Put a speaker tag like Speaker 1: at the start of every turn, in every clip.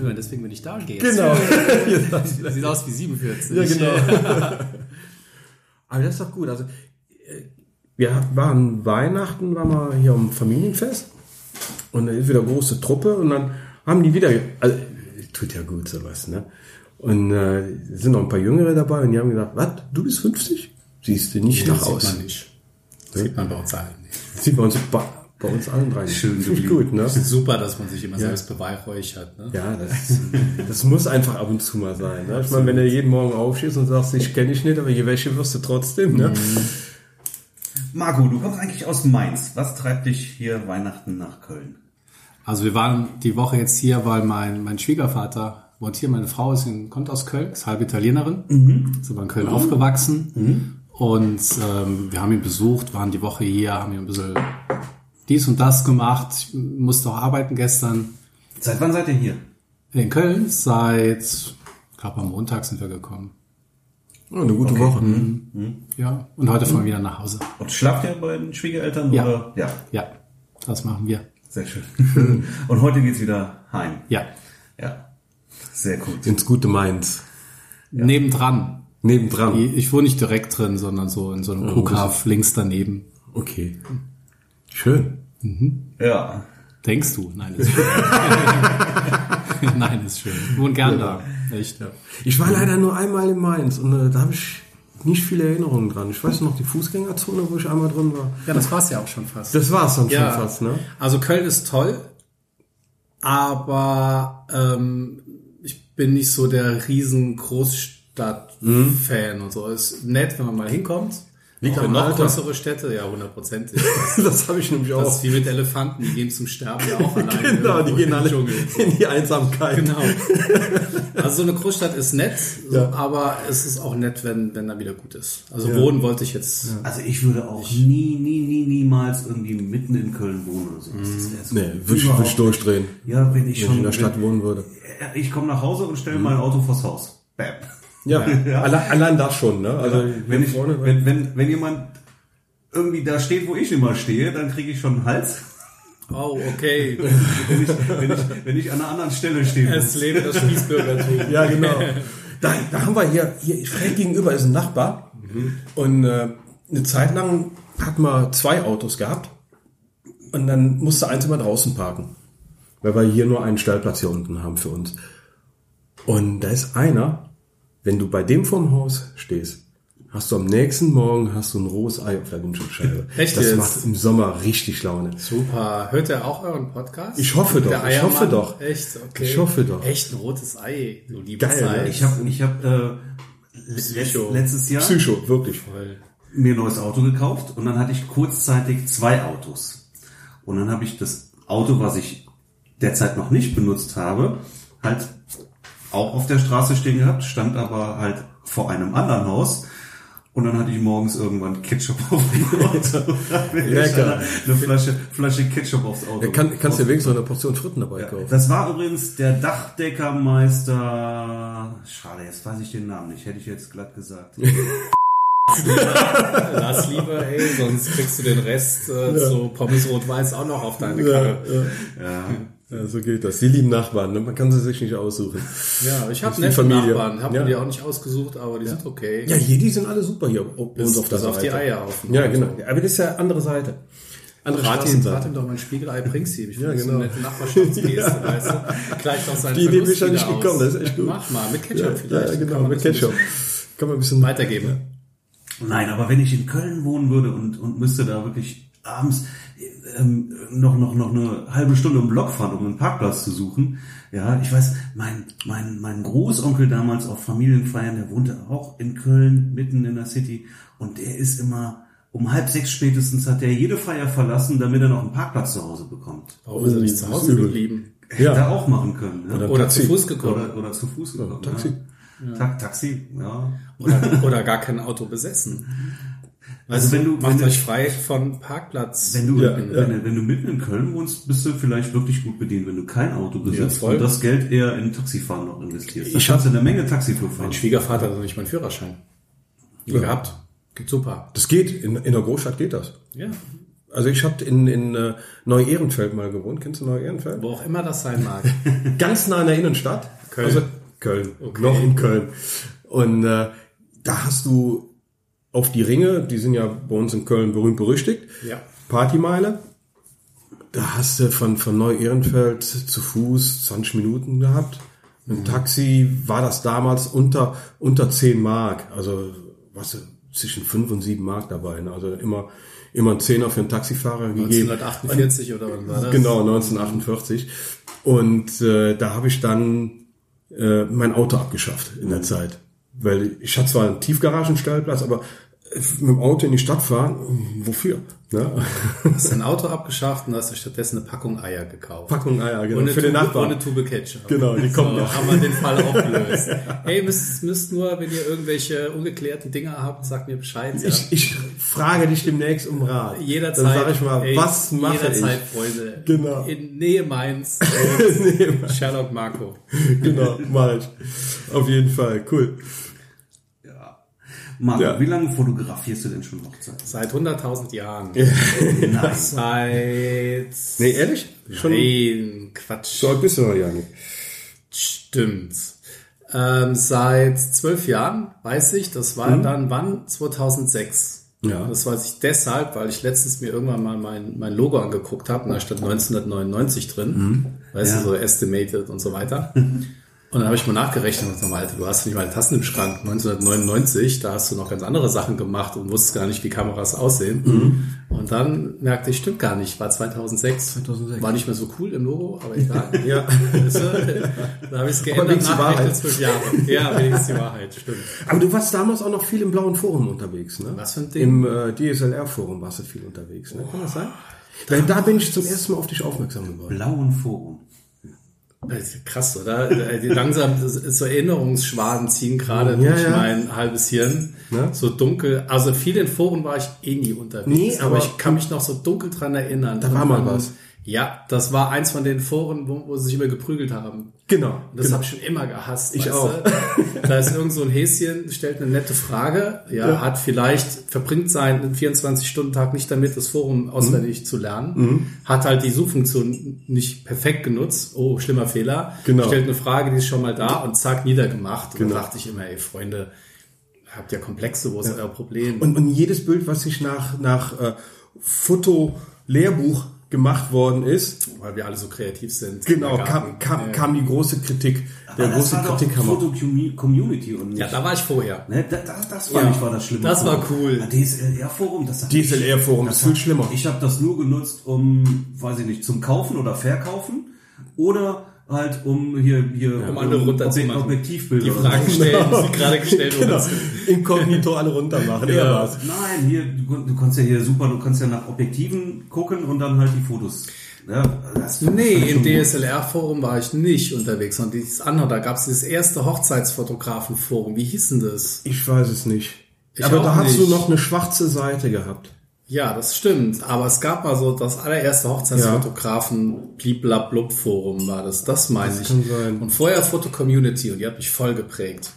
Speaker 1: Hören, deswegen bin ich da und gehe
Speaker 2: Genau.
Speaker 1: Das sieht aus wie 47.
Speaker 2: Ja, genau. Aber das ist doch gut. Also, äh, wir waren Weihnachten, waren wir hier am Familienfest und da ist wieder eine große Truppe und dann haben die wieder, also, tut ja gut sowas, ne? Und äh, sind noch ein paar Jüngere dabei und die haben gesagt, was, du bist 50? Siehst du nicht
Speaker 1: Das
Speaker 2: nach
Speaker 1: sieht
Speaker 2: aus.
Speaker 1: man nicht. Das sieht man bei uns allen nicht.
Speaker 2: Sieht bei uns, bei, bei uns allen drei.
Speaker 3: Schön
Speaker 2: Finde ich
Speaker 3: geblieben.
Speaker 2: gut, ne?
Speaker 1: Es ist super, dass man sich immer selbst beweihräuchert. Ne?
Speaker 2: Ja, das, das muss einfach ab und zu mal sein. Ne? Ich meine, wenn du jeden Morgen aufstehst und sagst, ich kenne dich nicht, aber je welche wirst du trotzdem. Ne?
Speaker 3: Marco, du kommst eigentlich aus Mainz. Was treibt dich hier Weihnachten nach Köln?
Speaker 1: Also wir waren die Woche jetzt hier, weil mein, mein Schwiegervater wohnt hier, meine Frau ist in, kommt aus Köln, ist halb Italienerin, ist aber in Köln aufgewachsen. Und ähm, wir haben ihn besucht, waren die Woche hier, haben hier ein bisschen dies und das gemacht. Ich musste auch arbeiten gestern
Speaker 3: Seit wann seid ihr hier?
Speaker 1: in Köln. Seit, ich glaube am Montag sind wir gekommen.
Speaker 2: Oh, eine gute Woche.
Speaker 1: Ja, und heute fahren wir wieder nach Hause.
Speaker 3: Und schlaft ihr bei den Schwiegereltern?
Speaker 1: Ja.
Speaker 3: Oder? Ja,
Speaker 1: Ja, das machen wir.
Speaker 3: sehr schön. Und heute geht's wieder heim.
Speaker 1: Ja,
Speaker 3: Ja, sehr gut.
Speaker 2: Ins gute Mainz.
Speaker 1: nebendran.
Speaker 2: Nebendran.
Speaker 1: Ich wohne nicht direkt drin, sondern so in so einem Kuhkauf links daneben.
Speaker 2: Okay. Schön.
Speaker 3: Ja,
Speaker 1: Denkst du? Nein, ist schön. Nein, ist schön. Ich wohne gern da. Echt.
Speaker 2: Ich war leider nur einmal in Mainz und äh, da habe ich nicht viele Erinnerungen dran. Ich weiß noch die Fußgängerzone, wo ich einmal drin war.
Speaker 1: Ja, das war's ja auch schon fast.
Speaker 2: Das war's dann
Speaker 1: ja.
Speaker 2: schon fast, ne?
Speaker 1: Also Köln ist toll, aber ähm, ich bin nicht so der riesen Großstadt-Fan und so. Ist nett, wenn man mal hinkommt.
Speaker 2: Liegt
Speaker 1: auch in
Speaker 2: am
Speaker 1: noch
Speaker 2: Alter.
Speaker 1: größere Städte, ja, hundertprozentig.
Speaker 2: Das habe ich nämlich
Speaker 1: Das
Speaker 2: auch.
Speaker 1: ist wie mit Elefanten, die gehen zum Sterben ja auch alleine.
Speaker 2: Genau, die gehen alle
Speaker 1: Dschungel.
Speaker 2: in die Einsamkeit.
Speaker 1: Genau. Also so eine Großstadt ist nett,
Speaker 2: Ja.
Speaker 1: aber es ist auch nett, wenn, wenn da wieder gut ist. Also wohnen wollte ich jetzt.
Speaker 3: also ich würde auch nie, nie, nie, niemals irgendwie mitten in Köln wohnen oder so. Das so
Speaker 2: Nee, würde ich, würd ich durchdrehen,
Speaker 3: Ja, wenn ich
Speaker 2: wenn
Speaker 3: schon
Speaker 2: ich in der Stadt
Speaker 3: wenn,
Speaker 2: wohnen würde.
Speaker 3: Ich komme nach Hause und stelle mein Auto vors Haus. Bam.
Speaker 2: Ja, Allein, allein das schon, ne? Also
Speaker 3: wenn,
Speaker 2: hier
Speaker 3: ich,
Speaker 2: vorne,
Speaker 3: wenn, wenn, wenn jemand irgendwie da steht, wo ich immer stehe, dann kriege ich schon einen Hals.
Speaker 1: Oh, okay.
Speaker 3: Wenn ich, wenn ich, wenn ich an einer anderen Stelle stehe.
Speaker 1: Es lebt das Spießbürgertum.
Speaker 2: Ja, genau. Da, da haben wir hier, hier schräg gegenüber ist ein Nachbar. Und äh, eine Zeit lang hatten wir zwei Autos gehabt. Und dann musste eins immer draußen parken. Weil wir hier nur einen Stellplatz hier unten haben für uns. Und da ist einer, wenn du bei dem vorm Haus stehst, hast du am nächsten Morgen hast du ein rohes Ei auf der Windschutzscheibe.
Speaker 1: Echt
Speaker 2: das
Speaker 1: jetzt?
Speaker 2: macht im Sommer richtig Laune.
Speaker 1: Super. Hört er auch euren Podcast?
Speaker 2: Ich hoffe doch, ich hoffe doch.
Speaker 1: Echt, okay.
Speaker 2: Ich hoffe doch.
Speaker 1: Echt ein rotes Ei, du liebes
Speaker 2: Geil,
Speaker 1: Ei.
Speaker 2: ne?
Speaker 3: Ich habe ich hab, äh,
Speaker 1: Psycho.
Speaker 3: letztes Jahr
Speaker 2: Psycho, wirklich.
Speaker 1: Voll.
Speaker 3: mir ein neues Auto gekauft und dann hatte ich kurzzeitig zwei Autos. Und dann habe ich das Auto, was ich derzeit noch nicht benutzt habe, halt auch auf der Straße stehen gehabt, stand aber halt vor einem anderen Haus. Und dann hatte ich morgens irgendwann Ketchup auf dem Auto.
Speaker 2: Lecker.
Speaker 3: Eine Flasche, Flasche Ketchup aufs Auto.
Speaker 2: Ja, kann, kannst dir wenigstens noch eine Portion Fritten dabei kaufen.
Speaker 3: Das war übrigens der Dachdeckermeister. Schade, jetzt weiß ich den Namen nicht. Hätte ich jetzt glatt gesagt.
Speaker 1: Lass lieber, ey, sonst kriegst du den Rest äh, so Pommes rot-weiß auch noch auf deine Karre.
Speaker 3: Ja.
Speaker 2: Ja, so geht das. Die lieben Nachbarn, ne? man kann sie sich nicht aussuchen.
Speaker 1: Ja, ich habe nette
Speaker 2: Familie.
Speaker 1: Nachbarn. Hab
Speaker 2: Ja.
Speaker 1: mir die auch nicht ausgesucht, aber die sind okay.
Speaker 2: Ja, hier, die sind alle super hier uns
Speaker 1: Bis-
Speaker 2: auf der
Speaker 1: bis auf
Speaker 2: Seite.
Speaker 1: die Eier auf
Speaker 2: Ja, genau. Ja, aber das ist ja andere Seite. Andere
Speaker 1: Rat ihm, rat ihm doch mal ein Spiegelei Prinzip. Ich
Speaker 2: Ja,
Speaker 1: finde, ist
Speaker 2: genau.
Speaker 1: eine nette Nachbarschaftsgeste, weißt du. Gleicht auch seinen
Speaker 2: Die Idee bin ich ja nicht gekommen, das ist echt gut.
Speaker 1: Mach mal, mit Ketchup
Speaker 2: Ja,
Speaker 1: vielleicht.
Speaker 2: ja, genau, mit Ketchup. Kann man ein bisschen
Speaker 1: Weitergeben.
Speaker 3: Nein, aber wenn ich in Köln wohnen würde und, und müsste da wirklich abends ähm, noch, noch, noch eine halbe Stunde im Block fahren, um einen Parkplatz zu suchen. Ja, ich weiß, mein, mein, mein Großonkel damals auf Familienfeiern, der wohnte auch in Köln, mitten in der City, und der ist immer um halb sechs spätestens hat er jede Feier verlassen, damit er noch einen Parkplatz zu Hause bekommt.
Speaker 1: Warum ist er nicht
Speaker 2: Oh,
Speaker 1: zu Hause geblieben?
Speaker 3: Hätte
Speaker 2: Ja.
Speaker 3: er auch machen können. Ne?
Speaker 2: Oder
Speaker 1: Oder zu Fuß gekommen.
Speaker 3: oder, oder zu Fuß gekommen.
Speaker 2: Taxi.
Speaker 3: Ja. Ta Taxi, ja.
Speaker 1: Oder, oder gar kein Auto besessen.
Speaker 3: Also wenn du, wenn
Speaker 1: Macht
Speaker 3: du,
Speaker 1: euch frei von Parkplatz.
Speaker 3: Wenn du,
Speaker 2: Ja,
Speaker 3: wenn,
Speaker 2: ja.
Speaker 3: Wenn, wenn du mitten in Köln wohnst, bist du vielleicht wirklich gut bedient, wenn du kein Auto besitzt
Speaker 1: voll.
Speaker 3: und das Geld eher in Taxifahren noch investierst.
Speaker 2: Ich
Speaker 3: du eine Menge Taxi für fahren.
Speaker 1: Mein Schwiegervater hat noch nicht meinen Führerschein. Nie
Speaker 2: Ja.
Speaker 1: gehabt. Geht super.
Speaker 2: Das geht, in, in der Großstadt geht das.
Speaker 1: Ja.
Speaker 2: Also ich habe in, in äh, Neu-Ehrenfeld mal gewohnt. Kennst du Neu-Ehrenfeld?
Speaker 1: Wo auch immer das sein mag.
Speaker 2: Ganz nah in der Innenstadt.
Speaker 1: Köln.
Speaker 2: Also Köln. Noch in Köln. Und äh, da hast du auf die Ringe, die sind ja bei uns in Köln berühmt berüchtigt.
Speaker 1: Ja.
Speaker 2: Partymeile. Da hast du von, von Neu-Ehrenfeld zu Fuß 20 Minuten gehabt. Im Taxi war das damals unter, unter 10 Mark. Also, was, zwischen 5 und 7 Mark dabei. ne? Also immer, immer ein Zehner für einen Taxifahrer gegeben.
Speaker 1: 1948 oder wann war das?
Speaker 2: Genau, 1948. Und äh, da habe ich dann äh, mein Auto abgeschafft in der Zeit. Weil ich hatte zwar einen Tiefgaragenstellplatz, aber mit dem Auto in die Stadt fahren, wofür? Ne?
Speaker 1: Hast dein Auto abgeschafft und hast stattdessen eine Packung Eier gekauft.
Speaker 2: Packung Eier, genau.
Speaker 1: Und
Speaker 2: für den
Speaker 1: Tube,
Speaker 2: Nachbarn.
Speaker 1: Und eine Tube Ketchup.
Speaker 2: Genau, die kommen
Speaker 1: so,
Speaker 2: noch.
Speaker 1: haben wir den Fall aufgelöst. Hey, müsst, müsst nur, wenn ihr irgendwelche ungeklärten Dinge habt, sagt mir Bescheid. Ja.
Speaker 2: Ich, ich frage dich demnächst um Rat.
Speaker 1: jederzeit.
Speaker 2: Dann sage ich mal,
Speaker 1: ey,
Speaker 2: was mache
Speaker 1: Jederzeit, Freunde.
Speaker 2: Genau.
Speaker 1: In Nähe Mainz. und Sherlock Marco.
Speaker 2: ich? Genau, mach ich. Auf jeden Fall, cool.
Speaker 3: Marco,
Speaker 2: Ja.
Speaker 3: wie lange fotografierst du denn schon Hochzeiten?
Speaker 1: Seit 100.000 Jahren.
Speaker 3: Nein.
Speaker 1: Seit...
Speaker 2: Nee, ehrlich? Schon
Speaker 1: Nein, Quatsch.
Speaker 2: so alt bist du noch ja nicht.
Speaker 1: Stimmt. Ähm, seit zwölf Jahren weiß ich, das war dann wann? 2006.
Speaker 2: Ja.
Speaker 1: Das weiß ich deshalb, weil ich letztens mir irgendwann mal mein, mein Logo angeguckt habe und da stand 1999 drin. Weißt
Speaker 3: Ja.
Speaker 1: du, so estimated und so weiter. Und dann habe ich mal nachgerechnet und gesagt, Alter, du hast nicht mal Tassen im Schrank. 1999, da hast du noch ganz andere Sachen gemacht und wusstest gar nicht, wie Kameras aussehen. Und dann merkte ich, stimmt gar nicht, war 2006.
Speaker 2: 2006.
Speaker 1: War nicht mehr so cool im Logo, aber egal.
Speaker 2: Ja.
Speaker 1: Da habe ich es geändert
Speaker 2: wenigstens die Wahrheit.
Speaker 1: zwölf Jahren. Ja, wenigstens die Wahrheit, stimmt.
Speaker 2: Aber du warst damals auch noch viel im blauen Forum unterwegs, ne?
Speaker 1: Was für ein Ding?
Speaker 2: Im äh, DSLR-Forum warst du viel unterwegs, ne? Kann das sein? Weil da bin ich zum ersten Mal auf dich aufmerksam geworden.
Speaker 3: Blauen Forum.
Speaker 1: Krass, oder? Die Langsam so Erinnerungsschwaden ziehen gerade
Speaker 2: Ja,
Speaker 1: durch
Speaker 2: ja.
Speaker 1: mein halbes Hirn.
Speaker 2: Ne?
Speaker 1: So dunkel. Also viel in Foren war ich eh nie unterwegs.
Speaker 2: Nee,
Speaker 1: aber,
Speaker 2: aber-
Speaker 1: ich kann mich noch so dunkel dran erinnern.
Speaker 2: Da war mal was.
Speaker 1: Ja, das war eins von den Foren, wo, wo sie sich immer geprügelt haben.
Speaker 2: Genau.
Speaker 1: Das
Speaker 2: genau.
Speaker 1: habe ich schon immer gehasst.
Speaker 2: Ich auch.
Speaker 1: Da ist irgend so ein Häschen, stellt eine nette Frage, ja, hat vielleicht, verbringt seinen 24-Stunden-Tag nicht damit, das Forum auswendig zu lernen, hat halt die Suchfunktion nicht perfekt genutzt, oh, schlimmer Fehler,
Speaker 2: Genau.
Speaker 1: stellt eine Frage, die ist schon mal da und zack, niedergemacht. Und
Speaker 2: Genau.
Speaker 1: dann dachte ich immer, ey, Freunde, habt ihr Komplexe, wo ist euer Problem?
Speaker 2: Und, und jedes Bild, was sich nach, nach äh, Foto-Lehrbuch gemacht worden ist,
Speaker 1: Weil wir alle so kreativ sind.
Speaker 2: genau, kam, kam, kam die große Kritik, der
Speaker 3: Aber das
Speaker 2: große Kritikhammer.
Speaker 3: Foto-Community und nicht,
Speaker 1: Ja, da war ich vorher.
Speaker 3: ne, das, das, das fand
Speaker 1: Ja,
Speaker 3: ich war das Schlimme.
Speaker 1: das war cool.
Speaker 3: DSLR-Forum, das hat
Speaker 2: DSLR-Forum
Speaker 3: das
Speaker 2: ist viel schlimmer.
Speaker 3: Ich habe das nur genutzt, um, weiß ich nicht, zum Kaufen oder Verkaufen oder halt um hier, hier
Speaker 1: Um andere runterzumachen.
Speaker 3: Objektivbilder.
Speaker 1: Die Fragen
Speaker 3: so.
Speaker 1: stellen, die sie gerade gestellt
Speaker 2: Genau.
Speaker 1: wurden.
Speaker 2: Inkognito alle runter machen,
Speaker 1: Ja.
Speaker 2: ja.
Speaker 3: Nein, hier, du, du kannst ja hier super, du kannst ja nach Objektiven gucken und dann halt die Fotos. Ja, das
Speaker 1: Nee, im. DSLR-Forum war ich nicht unterwegs, sondern dieses andere, da gab es dieses erste Hochzeitsfotografen-Forum. Wie hieß denn das?
Speaker 2: Ich weiß es nicht.
Speaker 1: Ich
Speaker 2: Aber da hast du
Speaker 1: nicht.
Speaker 2: noch eine schwarze Seite gehabt.
Speaker 1: Ja, das stimmt. Aber es gab mal so das allererste Hochzeitsfotografen blub Forum war das. Das meine
Speaker 2: Das
Speaker 1: ich.
Speaker 2: kann sein.
Speaker 1: Und vorher Foto-Community und die hat mich voll geprägt.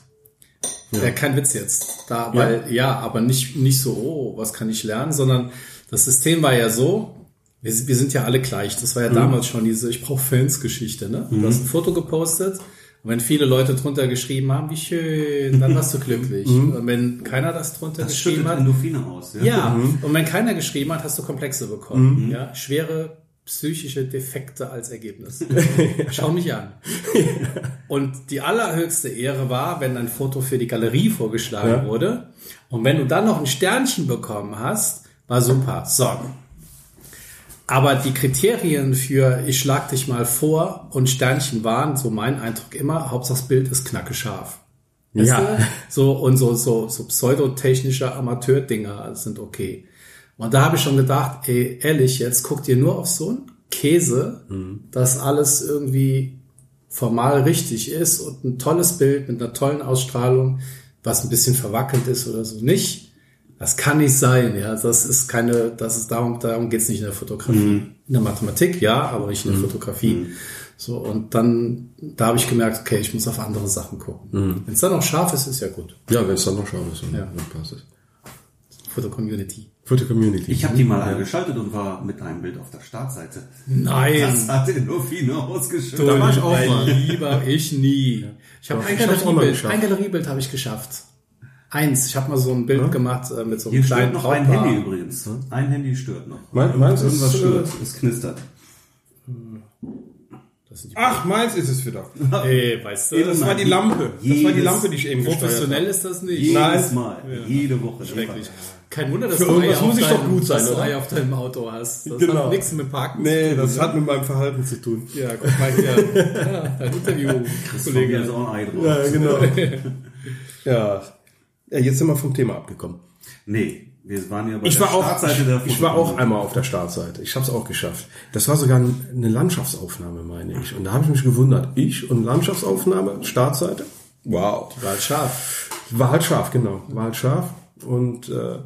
Speaker 1: Ja. kein Witz jetzt. Da, weil, ja, aber nicht, nicht so, oh, was kann ich lernen, sondern das System war ja so, wir, wir sind ja alle gleich. Das war ja damals schon diese Ich brauche Fans-Geschichte. Ne? Du hast ein Foto gepostet und wenn viele Leute drunter geschrieben haben, wie schön, dann warst du glücklich. Und wenn keiner das drunter
Speaker 3: Das
Speaker 1: geschrieben hat,
Speaker 3: Endorphine aus. Ja.
Speaker 1: ja, und wenn keiner geschrieben hat, hast du Komplexe bekommen. Ja, schwere psychische Defekte als Ergebnis. Schau mich an. Und die allerhöchste Ehre war, wenn ein Foto für die Galerie vorgeschlagen
Speaker 2: Ja.
Speaker 1: wurde. Und wenn du dann noch ein Sternchen bekommen hast, war super. So. Aber die Kriterien für ich schlag dich mal vor und Sternchen waren, so mein Eindruck immer, Hauptsache das Bild ist knacke scharf. Weißt
Speaker 2: Ja.
Speaker 1: du? So und so, so, so pseudotechnische Amateurdinger sind okay. Und da habe ich schon gedacht, ey, ehrlich, jetzt guck dir nur auf so ein Käse, dass alles irgendwie formal richtig ist und ein tolles Bild mit einer tollen Ausstrahlung, was ein bisschen verwackelt ist oder so nicht. Das kann nicht sein, ja. Das ist keine, das ist darum, darum geht's nicht in der Fotografie. In der Mathematik, ja, aber nicht in der Fotografie. So, und dann, da habe ich gemerkt, okay, ich muss auf andere Sachen gucken. Wenn es dann noch scharf ist, ist ja gut.
Speaker 2: Ja, wenn es dann noch scharf ist,
Speaker 1: Ja.
Speaker 2: dann passt es.
Speaker 1: Foto-Community.
Speaker 2: Für die Community.
Speaker 3: Ich habe die mal eingeschaltet und war mit einem Bild auf der Startseite.
Speaker 1: Nein!
Speaker 3: Das hat Endorphine ausgeschüttet.
Speaker 1: Du,
Speaker 2: Da war ich auch mal.
Speaker 1: Lieber, ich nie. Ich habe ein Galeriebild, ein Galeriebild habe ich geschafft. Eins. Ich habe mal so ein Bild gemacht äh, mit so einem
Speaker 3: Hier stört
Speaker 1: kleinen
Speaker 3: noch ein
Speaker 1: Brautpaar.
Speaker 3: Handy übrigens. Ein Handy stört noch.
Speaker 2: Mein- meins ist,
Speaker 3: Irgendwas
Speaker 2: äh,
Speaker 3: stört. Es knistert.
Speaker 1: Das sind die
Speaker 2: Ach, meins ist es wieder.
Speaker 1: Ey, weißt du,
Speaker 2: Das war die Lampe. Das war die
Speaker 3: Jedes-
Speaker 2: Lampe, die ich eben gesteuert
Speaker 1: professionell ist das nicht.
Speaker 3: Jedes
Speaker 2: Nein.
Speaker 3: Mal. Jede Woche.
Speaker 1: Schrecklich. Kein Wunder, dass
Speaker 2: Für
Speaker 1: du
Speaker 2: irgendwas muss ich doch gut sein,
Speaker 1: dass du
Speaker 2: oder?
Speaker 1: Eier auf deinem Auto hast. Das
Speaker 2: Genau.
Speaker 1: hat nichts mit Parken
Speaker 2: Nee,
Speaker 1: zu tun.
Speaker 2: das hat mit meinem Verhalten zu tun.
Speaker 1: Ja, guck mal hier. Ja, dein Interview,
Speaker 3: Kollege
Speaker 1: Kollege.
Speaker 3: ist auch ein Ei drauf.
Speaker 2: Ja, genau. ja. Ja, jetzt sind wir vom Thema abgekommen.
Speaker 3: Nee, wir waren ja bei
Speaker 2: Ich
Speaker 3: der
Speaker 2: war auch,
Speaker 3: Startseite der
Speaker 2: ich, ich war auch einmal auf der Startseite. Ich habe es auch geschafft. Das war sogar eine Landschaftsaufnahme, meine ich. Und da habe ich mich gewundert. Ich und Landschaftsaufnahme, Startseite. Wow.
Speaker 1: War halt scharf.
Speaker 2: War halt scharf, genau. War halt scharf. Und äh,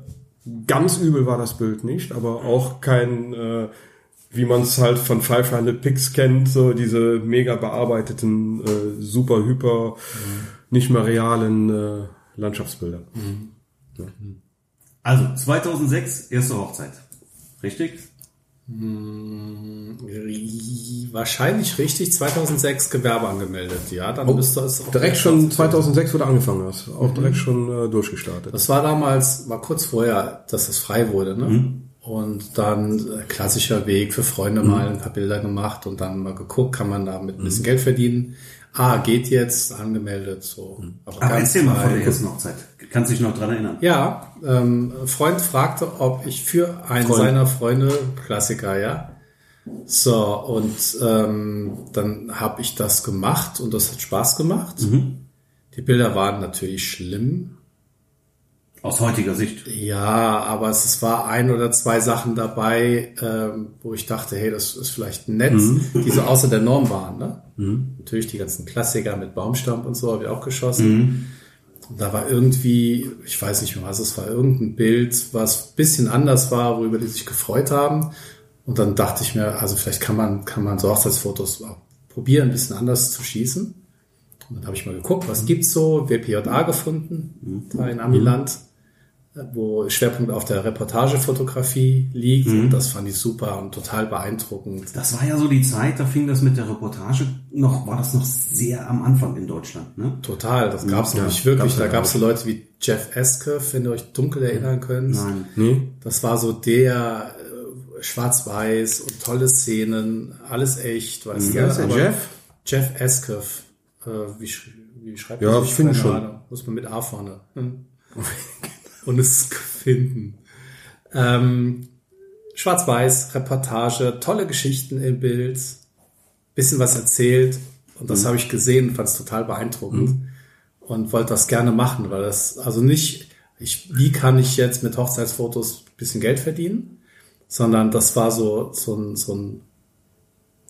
Speaker 2: ganz übel war das Bild nicht, aber auch kein, äh, wie man es halt von 500 Pix kennt, so diese mega bearbeiteten, äh, super, hyper, nicht mehr realen äh, Landschaftsbilder.
Speaker 3: Also, 2006, erste Hochzeit. Richtig?
Speaker 1: Wahrscheinlich richtig 2006 Gewerbe angemeldet. Ja, dann müsste es auch
Speaker 2: Direkt schon 2006, wo du angefangen hast. Auch direkt schon äh, durchgestartet.
Speaker 1: Das war damals, war kurz vorher, dass es frei wurde, ne? Und dann äh, klassischer Weg für Freunde mal ein paar Bilder gemacht und dann mal geguckt, kann man damit ein bisschen Geld verdienen. Ah, geht jetzt, angemeldet, so. Aber,
Speaker 3: Aber
Speaker 1: ganz
Speaker 3: erzähl mal von der ersten Hochzeit. Kannst dich noch dran erinnern?
Speaker 1: Ja, ähm, Freund fragte, ob ich für einen
Speaker 2: Freund.
Speaker 1: seiner Freunde, Klassiker, ja. So, und ähm, dann habe ich das gemacht und das hat Spaß gemacht. Die Bilder waren natürlich schlimm.
Speaker 3: Aus heutiger Sicht.
Speaker 1: Ja, aber es, war ein oder zwei Sachen dabei, ähm, wo ich dachte, hey, das ist vielleicht nett, die so außer der Norm waren. Ne? Natürlich die ganzen Klassiker mit Baumstamm und so habe ich auch geschossen. Und da war irgendwie, ich weiß nicht mehr was, es war irgendein Bild, was ein bisschen anders war, worüber die sich gefreut haben. Und dann dachte ich mir, also vielleicht kann man, kann man so Hochzeitsfotos auch probieren, ein bisschen anders zu schießen. Und dann habe ich mal geguckt, was gibt's so, WPJA gefunden, da in Amiland, wo Schwerpunkt auf der Reportagefotografie liegt. Und das fand ich super und total beeindruckend.
Speaker 3: Das war ja so die Zeit, da fing das mit der Reportage noch, war das noch sehr am Anfang in Deutschland, ne?
Speaker 1: Total, das gab's noch
Speaker 2: Ja,
Speaker 1: nicht wirklich.
Speaker 2: gab's ja
Speaker 1: Da gab's so Leute wie Jeff Eskeff, wenn ihr euch dunkel erinnern könnt.
Speaker 3: Nein.
Speaker 2: Nee?
Speaker 1: Das war so der äh, schwarz-weiß und tolle Szenen, alles echt, weißt
Speaker 2: Wie heißt der,
Speaker 1: Aber
Speaker 2: Jeff?
Speaker 1: Jeff Eskeff. Äh, wie, sch wie schreibt
Speaker 2: Ja,
Speaker 1: man sich?
Speaker 2: finde
Speaker 1: Keine
Speaker 2: schon.
Speaker 1: Muss man mit A vorne. Hm. und es finden. Ähm, Schwarz-Weiß, Reportage, tolle Geschichten im Bild, bisschen was erzählt. Und das habe ich gesehen und fand es total beeindruckend. Und wollte das gerne machen, weil das, also nicht, ich, wie kann ich jetzt mit Hochzeitsfotos ein bisschen Geld verdienen, sondern das war so, so ein, so ein,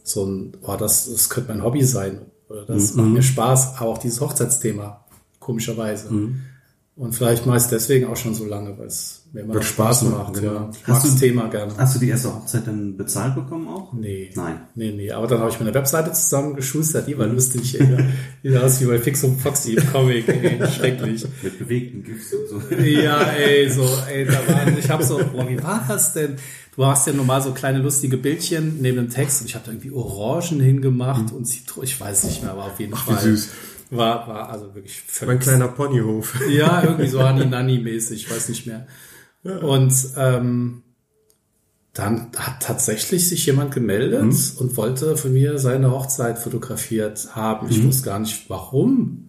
Speaker 1: so ein, boah, das, das könnte mein Hobby sein. Oder das macht mir Spaß, aber auch dieses Hochzeitsthema, komischerweise. Und vielleicht es deswegen auch schon so lange, weil es mir immer Spaß
Speaker 2: Spaß
Speaker 1: macht.
Speaker 2: machen,
Speaker 1: Ja.
Speaker 2: genau.
Speaker 1: Ich mag
Speaker 3: Hast
Speaker 1: das
Speaker 3: du-
Speaker 1: Thema gerne.
Speaker 3: Hast du die erste Hochzeit dann bezahlt bekommen auch?
Speaker 1: Nee.
Speaker 3: Nein.
Speaker 1: Nee, nee. Aber dann habe ich meine Webseite zusammengeschustert, die war lustig. Ey. Die sah aus wie bei Fix und Foxy im Comic. Ey. Schrecklich.
Speaker 3: Mit bewegten GIFs und so.
Speaker 1: Ja, ey, so, ey, da waren, ich habe so, boah, wie war das denn? Du hast ja normal so kleine lustige Bildchen neben dem Text und ich habe da irgendwie Orangen hingemacht und Zitron, ich weiß nicht mehr, aber auf jeden Fall.
Speaker 2: süß.
Speaker 1: War, war also wirklich völlig.
Speaker 2: Mein kleiner Ponyhof.
Speaker 1: Ja, irgendwie so Hani-Nani-mäßig, ich weiß nicht mehr. Und ähm, dann hat tatsächlich sich jemand gemeldet und wollte von mir seine Hochzeit fotografiert haben. Ich wusste gar nicht, warum.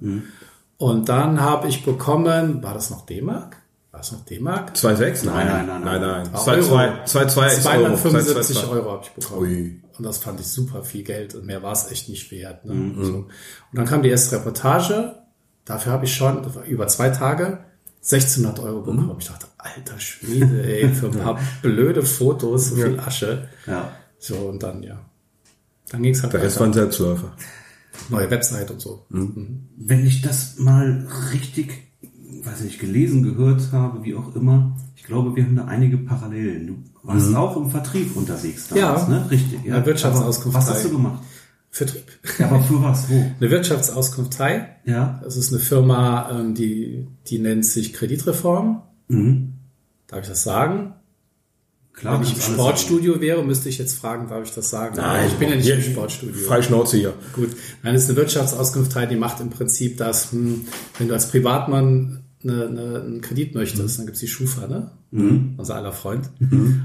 Speaker 1: Und dann habe ich bekommen, war das noch D-Mark? War es noch D-Mark?
Speaker 2: 2,6?
Speaker 3: Nein, nein, nein,
Speaker 2: nein,
Speaker 3: nein.
Speaker 2: nein.
Speaker 1: Ah,
Speaker 2: 2,2
Speaker 1: Euro.
Speaker 2: 2,2 ist Euro.
Speaker 1: 275
Speaker 2: 2,2.
Speaker 1: Euro habe ich bekommen.
Speaker 2: Ui.
Speaker 1: Und das fand ich super viel Geld und mehr war es echt nicht wert. Ne? So. Und dann kam die erste Reportage. Dafür habe ich schon über zwei Tage 1600 Euro bekommen. Ich dachte, alter Schwede, ey, für ein paar blöde Fotos, so viel Asche.
Speaker 3: Ja.
Speaker 1: So, und dann, ja. Dann ging es halt
Speaker 2: Der Rest waren Selbstläufer.
Speaker 1: Neue Website und so.
Speaker 3: Wenn ich das mal richtig, weiß nicht, gelesen, gehört habe, wie auch immer, ich glaube, wir haben da einige Parallelen. Du warst auch im Vertrieb unterwegs damals,
Speaker 1: Ja.
Speaker 3: ne? Richtig.
Speaker 1: Ja, Wirtschaftsauskunft
Speaker 3: Was hast du gemacht?
Speaker 1: Vertrieb.
Speaker 3: Ja, aber für was? Wo?
Speaker 1: Eine Wirtschaftsauskunft Thai.
Speaker 3: Ja.
Speaker 1: Das ist eine Firma, ähm, die, die nennt sich Kreditreform.
Speaker 3: Mhm.
Speaker 1: Darf ich das sagen?
Speaker 3: Klar,
Speaker 1: Wenn ich im Sportstudio wäre, müsste ich jetzt fragen, darf ich das sagen? ich bin ja nicht im Sportstudio.
Speaker 2: Frei Schnauze hier.
Speaker 1: Gut, dann ist eine Wirtschaftsauskunft die macht im Prinzip das, hm, wenn du als Privatmann eine, eine, einen Kredit möchtest, dann gibt's die Schufa, ne? Unser aller Freund.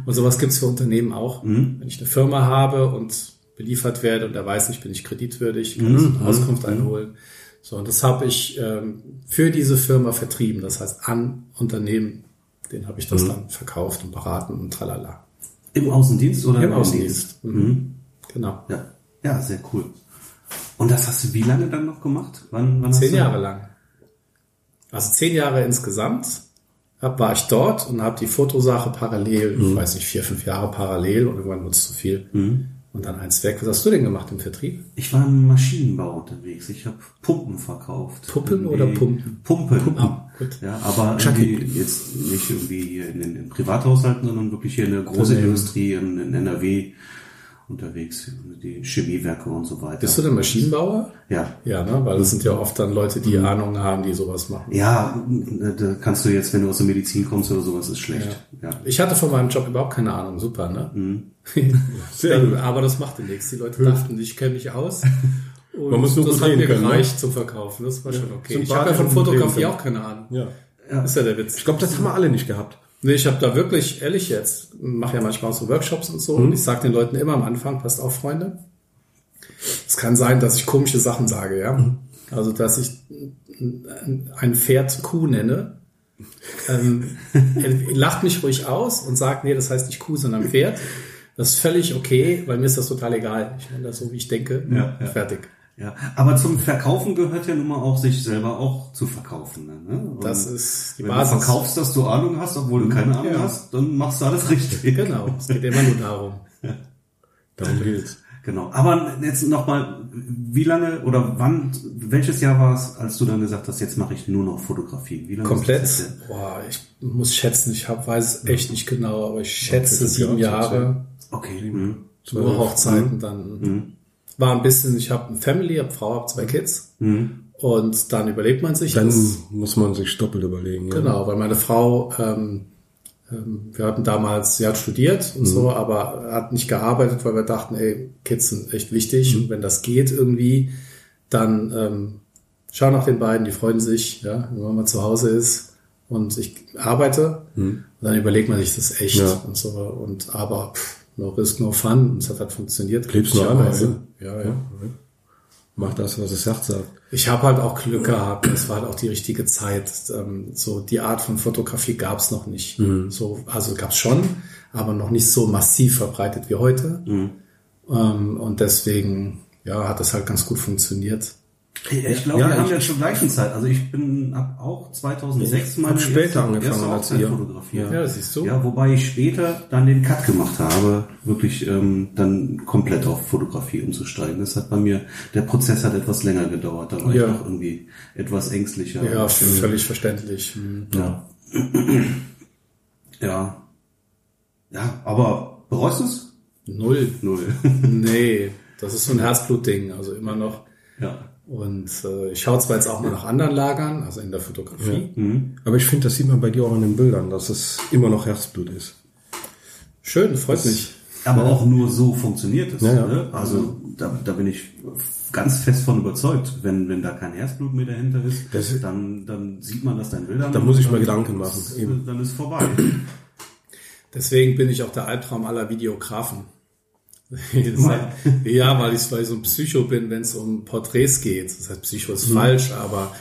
Speaker 1: Und sowas gibt's für Unternehmen auch. Wenn ich eine Firma habe und beliefert werde und er weiß nicht, bin ich kreditwürdig, kann ich eine Auskunft einholen. So, und das habe ich ähm, für diese Firma vertrieben, das heißt an Unternehmen, den habe ich das dann verkauft und beraten und tralala.
Speaker 3: Im Außendienst oder
Speaker 1: Im Außendienst. Mhm. Genau.
Speaker 3: Ja. ja, sehr cool. Und das hast du wie lange dann noch gemacht? Wann, wann
Speaker 1: Zehn Jahre lang. Also zehn Jahre insgesamt hab, war ich dort und habe die Fotosache parallel,
Speaker 3: Mhm.
Speaker 1: ich weiß nicht, vier, fünf Jahre parallel und irgendwann wurde es zu viel. Und dann eins weg. Was hast du denn gemacht im Vertrieb?
Speaker 3: Ich war im Maschinenbau unterwegs. Ich habe Pumpen verkauft.
Speaker 1: Puppen oder Pumpen?
Speaker 3: Pumpen.
Speaker 1: Ah, gut.
Speaker 3: Ja, aber jetzt nicht irgendwie hier in den in Privathaushalten, sondern wirklich hier in der großen Industrie in, in NRW unterwegs. Die Chemiewerke und so weiter.
Speaker 1: Bist du denn Maschinenbauer?
Speaker 3: Ja.
Speaker 1: Ja, ne? Weil das sind ja oft dann Leute, die Ahnung haben, die sowas machen.
Speaker 3: Ja, da kannst du jetzt, wenn du aus der Medizin kommst oder sowas, ist schlecht. Ja.
Speaker 1: Ich hatte von meinem Job überhaupt keine Ahnung. Super, ne?
Speaker 3: Mhm.
Speaker 2: Sehr gut.
Speaker 1: Aber das machte nichts. Die Leute dachten, ich kenne mich aus. Und
Speaker 2: Man muss nur
Speaker 1: das hat mir
Speaker 2: können, ne?
Speaker 1: gereicht zum Verkaufen. Das war schon okay. Ich habe ja von Fotografie auch keine Ahnung.
Speaker 2: Ja.
Speaker 1: Ist ja der Witz.
Speaker 2: Ich glaube, das haben wir alle nicht gehabt.
Speaker 1: Nee, ich habe da wirklich, ehrlich jetzt, mache ja manchmal auch so Workshops und so. Und ich sage den Leuten immer am Anfang, passt auf, Freunde. Es kann sein, dass ich komische Sachen sage, ja. Also, dass ich ein Pferd Kuh nenne. Ähm, lacht mich ruhig aus und sagt, nee, das heißt nicht Kuh, sondern Pferd. Das ist völlig okay, weil mir ist das total egal. Ich nenne das so, wie ich denke.
Speaker 3: Ja, ja.
Speaker 1: Fertig.
Speaker 3: Ja, aber zum Verkaufen gehört ja nun mal auch, sich selber auch zu verkaufen. Ne? Und
Speaker 1: Das ist die
Speaker 3: wenn
Speaker 1: Basis.
Speaker 3: du verkaufst, dass du Ahnung hast, obwohl du keine Ahnung
Speaker 1: Ja.
Speaker 3: hast, dann machst du alles richtig.
Speaker 1: Genau, es geht immer nur darum.
Speaker 2: Darum geht's.
Speaker 3: Genau. Aber jetzt nochmal, wie lange oder wann, welches Jahr war es, als du dann gesagt hast, jetzt mache ich nur noch Fotografie? Wie lange
Speaker 1: Komplett? Boah, ich muss schätzen, ich hab, weiß echt nicht genau, aber ich schätze sieben
Speaker 2: Jahre.
Speaker 3: Okay. Mhm.
Speaker 1: Nur Hochzeiten dann. War ein bisschen, ich habe eine Family, habe Frau, habe zwei Kids. Und dann überlegt man sich
Speaker 2: Dann
Speaker 1: das.
Speaker 2: muss man sich doppelt überlegen. Ja.
Speaker 1: Genau, weil meine Frau, ähm, ähm, wir hatten damals, sie hat studiert und so, aber hat nicht gearbeitet, weil wir dachten, ey, Kids sind echt wichtig und wenn das geht irgendwie, dann ähm, schau nach den beiden, die freuen sich, ja, wenn man mal zu Hause ist und ich arbeite, und dann überlegt man sich das echt
Speaker 2: Ja.
Speaker 1: und so und aber pff, no risk, no fun und es hat halt funktioniert.
Speaker 2: Lebst nur einmal,
Speaker 1: glücklicherweise. Ja, ja.
Speaker 2: Mach das, was das Herz sagt.
Speaker 1: Ich habe halt auch Glück gehabt. Es war halt auch die richtige Zeit. Ähm, so die Art von Fotografie gab es noch nicht. So, also gab es schon, aber noch nicht so massiv verbreitet wie heute. Ähm, und deswegen, ja, hat es halt ganz gut funktioniert.
Speaker 3: Ich glaube,
Speaker 2: Ja,
Speaker 3: wir haben ja zur gleichen Zeit. Also ich bin ab auch 2006 meine
Speaker 2: hab später angefangen als ihr.
Speaker 3: fotografiert.
Speaker 1: Ja, siehst du.
Speaker 3: Ja, wobei ich später dann den Cut gemacht habe, wirklich ähm, dann komplett auf Fotografie umzusteigen. Das hat bei mir, der Prozess hat etwas länger gedauert. Da war
Speaker 1: Ja.
Speaker 3: ich noch irgendwie etwas ängstlicher.
Speaker 1: Ja, völlig verständlich. Hm.
Speaker 3: ja. ja. Ja, aber bereust du es?
Speaker 1: Null.
Speaker 3: Null.
Speaker 1: Nee, das ist so ein Herzblutding. Also immer noch.
Speaker 3: ja.
Speaker 1: Und äh, ich schaue zwar jetzt auch mal nach anderen Lagern, also in der Fotografie.
Speaker 2: Aber ich finde, das sieht man bei dir auch an den Bildern, dass es immer noch Herzblut ist.
Speaker 1: Schön, freut mich.
Speaker 3: Aber auch nur so funktioniert es.
Speaker 2: Ja, ja.
Speaker 3: Ne? Also da, da bin ich ganz fest von überzeugt. Wenn, wenn da kein Herzblut mehr dahinter ist,
Speaker 2: Das-
Speaker 3: dann, dann sieht man das dein Bildern.
Speaker 2: Da muss ich mir Gedanken machen,
Speaker 3: ist-
Speaker 2: eben.
Speaker 3: Dann ist vorbei.
Speaker 1: Deswegen bin ich auch der Albtraum aller Videografen. Ja, weil ich, weil ich so ein Psycho bin, wenn es um Porträts geht. Das heißt, Psycho ist falsch, aber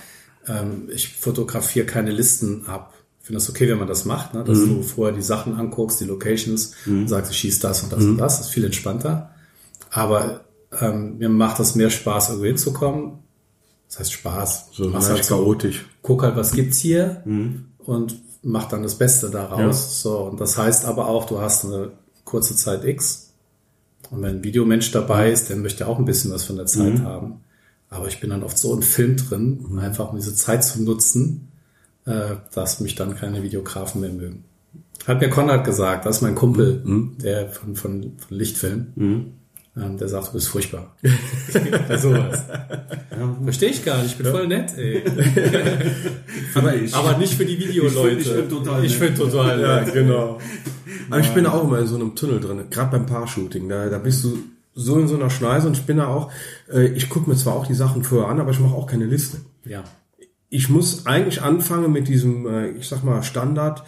Speaker 1: ähm, ich fotografiere keine Listen ab. Ich finde das okay, wenn man das macht, ne? dass du vorher die Sachen anguckst, die Locations, und sagst, ich schieß das und das und das. Das ist viel entspannter. Aber ähm, mir macht das mehr Spaß, irgendwo hinzukommen. Das heißt Spaß.
Speaker 2: So leicht
Speaker 1: halt so,
Speaker 2: chaotisch.
Speaker 1: guck halt, was gibt's hier und mach dann das Beste daraus. So, und das heißt aber auch, du hast eine kurze Zeit X. Und wenn ein Videomensch dabei ist, der möchte auch ein bisschen was von der Zeit haben. Aber ich bin dann oft so im Film drin, einfach um diese Zeit zu nutzen, äh, dass mich dann keine Videografen mehr mögen. Hat mir Konrad gesagt, das ist mein Kumpel, der von, von, von Lichtfilm. Ähm, der sagt, du bist furchtbar. Sowas. Verstehe ich gar nicht, ich bin voll nett, ey.
Speaker 3: Aber ich.
Speaker 1: Aber nicht für die Videoleute.
Speaker 3: Ich ich find total
Speaker 1: Ich
Speaker 3: nett.
Speaker 1: finde total
Speaker 2: Ja,
Speaker 1: nett.
Speaker 2: genau. Aber ich bin auch immer in so einem Tunnel drin, gerade beim Paar-Shooting. Da, da bist du so in so einer Schneise und ich bin da auch, äh, ich gucke mir zwar auch die Sachen vorher an, aber ich mache auch keine Liste.
Speaker 1: Ja.
Speaker 2: Ich muss eigentlich anfangen mit diesem, äh, ich sag mal, Standard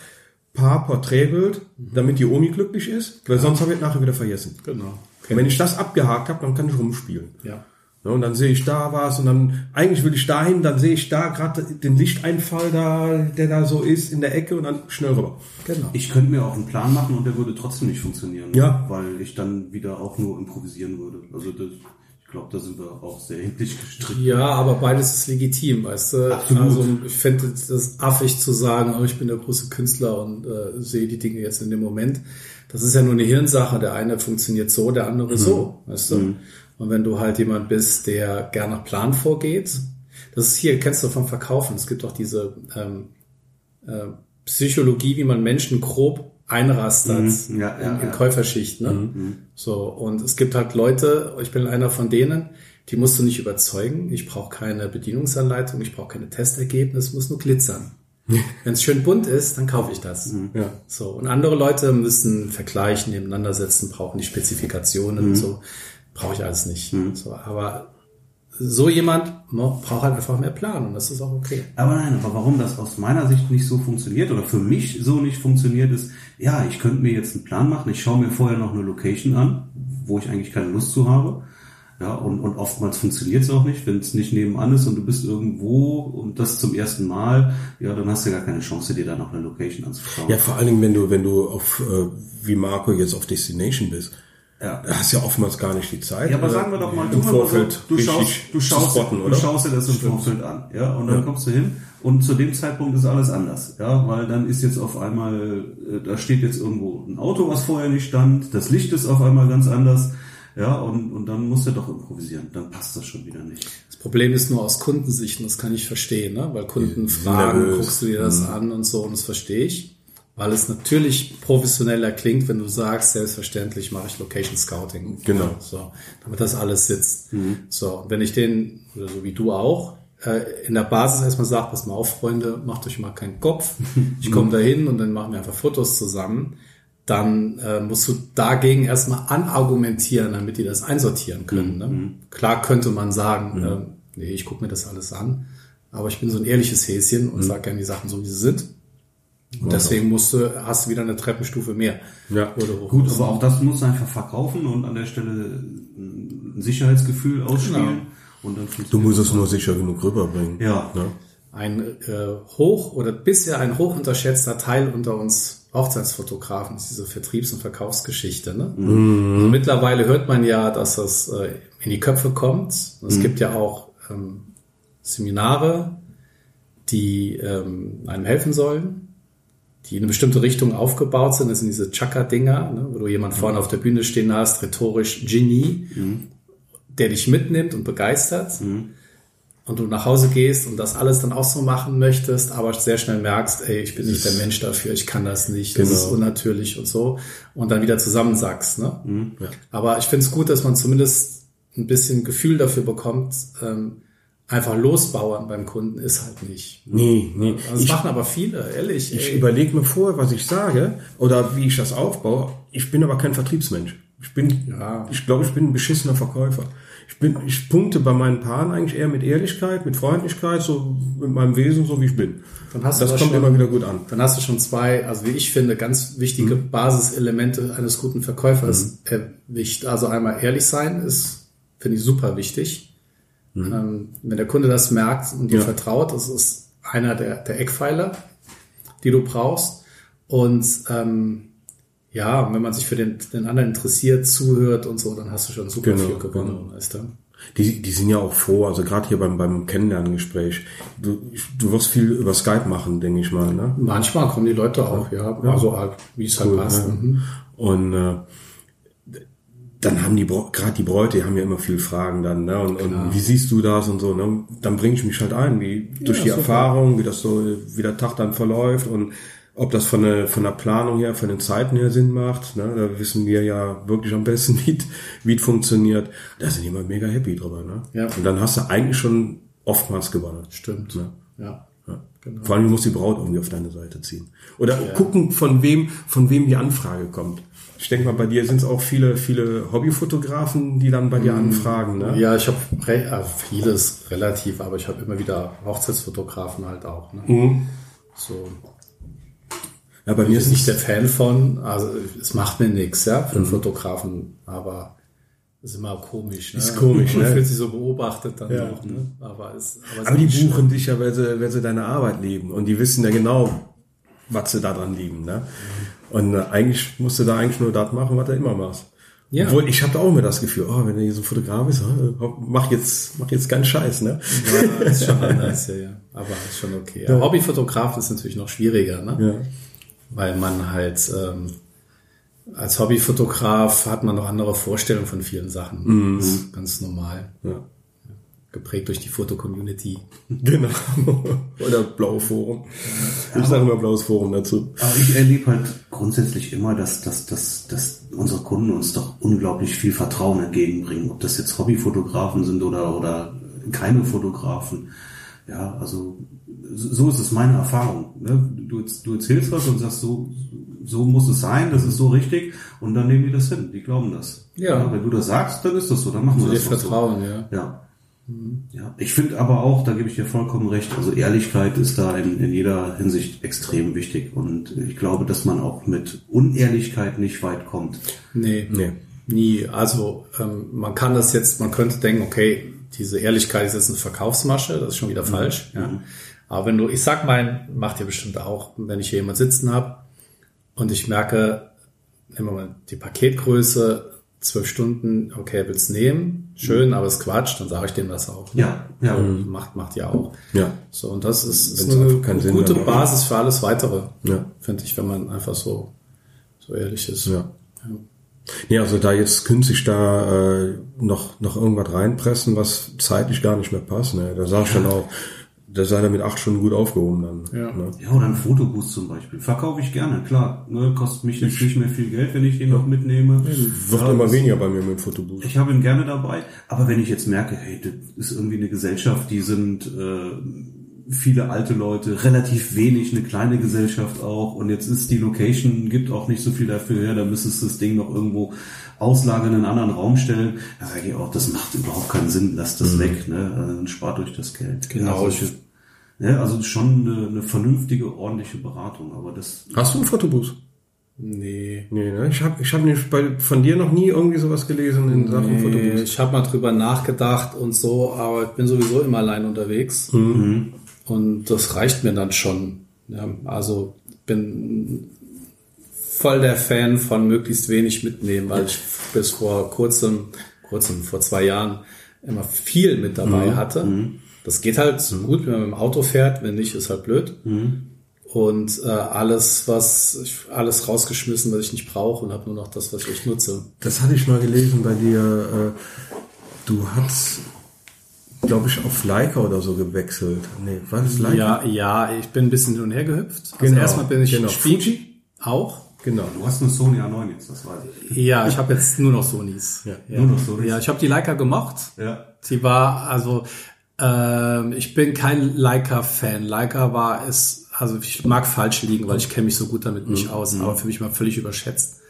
Speaker 2: Paar-Porträtbild, damit die Omi glücklich ist, weil sonst habe ich es nachher wieder vergessen.
Speaker 1: Genau.
Speaker 2: Und wenn ich das abgehakt habe, dann kann ich rumspielen.
Speaker 1: Ja.
Speaker 2: Ja, und dann sehe ich da was und dann, eigentlich will ich dahin, dann sehe ich da gerade den Lichteinfall da, der da so ist in der Ecke und dann schnell rüber.
Speaker 1: Genau.
Speaker 3: Ich könnte mir auch einen Plan machen und der würde trotzdem nicht funktionieren.
Speaker 2: Ja.
Speaker 3: Weil ich dann wieder auch nur improvisieren würde. Also das, glaube, da sind wir auch sehr ähnlich gestrickt.
Speaker 1: Ja, aber beides ist legitim, weißt du?
Speaker 3: Absolut.
Speaker 1: Also ich finde das affig zu sagen, oh, ich bin der große Künstler und äh, sehe die Dinge jetzt in dem Moment. Das ist ja nur eine Hirnsache. Der eine funktioniert so, der andere so, weißt du? Und wenn du halt jemand bist, der gern nach Plan vorgeht, das ist hier, kennst du vom Verkaufen, es gibt auch diese ähm, äh, Psychologie, wie man Menschen grob einrastert
Speaker 3: Mhm. Ja, ja,
Speaker 1: in, in
Speaker 3: ja.
Speaker 1: Käuferschicht. Ne? So, und es gibt halt Leute, ich bin einer von denen, die musst du nicht überzeugen. Ich brauche keine Bedienungsanleitung, ich brauche keine Testergebnis, muss nur glitzern. Wenn es schön bunt ist, dann kaufe ich das.
Speaker 2: Ja.
Speaker 1: So, und andere Leute müssen vergleichen, nebeneinander setzen, brauchen die Spezifikationen und so. Brauche ich alles nicht. So, aber so jemand braucht halt einfach mehr Plan und das ist auch okay.
Speaker 3: Aber nein, aber warum das aus meiner Sicht nicht so funktioniert oder für mich so nicht funktioniert ist, ja, ich könnte mir jetzt einen Plan machen, ich schaue mir vorher noch eine Location an, wo ich eigentlich keine Lust zu habe. Ja, und, und oftmals funktioniert es auch nicht, wenn es nicht nebenan ist und du bist irgendwo und das zum ersten Mal, ja, dann hast du gar keine Chance, dir da noch eine Location anzuschauen.
Speaker 2: Ja, vor allen Dingen, wenn du, wenn du auf, äh, wie Marco jetzt auf Destination bist.
Speaker 3: Ja.
Speaker 2: Da hast du ja oftmals gar nicht die Zeit.
Speaker 3: Ja, aber
Speaker 2: äh,
Speaker 3: sagen wir doch mal, mal
Speaker 2: Vorfeld
Speaker 3: so, du
Speaker 2: richtig
Speaker 3: schaust, du schaust,
Speaker 2: spotten,
Speaker 3: du schaust dir das im Vorfeld an, ja, und dann kommst du hin und zu dem Zeitpunkt ist alles anders, ja, weil dann ist jetzt auf einmal, äh, da steht jetzt irgendwo ein Auto, was vorher nicht stand, das Licht ist auf einmal ganz anders, ja, und, und dann musst du doch improvisieren, dann passt das schon wieder nicht.
Speaker 1: Das Problem ist nur aus Kundensicht, und das kann ich verstehen, ne? weil Kunden fragen,
Speaker 2: nervös.
Speaker 1: guckst du dir das an und so, und das verstehe ich. Weil es natürlich professioneller klingt, wenn du sagst, selbstverständlich mache ich Location Scouting.
Speaker 2: Genau.
Speaker 1: So, damit das alles sitzt. So, und wenn ich den, oder so wie du auch, äh, in der Basis erstmal sage, pass mal auf, Freunde, macht euch mal keinen Kopf. Ich komme da hin und dann machen wir einfach Fotos zusammen. Dann äh, musst du dagegen erstmal anargumentieren, damit die das einsortieren können. Ne? Klar könnte man sagen, äh, nee, ich gucke mir das alles an, aber ich bin so ein ehrliches Häschen und sage gerne die Sachen so, wie sie sind. Und deswegen musst du, hast du wieder eine Treppenstufe mehr.
Speaker 2: Ja.
Speaker 3: Gut, aber auch das musst du einfach verkaufen und an der Stelle ein Sicherheitsgefühl ausspielen
Speaker 1: Genau.
Speaker 3: und dann
Speaker 2: Du musst es nur sicher genug rüberbringen.
Speaker 3: Ja.
Speaker 2: Ne?
Speaker 1: ein äh, hoch oder bisher ein hoch unterschätzter Teil unter uns Hochzeitsfotografen ist diese Vertriebs- und Verkaufsgeschichte. Ne? Also mittlerweile hört man ja, dass das äh, in die Köpfe kommt. Es gibt ja auch ähm, Seminare, die ähm, einem helfen sollen, die in eine bestimmte Richtung aufgebaut sind. Das sind diese Chaka-Dinger, ne? wo du jemand vorne auf der Bühne stehen hast, rhetorisch Genie, der dich mitnimmt und begeistert und du nach Hause gehst und das alles dann auch so machen möchtest, aber sehr schnell merkst, ey, ich bin nicht der Mensch dafür, ich kann das nicht, das
Speaker 2: Genau.
Speaker 1: ist unnatürlich und so und dann wieder zusammensackst. Ne?
Speaker 2: Mhm. Ja.
Speaker 1: Aber ich finde es gut, dass man zumindest ein bisschen Gefühl dafür bekommt, ähm, einfach losbauern beim Kunden ist halt nicht.
Speaker 2: Nee, nee.
Speaker 1: Das machen aber viele, ehrlich.
Speaker 2: Ich überlege mir vor, was ich sage oder wie ich das aufbaue. Ich bin aber kein Vertriebsmensch. Ich bin,
Speaker 1: Ja.
Speaker 2: ich glaube, ich bin ein beschissener Verkäufer. Ich bin, ich punkte bei meinen Paaren eigentlich eher mit Ehrlichkeit, mit Freundlichkeit, so mit meinem Wesen, so wie ich bin.
Speaker 1: Dann hast du
Speaker 2: das
Speaker 1: aber
Speaker 2: kommt
Speaker 1: schon-
Speaker 2: immer wieder gut an.
Speaker 1: Dann hast du schon zwei, also wie ich finde, ganz wichtige
Speaker 2: Mhm.
Speaker 1: Basiselemente eines guten Verkäufers erwischt. Also einmal ehrlich sein ist, finde ich super wichtig. Ähm, wenn der Kunde das merkt und dir
Speaker 2: Mhm. Ja.
Speaker 1: vertraut, das ist einer der, der Eckpfeiler, die du brauchst. Und ähm, ja, wenn man sich für den, den anderen interessiert, zuhört und so, dann hast du schon super
Speaker 2: Genau,
Speaker 1: viel gewonnen, weißt du?
Speaker 2: Die, die sind ja auch froh, also gerade hier beim, beim Kennenlerngespräch. Du, du wirst viel über Skype machen, denke ich mal. Ne?
Speaker 1: Manchmal kommen die Leute auch, ja, also halt, wie es halt
Speaker 2: Cool,
Speaker 1: passt.
Speaker 2: ja.
Speaker 1: Mhm.
Speaker 2: Und äh, dann haben die gerade die Bräute, die haben ja immer viel Fragen dann, ne? Und, und wie siehst du das und so, ne? Dann bringe ich mich halt ein, wie durch die
Speaker 1: super.
Speaker 2: Erfahrung, wie das so, wie der Tag dann verläuft und ob das von der, von der Planung her, von den Zeiten her Sinn macht. Ne? Da wissen wir ja wirklich am besten, wie wie es funktioniert. Da sind die immer mega happy drüber. Ne?
Speaker 1: Ja.
Speaker 2: Und dann hast du eigentlich schon oftmals gewonnen.
Speaker 1: Stimmt.
Speaker 2: Ne?
Speaker 1: Ja.
Speaker 2: Ja. Vor allem muss die Braut irgendwie auf deine Seite ziehen. Oder gucken, von wem, von wem die Anfrage kommt. Ich denke mal, bei dir sind es auch viele, viele Hobbyfotografen, die dann bei dir anfragen. Ne?
Speaker 1: Ja, ich habe äh, vieles relativ, aber ich habe immer wieder Hochzeitsfotografen halt auch. Ne?
Speaker 2: Mhm.
Speaker 1: So.
Speaker 2: Ja, bei mir ist
Speaker 1: nicht der Fan von, also es macht mir nichts, ja, für einen Fotografen, aber ist immer komisch. Ne?
Speaker 2: Ist komisch,
Speaker 1: Man
Speaker 2: ne?
Speaker 1: fühlt sich so beobachtet dann
Speaker 2: Ja.
Speaker 1: auch, ne? Aber es, aber, es
Speaker 2: Aber die buchen dich ja, weil sie, weil sie deine Arbeit lieben. Und die wissen ja genau, was sie daran lieben. Ne? Und äh, eigentlich musst du da eigentlich nur das machen, was du immer machst.
Speaker 1: Ja.
Speaker 2: Obwohl, ich habe da auch immer das Gefühl, oh, wenn du hier so Fotograf bist, mach jetzt, mach jetzt keinen Scheiß, ne?
Speaker 1: Ja, ist schon anders, ja, ja. Aber ist schon okay. Ja. Hobbyfotograf ist natürlich noch schwieriger, ne?
Speaker 2: Ja.
Speaker 1: Weil man halt ähm, als Hobbyfotograf hat man noch andere Vorstellungen von vielen Sachen. Das ist ganz normal.
Speaker 2: ja.
Speaker 1: Geprägt durch die Foto-Community.
Speaker 2: Genau. Oder blaue Forum. Ich sage immer blaues Forum dazu.
Speaker 3: Aber ich erlebe halt grundsätzlich immer, dass, dass, dass, dass unsere Kunden uns doch unglaublich viel Vertrauen entgegenbringen. Ob das jetzt Hobbyfotografen sind oder, oder keine Fotografen. Ja, also so ist es meine Erfahrung. Ne? Du, du erzählst was und sagst, so, so muss es sein, das ist so richtig und dann nehmen die das hin, die glauben das.
Speaker 1: Ja.
Speaker 3: wenn du das sagst, dann ist das so, dann machen wir
Speaker 1: Dir
Speaker 3: das auch so.
Speaker 1: vertrauen, ja.
Speaker 3: Ja. Ja, ich finde aber auch, da gebe ich dir vollkommen recht, also Ehrlichkeit ist da in, in jeder Hinsicht extrem wichtig und ich glaube, dass man auch mit Unehrlichkeit nicht weit kommt.
Speaker 1: Nee,
Speaker 2: Nee.
Speaker 1: nie. Also ähm, man kann das jetzt, man könnte denken, okay, diese Ehrlichkeit ist jetzt eine Verkaufsmasche, das ist schon wieder falsch. Ja. Aber wenn du, ich sag mal, macht ihr bestimmt auch, wenn ich hier jemand sitzen habe und ich merke, nehmen wir mal die Paketgröße, zwölf Stunden, okay, willst nehmen, schön, aber es ist Quatsch, dann sage ich dem das auch.
Speaker 3: Ja, ja.
Speaker 1: Macht, macht ja auch.
Speaker 2: Ja.
Speaker 1: So, und das ist, ist eine
Speaker 2: Sinn
Speaker 1: gute
Speaker 2: hat.
Speaker 1: Basis für alles weitere,
Speaker 2: Ja.
Speaker 1: finde ich, wenn man einfach so, so ehrlich ist.
Speaker 2: Ja. Nee, also da jetzt künstlich da äh, noch, noch irgendwas reinpressen, was zeitlich gar nicht mehr passt, ne? Da sag ich dann auch, da sei er mit acht Stunden gut aufgehoben dann.
Speaker 1: Ja.
Speaker 2: Ne?
Speaker 3: Ja, oder ein Fotoboost zum Beispiel. Verkaufe ich gerne, klar. Ne, kostet mich jetzt nicht mehr viel Geld, wenn ich den noch mitnehme.
Speaker 2: Wird
Speaker 3: Ja,
Speaker 2: immer
Speaker 3: das-
Speaker 2: weniger bei mir mit dem Fotoboost.
Speaker 3: Ich habe ihn gerne dabei, aber wenn ich jetzt merke, hey, das ist irgendwie eine Gesellschaft, die sind äh, viele alte Leute, relativ wenig, eine kleine Gesellschaft auch und jetzt ist die Location, gibt auch nicht so viel dafür her, da müsstest du das Ding noch irgendwo auslagern, in einen anderen Raum stellen. Da sage ich auch, das macht überhaupt keinen Sinn, lasst das weg, ne? Also dann spart euch das Geld.
Speaker 1: Genau,
Speaker 3: Also, ja, also schon eine, eine vernünftige, ordentliche Beratung, aber das
Speaker 2: Hast du einen Fotoboost?
Speaker 1: Nee.
Speaker 2: Nee, ne? Ich habe ich hab nämlich bei, von dir noch nie irgendwie sowas gelesen in Sachen
Speaker 1: Nee,
Speaker 2: Fotoboost.
Speaker 1: ich habe mal drüber nachgedacht und so, aber ich bin sowieso immer allein unterwegs. Und das reicht mir dann schon. Ja, also bin voll der Fan von möglichst wenig mitnehmen, weil ich bis vor kurzem, kurzem, vor zwei Jahren immer viel mit dabei hatte. Das geht halt so gut, wenn man mit dem Auto fährt, wenn nicht, ist halt blöd. Und äh, alles, was ich alles rausgeschmissen, was ich nicht brauche und habe nur noch das, was ich nutze.
Speaker 2: Das hatte ich mal gelesen bei dir. Äh, du hast, glaube ich, auf Leica oder so gewechselt. Nee, war das Leica?
Speaker 1: Ja, ja, ich bin ein bisschen hin und her gehüpft. Also
Speaker 2: Genau,
Speaker 1: erstmal bin ich
Speaker 2: genau.
Speaker 1: Spiegel
Speaker 2: Fuji?
Speaker 1: auch.
Speaker 2: Genau.
Speaker 3: Du hast eine Sony A9 jetzt, das weiß ich.
Speaker 1: Ja, ich habe jetzt nur noch Sonys. Ja,
Speaker 3: Nur noch Sonys?
Speaker 1: Ja, ich habe die Leica gemocht.
Speaker 3: Ja.
Speaker 1: Sie war, also ähm, ich bin kein Leica-Fan. Leica war es, also ich mag falsch liegen, weil ich kenne mich so gut damit nicht aus, aber für mich mal völlig überschätzt.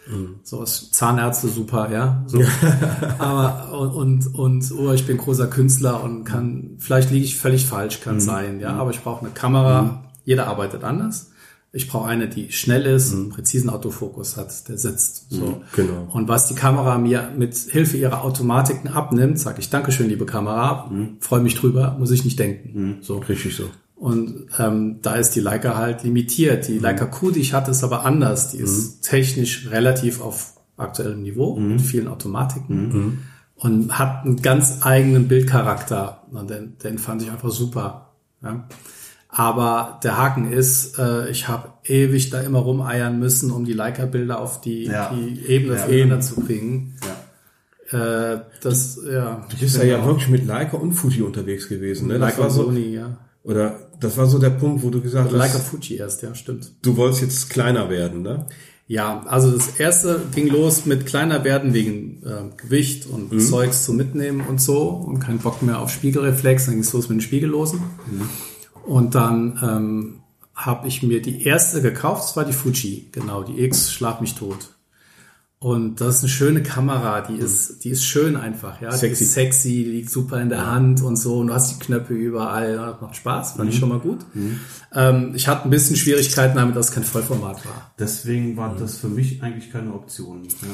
Speaker 1: So was Zahnärzte super, ja. So. aber und, und und oh, ich bin großer Künstler und kann, vielleicht liege ich völlig falsch, kann sein, ja. Aber ich brauche eine Kamera. Jeder arbeitet anders. Ich brauche eine, die schnell ist, einen präzisen Autofokus hat, der sitzt. So.
Speaker 2: genau.
Speaker 1: Und was die Kamera mir mit Hilfe ihrer Automatiken abnimmt, sage ich Dankeschön, liebe Kamera, freue mich drüber, muss ich nicht denken. So.
Speaker 2: Richtig so.
Speaker 1: Und ähm, da ist die Leica halt limitiert. Die Leica Q, die ich hatte, ist aber anders. Die ist technisch relativ auf aktuellem Niveau mit vielen Automatiken und hat einen ganz eigenen Bildcharakter. Und den, den fand ich einfach super. Ja. Aber der Haken ist, äh, ich habe ewig da immer rumeiern müssen, um die Leica-Bilder auf die,
Speaker 3: Ja.
Speaker 1: die Ebene
Speaker 3: Ja.
Speaker 1: voneinander zu kriegen.
Speaker 3: Ja.
Speaker 1: Äh, das, ja,
Speaker 2: Du bist ja, ja wirklich mit Leica und Fuji unterwegs gewesen. Ne? Das
Speaker 1: Leica
Speaker 2: war
Speaker 1: und
Speaker 2: so,
Speaker 1: Sony, ja.
Speaker 2: oder das war so der Punkt, wo du gesagt
Speaker 1: Leica
Speaker 2: hast,
Speaker 1: Fuji erst, ja, stimmt.
Speaker 2: du wolltest jetzt kleiner werden, ne?
Speaker 1: Ja, also das erste ging los mit kleiner werden wegen äh, Gewicht und Zeugs zu mitnehmen und so und kein Bock mehr auf Spiegelreflex. Dann ging es los mit den Spiegellosen. Und dann ähm, habe ich mir die erste gekauft, das war die Fuji, genau, die X, schlag mich tot. Und das ist eine schöne Kamera, die ist, die ist schön einfach, ja.
Speaker 2: Sexy.
Speaker 1: Die ist sexy, liegt super in der Hand und so. Und du hast die Knöpfe überall, ja, das macht Spaß, fand ich schon mal gut. Ähm, ich hatte ein bisschen Schwierigkeiten damit, dass es kein Vollformat war.
Speaker 3: Deswegen war das für mich eigentlich keine Option. Ja.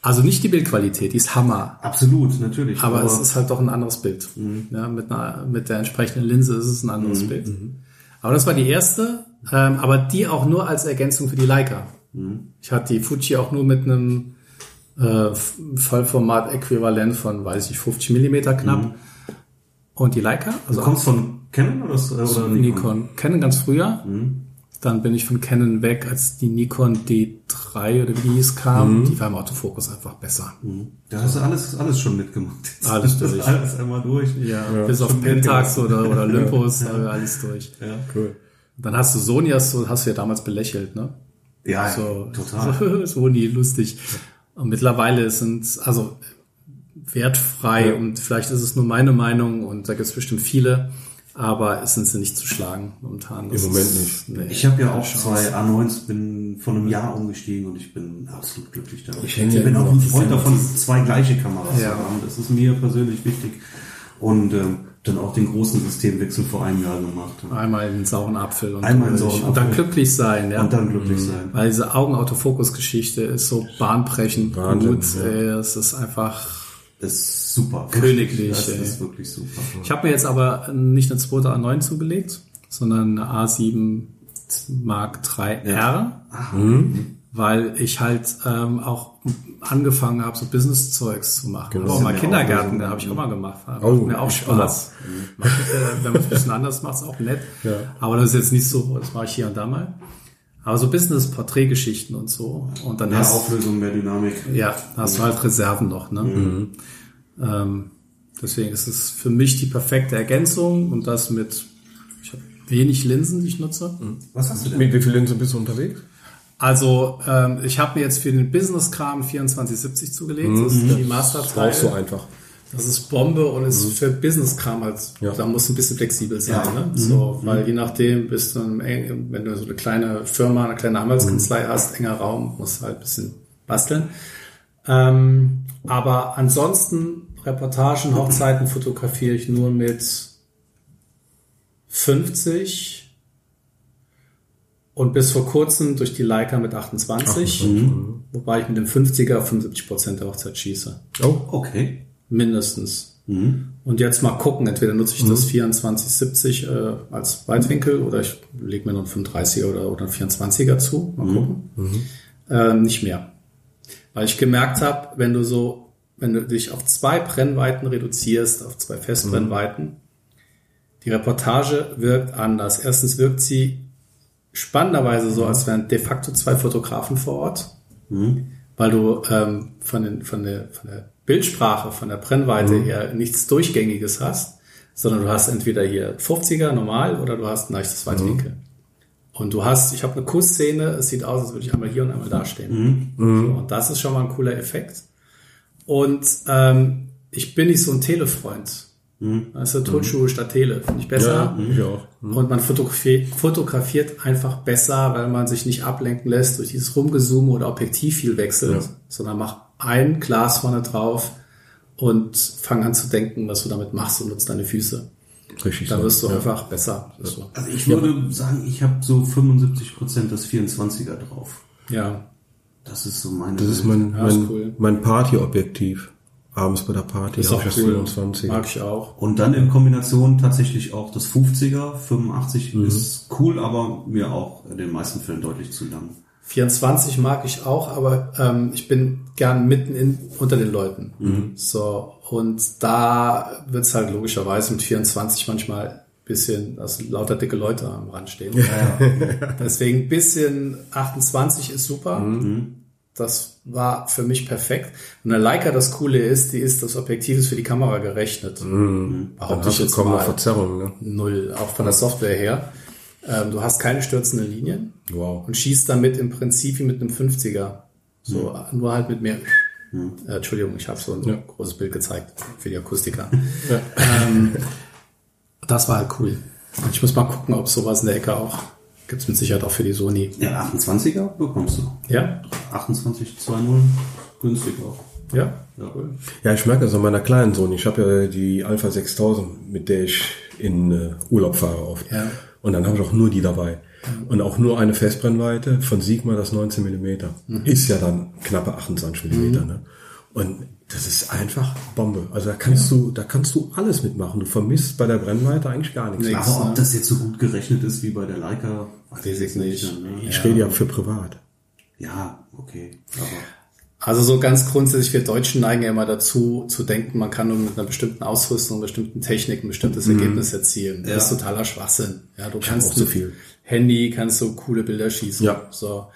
Speaker 1: Also nicht die Bildqualität, die ist Hammer.
Speaker 3: Absolut, natürlich.
Speaker 1: Aber, es ist halt doch ein anderes Bild. Ja, mit, einer, mit der entsprechenden Linse ist es ein anderes Bild. Aber das war die erste, ähm, aber die auch nur als Ergänzung für die Leica. Ich hatte die Fuji auch nur mit einem äh, Vollformat-Äquivalent von, weiß ich, 50 Millimeter knapp. Und die Leica, also
Speaker 3: du kommst von Canon oder, oder
Speaker 1: Nikon? Nikon. Canon ganz früher. Dann bin ich von Canon weg, als die Nikon D3 oder wie die hieß kam. Die war im Autofokus einfach besser.
Speaker 3: Da hast du alles, alles schon mitgemacht. Jetzt.
Speaker 1: Alles durch.
Speaker 3: alles einmal durch.
Speaker 1: Ja, bis auf Pentax oder, oder Olympus, haben wir alles durch.
Speaker 3: Ja,
Speaker 2: Cool.
Speaker 1: Dann hast du Sony, hast du, hast du ja damals belächelt, ne?
Speaker 3: Ja
Speaker 1: So,
Speaker 3: total.
Speaker 1: Sony, lustig. Und mittlerweile sind es, also wertfrei und vielleicht ist es nur meine Meinung und da gibt es bestimmt viele, aber es sind sie nicht zu schlagen momentan. Das
Speaker 2: Im Moment
Speaker 1: ist- nee,
Speaker 3: Ich habe ja auch zwei A9s, bin vor einem Jahr umgestiegen und ich bin absolut glücklich damit.
Speaker 2: Ich hänge ja
Speaker 3: bin auch ein Freund davon, zwei gleiche Kameras
Speaker 1: Ja.
Speaker 3: zu haben. Das ist mir persönlich wichtig. Und ähm, dann auch den großen Systemwechsel vor einem Jahr gemacht.
Speaker 1: Einmal in den sauren Apfel und,
Speaker 3: Einmal
Speaker 1: durch.
Speaker 3: sauren
Speaker 1: und dann
Speaker 3: Apfel.
Speaker 1: glücklich sein, ja.
Speaker 3: Und dann glücklich sein.
Speaker 1: Weil diese Augenautofokus-Geschichte ist so bahnbrechend
Speaker 2: Wahnsinn,
Speaker 1: gut.
Speaker 2: ja.
Speaker 1: Es ist einfach
Speaker 3: Das ist super.
Speaker 1: Königlich,
Speaker 3: Das
Speaker 1: ey.
Speaker 3: ist wirklich super.
Speaker 1: Ich habe mir jetzt aber nicht eine zweite A9 zugelegt, sondern eine A7 Mark III R, weil ich halt ähm, auch angefangen habe, so Business-Zeugs zu machen.
Speaker 2: Genau.
Speaker 1: Also
Speaker 3: Das
Speaker 1: mal Kindergärten,
Speaker 3: auch-
Speaker 1: da habe ich auch mal gemacht. Macht
Speaker 2: Oh,
Speaker 1: mir auch Spaß. Macht, äh, wenn man es ein bisschen anders macht, ist auch nett.
Speaker 2: Ja.
Speaker 1: Aber das ist jetzt nicht so, das mache ich hier und da mal. Aber so Business-Porträtgeschichten und so. Und dann
Speaker 3: Mehr
Speaker 1: hast
Speaker 3: Auflösung, mehr Dynamik.
Speaker 1: ja, da hast du halt Reserven noch, ne? Ähm, deswegen ist es für mich die perfekte Ergänzung und das mit, ich habe wenig Linsen, die ich nutze.
Speaker 3: Was hast du denn?
Speaker 2: Mit wie vielen Linsen bist du unterwegs?
Speaker 1: Also ähm, ich habe mir jetzt für den Business-Kram 2470 zugelegt, das ist die Master-Teil.
Speaker 2: Brauchst du einfach.
Speaker 1: Das ist Bombe und ist für Business-Kram halt,
Speaker 2: Ja.
Speaker 1: da muss ein bisschen flexibel sein.
Speaker 3: Ja.
Speaker 1: Ne? So, weil je nachdem bist du, eng- wenn du so eine kleine Firma, eine kleine Anwaltskanzlei hast, enger Raum, musst du halt ein bisschen basteln. Ähm, aber ansonsten Reportagen, Hochzeiten fotografiere ich nur mit 50 und bis vor kurzem durch die Leica mit 28, wobei ich mit dem 50er 75 Prozent der Hochzeit schieße.
Speaker 2: Oh,
Speaker 3: Okay.
Speaker 1: Mindestens. Und jetzt mal gucken, entweder nutze ich das 2470 äh, als Weitwinkel oder ich lege mir noch einen 35er oder, oder einen 24er zu. Mal gucken. Äh, nicht mehr. Weil ich gemerkt habe, wenn du so, wenn du dich auf zwei Brennweiten reduzierst, auf zwei Festbrennweiten, die Reportage wirkt anders. Erstens wirkt sie spannenderweise so, als wären de facto zwei Fotografen vor Ort, weil du ähm, von, den, von, der, von der Bildsprache, von der Brennweite her nichts Durchgängiges hast, sondern du hast entweder hier 50er normal oder du hast ein leichtes Weitwinkel. Und du hast, ich habe eine Kussszene, es sieht aus, als würde ich einmal hier und einmal da stehen. So, und das ist schon mal ein cooler Effekt. Und ähm, ich bin nicht so ein Telefreund. Weißt du, Turnschuhe statt Tele, finde ich besser.
Speaker 2: ja, ich auch.
Speaker 1: Und man fotografiert, fotografiert einfach besser, weil man sich nicht ablenken lässt durch dieses Rumgezoome oder Objektiv viel wechselt,
Speaker 2: Ja.
Speaker 1: sondern mach ein Glas vorne drauf und fang an zu denken, was du damit machst und nutzt deine Füße.
Speaker 2: Richtig.
Speaker 1: Da
Speaker 2: so.
Speaker 1: wirst du
Speaker 2: ja.
Speaker 1: einfach besser. Das so.
Speaker 3: Also ich würde sagen, ich habe so 75% des 24er drauf.
Speaker 1: Ja,
Speaker 3: Das ist so meine
Speaker 2: Das ist mein,
Speaker 1: Ja,
Speaker 2: mein,
Speaker 1: cool.
Speaker 2: mein Partyobjektiv. Abends bei der Party
Speaker 1: ist auch
Speaker 2: das
Speaker 1: cool.
Speaker 2: 24.
Speaker 1: Mag ich auch.
Speaker 3: Und dann in Kombination tatsächlich auch das 50er, 85 ist cool, aber mir auch in den meisten Fällen deutlich zu lang.
Speaker 1: 24 mag ich auch, aber ähm, ich bin gern mitten in, unter den Leuten. So, und da wird's halt logischerweise mit 24 manchmal bisschen, dass lauter dicke Leute am Rand stehen. Deswegen bisschen 28 ist super. Das war für mich perfekt. Und der Leica, das Coole ist, die ist, das Objektiv ist für die Kamera gerechnet.
Speaker 2: Dann
Speaker 1: Behaupte ich jetzt
Speaker 2: eine
Speaker 1: mal.
Speaker 2: Verzerrung, ne?
Speaker 1: Null, auch von der Software her. Ähm, du hast keine stürzenden Linien
Speaker 2: Wow.
Speaker 1: und schießt damit im Prinzip wie mit einem 50er. So, nur halt mit mehr. Äh, Entschuldigung, ich habe so ein großes Bild gezeigt für die Akustiker. ähm, das war halt cool. Ich muss mal gucken, ob sowas in der Ecke auch gibt's mit Sicherheit auch für die Sony.
Speaker 3: Ja, 28er bekommst du.
Speaker 1: Ja?
Speaker 3: 28 2.0, günstig auch.
Speaker 1: Ja?
Speaker 3: Ja.
Speaker 2: Ja, ich merke das an meiner kleinen Sohn. Ich habe ja die Alpha 6000, mit der ich in äh, Urlaub fahre oft.
Speaker 1: Ja.
Speaker 2: Und dann habe ich auch nur die dabei. Und auch nur eine Festbrennweite von Sigma, das 19 Millimeter. Ist ja dann knappe 28 Millimeter. Ne? Und das ist einfach Bombe. Also da kannst du, da kannst du alles mitmachen. Du vermisst bei der Brennweite eigentlich gar nichts.
Speaker 1: Nee.
Speaker 3: Aber
Speaker 1: ne?
Speaker 3: ob das jetzt so gut gerechnet ist wie bei der Leica,
Speaker 1: ich nicht.
Speaker 3: Ne?
Speaker 2: Ich rede ja für privat.
Speaker 3: Ja, okay. Aber
Speaker 1: Also so ganz grundsätzlich, wir Deutschen neigen ja immer dazu, zu denken, man kann nur mit einer bestimmten Ausrüstung, bestimmten Technik ein bestimmtes Ergebnis erzielen. Das ist totaler Schwachsinn. Ja, du kannst
Speaker 2: auch so viel.
Speaker 1: Handy kannst du coole Bilder schießen.
Speaker 2: Ja.
Speaker 1: So.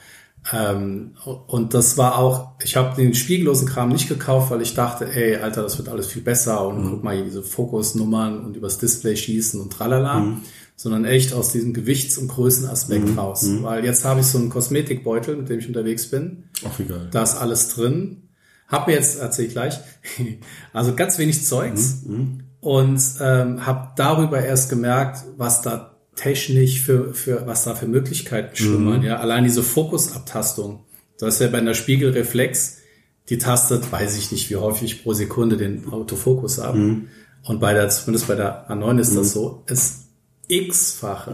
Speaker 1: Ähm, und das war auch, ich habe den spiegellosen Kram nicht gekauft, weil ich dachte, ey, Alter, das wird alles viel besser und guck mal hier diese Fokusnummern und übers Display schießen und tralala, sondern echt aus diesem Gewichts- und Größenaspekt raus. Weil jetzt habe ich so einen Kosmetikbeutel, mit dem ich unterwegs bin.
Speaker 2: Ach, egal.
Speaker 1: Da ist alles drin. Hab mir jetzt, erzähl ich gleich, also ganz wenig Zeugs und ähm, habe darüber erst gemerkt, was da technisch für, für was da für Möglichkeiten schlummern. Ja, allein diese Fokusabtastung. Du hast ja bei einer Spiegelreflex, die tastet, weiß ich nicht, wie häufig pro Sekunde den Autofokus ab. Und bei der, zumindest bei der A9 ist das so, ist x-fache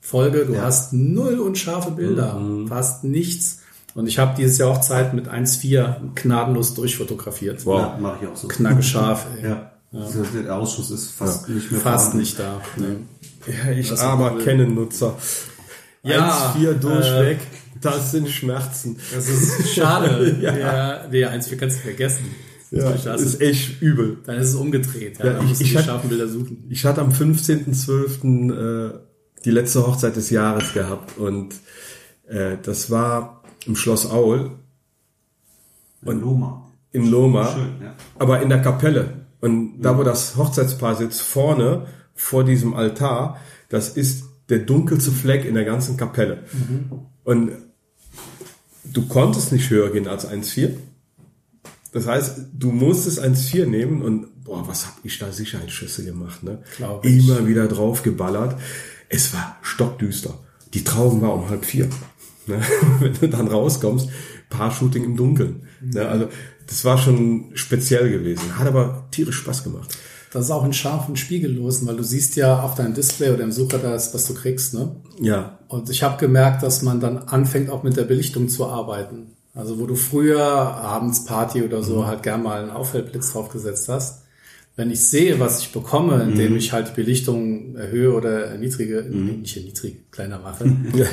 Speaker 1: Folge. Du hast null unscharfe Bilder, fast nichts. Und ich habe dieses Jahr auch Zeit mit 1.4 gnadenlos durchfotografiert.
Speaker 3: ja, mache ich auch so.
Speaker 1: Knackescharf, ey.
Speaker 3: Ja. Also Der Ausschuss ist fast nicht mehr
Speaker 1: Fast
Speaker 3: vorhanden.
Speaker 1: nicht da. Nee.
Speaker 2: Ja, ich
Speaker 1: Das cool.
Speaker 2: Canon-Nutzer.
Speaker 1: Ja,
Speaker 2: 1,4 durchweg,
Speaker 1: äh,
Speaker 2: das sind Schmerzen.
Speaker 1: Das ist schade.
Speaker 2: Ja.
Speaker 1: ja. Nee, 1.4 kannst du vergessen.
Speaker 2: Ja,
Speaker 1: Das ist,
Speaker 2: echt übel.
Speaker 1: dann ist es umgedreht. Ja,
Speaker 2: Ja, ich- ich
Speaker 1: scharfen Bilder suchen.
Speaker 2: Ich hatte am 15.12. Äh, die letzte Hochzeit des Jahres gehabt und äh, das war im Schloss Aul
Speaker 3: Und Loma.
Speaker 2: in Loma,
Speaker 3: Schön, ja.
Speaker 2: aber in der Kapelle. Und da, wo das Hochzeitspaar sitzt, vorne vor diesem Altar, das ist der dunkelste Fleck in der ganzen Kapelle. Und du konntest nicht höher gehen als 1,4. Das heißt, du musstest 1,4 nehmen und boah, was hab ich da Sicherheitsschüsse gemacht, ne?
Speaker 1: Glaub ich.
Speaker 2: Immer wieder drauf geballert. Es war stockdüster. Die Trauung war um halb vier. Ne? Wenn du dann rauskommst, Paar-Shooting im Dunkeln. Ne? Also das war schon speziell gewesen. Hat aber tierisch Spaß gemacht.
Speaker 1: Das ist auch ein scharfen Spiegellosen, weil du siehst ja auf deinem Display oder im Sucher das, was du kriegst. Ne?
Speaker 2: Ja,
Speaker 1: Und ich habe gemerkt, dass man dann anfängt, auch mit der Belichtung zu arbeiten. Also wo du früher abends Party oder so halt gern mal einen Aufhellblitz draufgesetzt hast. Wenn ich sehe, was ich bekomme, indem ich halt die Belichtung erhöhe oder erniedrige, nee, nicht erniedrige, kleiner mache,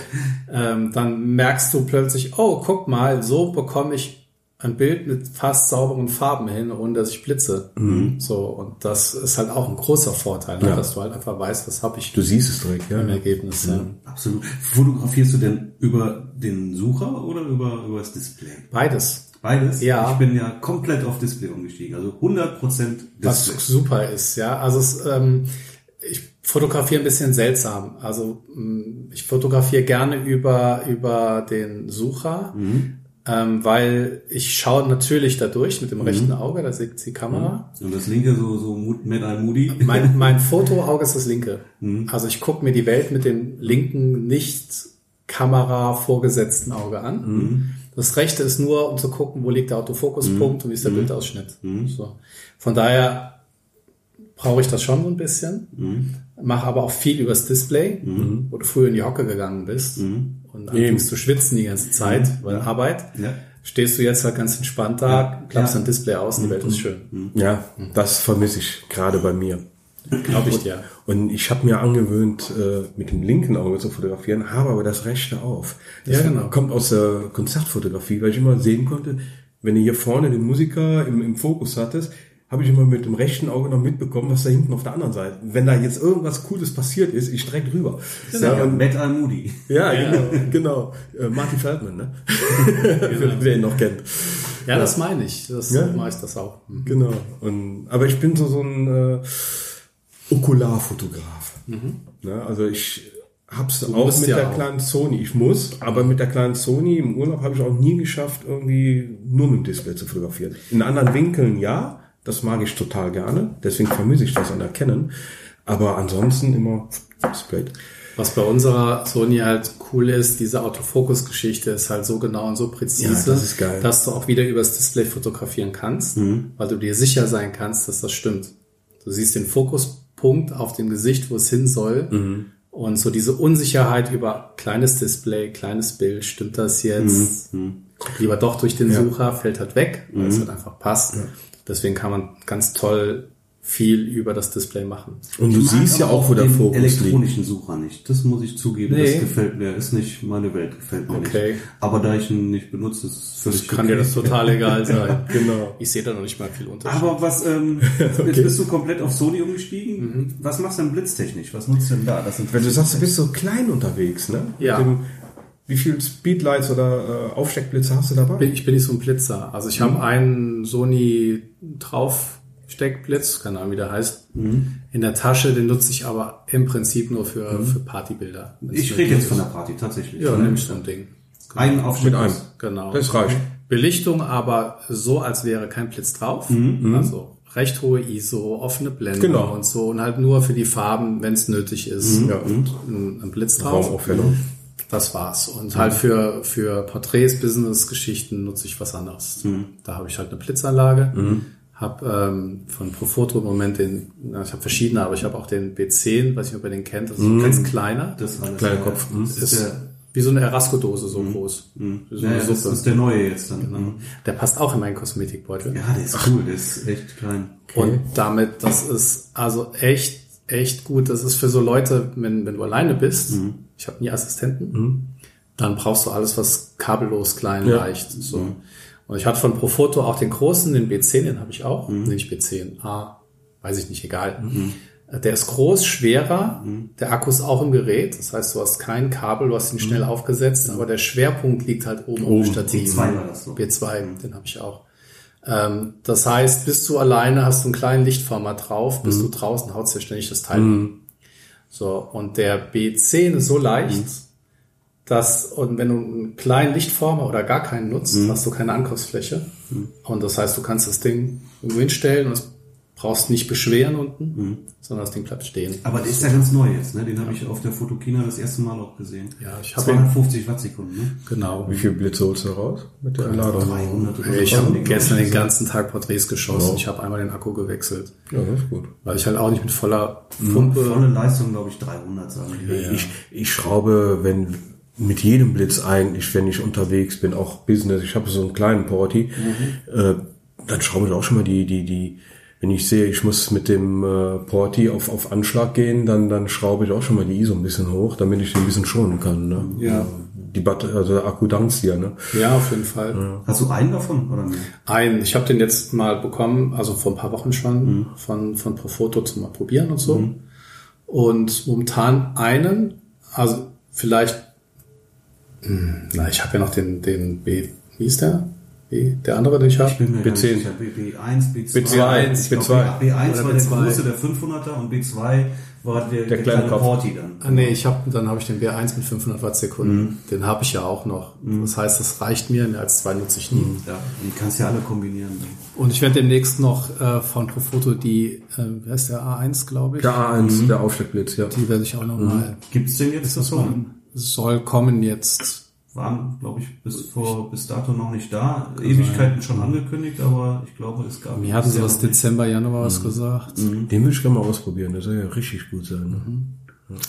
Speaker 1: ähm, dann merkst du plötzlich, oh, guck mal, so bekomme ich ein Bild mit fast sauberen Farben hin, ohne dass ich blitze. So, und das ist halt auch ein großer Vorteil, ne?
Speaker 2: Ja.
Speaker 1: dass du halt einfach weißt, was habe ich
Speaker 2: du siehst es direkt, ja.
Speaker 1: im Ergebnis. Ja.
Speaker 3: Absolut. Fotografierst du denn über den Sucher oder über, über das Display?
Speaker 1: Beides.
Speaker 3: Beides?
Speaker 1: Ja.
Speaker 3: Ich bin ja komplett auf Display umgestiegen. Also 100%
Speaker 1: Was
Speaker 3: Display.
Speaker 1: super ist, ja. Also es, ähm, ich fotografiere ein bisschen seltsam. Also mh, ich fotografiere gerne über über den Sucher, ähm, weil ich schaue natürlich dadurch mit dem rechten Auge, da sieht die Kamera.
Speaker 3: Und das linke so, so Mad Eye Moody.
Speaker 1: Mein, mein Fotoauge ist das linke. Also ich gucke mir die Welt mit dem linken, nicht Kamera vorgesetzten Auge an. Das rechte ist nur, um zu gucken, wo liegt der Autofokuspunkt und wie ist der Bildausschnitt. So. Von daher brauche ich das schon so ein bisschen. Mache aber auch viel übers Display, wo du früher in die Hocke gegangen bist und anfängst zu schwitzen die ganze Zeit, weil Arbeit.
Speaker 3: Ja.
Speaker 1: Stehst du jetzt halt ganz entspannt da, klappst
Speaker 3: Ja.
Speaker 1: dein Display aus und die Welt ist schön.
Speaker 2: Ja, das vermisse ich gerade bei mir.
Speaker 1: Glaube ich dir.
Speaker 2: Und ich habe mir angewöhnt, äh, mit dem linken Auge zu fotografieren, habe aber das rechte auf. Das
Speaker 1: Ja, genau.
Speaker 2: kommt aus der Konzertfotografie, weil ich immer sehen konnte, wenn du hier vorne den Musiker im, im Fokus hattest, habe ich immer mit dem rechten Auge noch mitbekommen, was da hinten auf der anderen Seite. Wenn da jetzt irgendwas Cooles passiert ist, ich direkt rüber.
Speaker 3: Ja,
Speaker 2: Ja, und,
Speaker 3: Matt Al-Moody.
Speaker 2: ja genau, genau. Äh, Martin Feldman, ne? Wer ihn noch kennt.
Speaker 1: Ja, das meine ich. Das
Speaker 2: Ja.
Speaker 1: mache ich das auch. Mhm.
Speaker 2: Genau. Und, aber ich bin so, so ein äh, Okularfotograf. Ne? Also ich hab's auch
Speaker 1: musst
Speaker 2: mit
Speaker 1: ja
Speaker 2: der
Speaker 1: auch.
Speaker 2: kleinen Sony. Ich muss, aber mit der kleinen Sony im Urlaub habe ich auch nie geschafft, irgendwie nur mit dem Display zu fotografieren. In anderen Winkeln ja, das mag ich total gerne. Deswegen vermisse ich das an der Canon. Aber ansonsten immer straight.
Speaker 1: Was bei unserer Sony halt cool ist, diese Autofokus-Geschichte ist halt so genau und so präzise,
Speaker 2: Ja, das. Mhm.
Speaker 1: dass du auch wieder übers Display fotografieren kannst, weil du dir sicher sein kannst, dass das stimmt. Du siehst den Fokuspunkt auf dem Gesicht, wo es hin soll.
Speaker 2: Mhm.
Speaker 1: Und so diese Unsicherheit über kleines Display, kleines Bild, stimmt das jetzt?
Speaker 2: Mhm.
Speaker 1: Lieber doch durch den Sucher, fällt halt weg, weil es halt einfach passt. Deswegen kann man ganz toll viel über das Display machen.
Speaker 2: Und du siehst ja auch, wo der Fokus liegt.
Speaker 3: elektronischen Sucher nicht. Das muss ich zugeben.
Speaker 1: Nee.
Speaker 3: Das gefällt mir. Ist nicht meine Welt. Gefällt mir
Speaker 1: Okay.
Speaker 3: nicht. Aber da ich ihn nicht benutze, ist es völlig
Speaker 1: Kann dir das total egal sein.
Speaker 2: Genau.
Speaker 1: Ich sehe da noch nicht mal viel Unterschied.
Speaker 3: Aber was, ähm, jetzt bist du komplett auf Sony umgestiegen.
Speaker 1: Mhm.
Speaker 3: Was machst du denn blitztechnisch? Was nutzt du denn da? Das sind
Speaker 2: Wenn du sagst, du bist so klein unterwegs, ne?
Speaker 1: Ja.
Speaker 2: Mit dem, wie viel Speedlights oder äh, Aufsteckblitze hast du dabei?
Speaker 1: bin, ich bin nicht so ein Blitzer. Also ich habe einen Sony Draufsteckblitz, keine Ahnung wie der heißt, in der Tasche. Den nutze ich aber im Prinzip nur für, für Partybilder.
Speaker 3: Ich rede jetzt von der Party, tatsächlich.
Speaker 1: Ja,
Speaker 3: Ne?
Speaker 1: nehme ich so ein Ding.
Speaker 3: Einen Aufstieg.
Speaker 2: Mit einem.
Speaker 1: Genau.
Speaker 2: Das reicht.
Speaker 1: Belichtung aber so, als wäre kein Blitz drauf. Also recht hohe ISO, offene Blende
Speaker 2: Genau.
Speaker 1: und so. Und halt nur für die Farben, wenn es nötig ist.
Speaker 2: Ja.
Speaker 1: Und ein, ein Blitz drauf.
Speaker 2: Raumaufhellung.
Speaker 1: Das war's. Und halt für, für Porträts, Business-Geschichten nutze ich was anderes. Da habe ich halt eine Blitzanlage. Hab ähm, von Profoto im Moment den, na, ich habe verschiedene, aber ich habe auch den B10, weiß nicht, ob ihr den kennt, das ist so ein ganz kleiner.
Speaker 3: Das war das
Speaker 2: Kleiner
Speaker 3: ja-
Speaker 2: Kopf.
Speaker 3: Das ist,
Speaker 1: ist
Speaker 3: der,
Speaker 1: wie so eine Erasco-Dose so groß. Wie so
Speaker 3: ja, das ist der neue jetzt dann.
Speaker 1: Genau. Der passt auch in meinen Kosmetikbeutel.
Speaker 3: Ja, der ist cool. Der ist echt klein.
Speaker 1: Und damit, das ist also echt, echt gut. Das ist für so Leute, wenn, wenn du alleine bist, ich habe nie Assistenten, dann brauchst du alles, was kabellos, klein,
Speaker 2: Ja.
Speaker 1: leicht. So. Und ich hatte von Profoto auch den großen, den B10, den habe ich auch. Nee, nicht B10, A, weiß ich nicht, egal. Der ist groß, schwerer, der Akku ist auch im Gerät, das heißt, du hast kein Kabel, du hast ihn schnell aufgesetzt, aber der Schwerpunkt liegt halt oben, oben. im Stativ.
Speaker 3: B2 war das so.
Speaker 1: B2, den habe ich auch. Ähm, das heißt, bist du alleine, hast du einen kleinen Lichtformer drauf, bist du draußen, haust dir ständig das Teil. So, und der B10 ist so leicht, dass, und wenn du einen kleinen Lichtformer oder gar keinen nutzt, hast du keine Angriffsfläche. Und das heißt, du kannst das Ding irgendwo hinstellen und es brauchst nicht beschweren unten, sondern das Ding bleibt stehen.
Speaker 3: Aber der ist ja ganz neu jetzt, ne? Den habe ich auf der Fotokina das erste Mal auch gesehen.
Speaker 1: Ja, ich hab ihn-
Speaker 3: 250 Wattsekunden, ne?
Speaker 1: Genau.
Speaker 2: Wie viel Blitze holst du raus mit der Ladung?
Speaker 3: 300 oder
Speaker 1: Ich habe gestern den ganzen Tag Porträts geschossen. Ich habe einmal den Akku gewechselt,
Speaker 2: Ja, das ist gut.
Speaker 1: weil ich halt auch nicht mit voller Pumpe.
Speaker 3: Volle Leistung, glaube ich, 300 sagen die.
Speaker 2: Ich, ich schraube, wenn mit jedem Blitz eigentlich, wenn ich unterwegs bin, auch Business, ich habe so einen kleinen Porti, äh, dann schraube ich auch schon mal die, die, die, wenn ich sehe, ich muss mit dem äh, Porti auf, auf Anschlag gehen, dann, dann schraube ich auch schon mal die ISO ein bisschen hoch, damit ich den ein bisschen schonen kann. Ne?
Speaker 1: Ja.
Speaker 2: Die Batter also der Akku dankt hier, ne?
Speaker 1: Ja, auf jeden Fall.
Speaker 3: Hast du einen davon oder mehr?
Speaker 1: Ein, ich habe den jetzt mal bekommen, also vor ein paar Wochen schon, von, von Profoto zum mal probieren und so. Und momentan einen, also vielleicht, na, ich habe ja noch den, den B, wie ist der? B, der andere, den ich habe?
Speaker 3: bin mir gar nicht
Speaker 2: B10.
Speaker 3: sicher. B, B1, B2.
Speaker 2: B2,
Speaker 3: Ich glaub,
Speaker 2: B2.
Speaker 3: B1 war
Speaker 1: Oder
Speaker 3: der
Speaker 1: B2.
Speaker 3: große, der 500er und B2 war der, der,
Speaker 2: kleine.
Speaker 3: Porti dann.
Speaker 1: Ah, nee, ich habe dann habe ich den B1 mit 500 Wattsekunden. Den habe ich ja auch noch. Das heißt, das reicht mir, mehr als zwei nutze ich nie.
Speaker 3: Ja, die kannst du ja alle kombinieren.
Speaker 1: Und ich werde demnächst noch äh, von Profoto die, äh, wer ist der A1, glaube ich?
Speaker 2: Der A1, der Aufsteckblitz, ja.
Speaker 1: Die werde ich auch noch mal.
Speaker 3: Gibt's den jetzt
Speaker 1: Das
Speaker 3: davon?
Speaker 1: machen. Soll kommen jetzt.
Speaker 3: Waren, glaube ich, bis vor bis dato noch nicht da. Ewigkeiten schon angekündigt, aber ich glaube, es gab.
Speaker 1: Mir hatten sie was. Dezember, Januar was gesagt.
Speaker 2: Den will ich gerne mal ausprobieren, der soll ja richtig gut sein. Ne?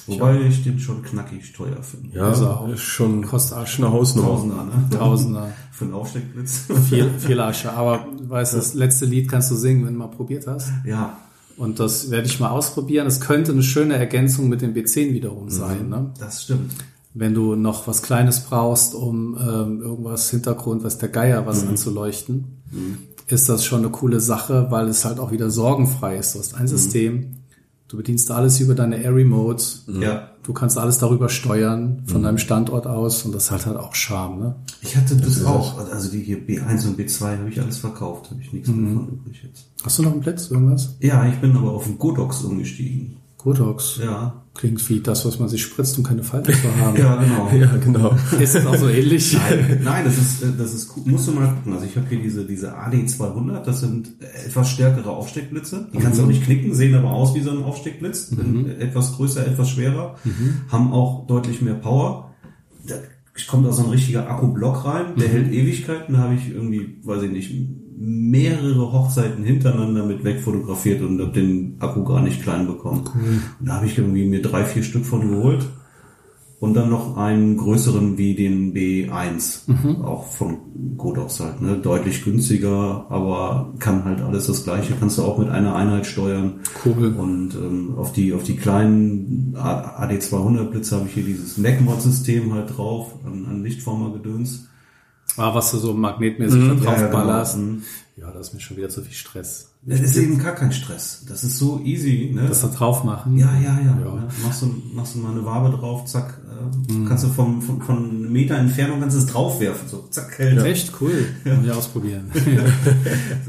Speaker 3: Wobei ich den schon knackig teuer finde.
Speaker 2: Ja,
Speaker 1: Also auch
Speaker 2: ist schon,
Speaker 1: kostet auch
Speaker 2: schon eine Hausnummer.
Speaker 3: Tausender, ne?
Speaker 1: Tausender.
Speaker 3: Für einen Aufsteckblitz.
Speaker 1: Viel, viel Asche. Aber weißt du, das letzte Lied kannst du singen, wenn du mal probiert hast.
Speaker 3: ja,
Speaker 1: Und das werde ich mal ausprobieren. Es könnte eine schöne Ergänzung mit dem B10 wiederum sein. Ne?
Speaker 3: das stimmt.
Speaker 1: Wenn du noch was Kleines brauchst, um ähm, irgendwas Hintergrund, was der Geier was anzuleuchten, ist das schon eine coole Sache, weil es halt auch wieder sorgenfrei ist. Du hast ein System, du bedienst alles über deine Air Remote.
Speaker 3: Ja.
Speaker 1: Du kannst alles darüber steuern, von deinem Standort aus und das hat halt auch Charme. Ne?
Speaker 3: Ich hatte das auch. Also die hier B1 und B2 habe ich alles verkauft. Habe ich nichts mehr von übrig jetzt.
Speaker 1: Hast du noch einen Blitz, irgendwas?
Speaker 3: Ja, ich bin aber auf den Godox umgestiegen.
Speaker 1: Godox.
Speaker 3: Ja.
Speaker 1: Klingt wie das, was man sich spritzt, um keine Falten zu haben.
Speaker 3: Ja, genau.
Speaker 2: Ja, genau.
Speaker 1: Ist das auch so ähnlich?
Speaker 3: Nein, nein, das ist, äh, das ist cool. Musst du mal gucken. Also ich habe hier diese, diese AD200, das sind etwas stärkere Aufsteckblitze. Die kannst du auch nicht knicken, sehen aber aus wie so ein Aufsteckblitz. Sind Etwas größer, etwas schwerer. Haben auch deutlich mehr Power. Da kommt da so ein richtiger Akkublock rein, der hält Ewigkeiten. Da habe ich irgendwie, weiß ich nicht, mehrere Hochzeiten hintereinander mit wegfotografiert und habe den Akku gar nicht klein bekommen. Und da habe ich irgendwie mir drei, vier Stück von geholt. Und dann noch einen größeren wie den B1, auch von Godox halt, ne? deutlich günstiger, aber kann halt alles das gleiche, kannst du auch mit einer Einheit steuern.
Speaker 1: Cool.
Speaker 3: Und ähm, auf die auf die kleinen A- AD200 Blitze habe ich hier dieses MacMod-System halt drauf, an, an Lichtformer-Gedöns.
Speaker 1: Ah, was du so magnetmäßig da drauf
Speaker 3: ja, genau. Mhm.
Speaker 1: Ja, das ist mir schon wieder zu viel Stress.
Speaker 3: Das ist eben gar kein Stress. Das ist so easy, ne?
Speaker 1: Das da drauf machen.
Speaker 3: Ja, ja, ja.
Speaker 1: Ja.
Speaker 3: Machst, du, machst du mal eine Wabe drauf, zack, äh,
Speaker 1: Mhm.
Speaker 3: kannst du vom, von, von einem Meter Entfernung kannst du es draufwerfen, so zack, hält er.
Speaker 1: Echt cool. Muss ich ausprobieren.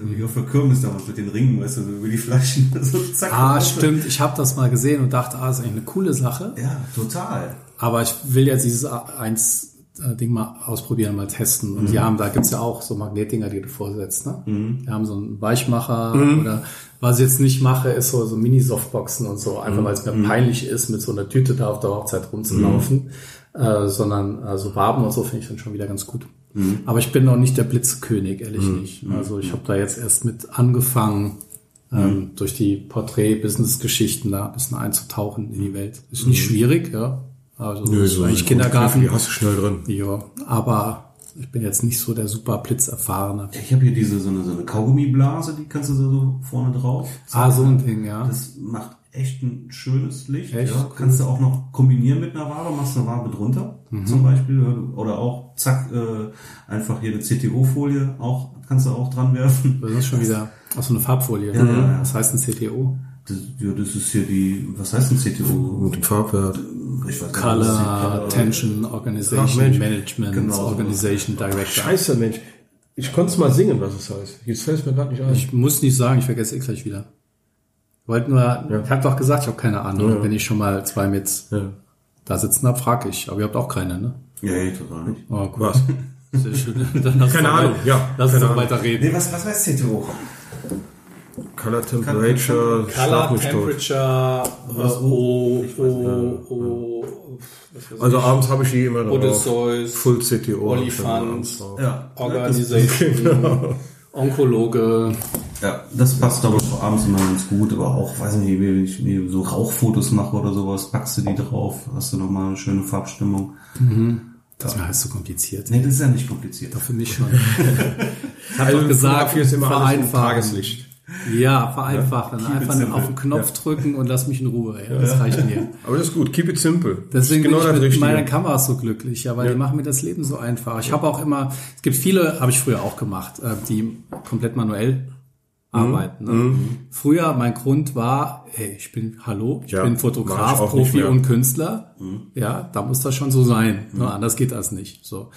Speaker 3: Wie auf der Kirmes damals mit den Ringen, weißt du, über die Flaschen, so zack.
Speaker 1: ah, stimmt. Ich habe das mal gesehen und dachte, ah, das ist eigentlich eine coole Sache.
Speaker 3: Ja, total.
Speaker 1: Aber ich will jetzt dieses A1 äh, Ding mal ausprobieren, mal testen. Und die haben, da gibt's ja auch so Magnetdinger, die du vorsetzt. Ne? Die haben so einen Weichmacher oder was ich jetzt nicht mache, ist so, so Mini-Softboxen und so, einfach weil es mir peinlich ist, mit so einer Tüte da auf der Hochzeit rumzulaufen. Äh, sondern also Waben und so finde ich dann schon wieder ganz gut. Aber ich bin noch nicht der Blitzkönig, ehrlich nicht. Also ich habe da jetzt erst mit angefangen, ähm, durch die Porträt-Business-Geschichten da ein bisschen einzutauchen in die Welt. Ist nicht schwierig, ja. Also
Speaker 2: Nö, so
Speaker 1: eigentlich
Speaker 2: eine
Speaker 1: Kindergarten.
Speaker 2: Die hast du schnell drin.
Speaker 1: Ja, aber ich bin jetzt nicht so der super Blitzerfahrene.
Speaker 3: Ich habe hier diese so eine, so eine Kaugummiblase, die kannst du da so vorne drauf.
Speaker 1: Ah, so ein Ding, ja.
Speaker 3: Das macht echt ein schönes Licht.
Speaker 1: Echt?
Speaker 3: Ja. Kannst du auch noch kombinieren mit einer Wabe, machst eine Wabe drunter
Speaker 1: Mhm.
Speaker 3: zum Beispiel. Oder auch zack, äh, einfach hier eine CTO-Folie auch, kannst du auch dran werfen.
Speaker 1: Das ist schon wieder aus so eine Farbfolie.
Speaker 3: Ja, ja, ja.
Speaker 1: Das heißt ein CTO.
Speaker 3: Das, ja, das ist hier die, was heißt ein CTO?
Speaker 2: Mit dem Farbwert.
Speaker 3: Ich weiß
Speaker 1: Color,
Speaker 3: ist.
Speaker 1: Tension,
Speaker 2: Ach,
Speaker 1: Organization,
Speaker 2: Mensch.
Speaker 1: Management,
Speaker 3: Genau so.
Speaker 1: Organization Director.
Speaker 2: Scheiße, Mensch. Ich konnte es mal singen, was es heißt. Jetzt fällt es mir gerade nicht ein.
Speaker 1: Ich muss nicht sagen, ich vergesse eh gleich wieder. Wollte nur, ich habe doch gesagt, ich habe keine Ahnung.
Speaker 2: Ja.
Speaker 1: Wenn ich schon mal zwei mit
Speaker 2: ja.
Speaker 1: da sitzen habe, frage ich. Aber ihr habt auch keine, ne?
Speaker 3: Ja, ja, total nicht.
Speaker 1: Oh, gut.
Speaker 2: Was?
Speaker 1: Sehr schön. Dann lass
Speaker 2: Keine Ahnung, ja,
Speaker 1: Lass uns doch
Speaker 2: Ahnung.
Speaker 1: weiter reden.
Speaker 3: Nee, was, was heißt CTO?
Speaker 2: Color Temperature, tot.
Speaker 1: Temperature,
Speaker 3: Was?
Speaker 1: O,
Speaker 3: Ich weiß nicht.
Speaker 1: O, was weiß
Speaker 2: Also
Speaker 1: ich.
Speaker 2: abends habe ich die immer drauf.
Speaker 1: Odysseus,
Speaker 2: Full CTO.
Speaker 1: Olifant,
Speaker 3: Ja.
Speaker 1: Organisation, Onkologe.
Speaker 3: Ja, das passt aber abends immer ganz gut, aber auch, weiß nicht, wie ich mir so Rauchfotos mache oder sowas, packst du die drauf, hast du nochmal eine schöne Farbstimmung.
Speaker 1: Das ist mir alles so kompliziert.
Speaker 3: Nee, das ist ja nicht kompliziert.
Speaker 1: Für mich schon. Ich habe
Speaker 2: Also
Speaker 1: doch gesagt,
Speaker 2: Fotografie ist immer alles im
Speaker 1: vereinfachen.
Speaker 2: Tageslicht.
Speaker 1: Ja, vereinfachen.
Speaker 3: It
Speaker 1: Einfach
Speaker 3: simple.
Speaker 1: auf den Knopf drücken und lass mich in Ruhe. Ja, das reicht mir.
Speaker 2: Aber das ist gut. Keep it simple.
Speaker 1: Deswegen
Speaker 2: genau
Speaker 1: bin ich mit
Speaker 2: Richtige.
Speaker 1: meinen Kameras so glücklich, ja, weil die machen mir das Leben so einfach. Ich habe auch immer, es gibt viele, habe ich früher auch gemacht, äh, die komplett manuell
Speaker 2: Mhm.
Speaker 1: arbeiten. Ne? Früher mein Grund war, hey, ich bin, hallo, ich
Speaker 2: Ja,
Speaker 1: bin Fotograf,
Speaker 2: ich
Speaker 1: Profi.
Speaker 2: Mhm.
Speaker 1: und Künstler. Ja, da muss das schon so sein. Ne? Anders geht das nicht. So.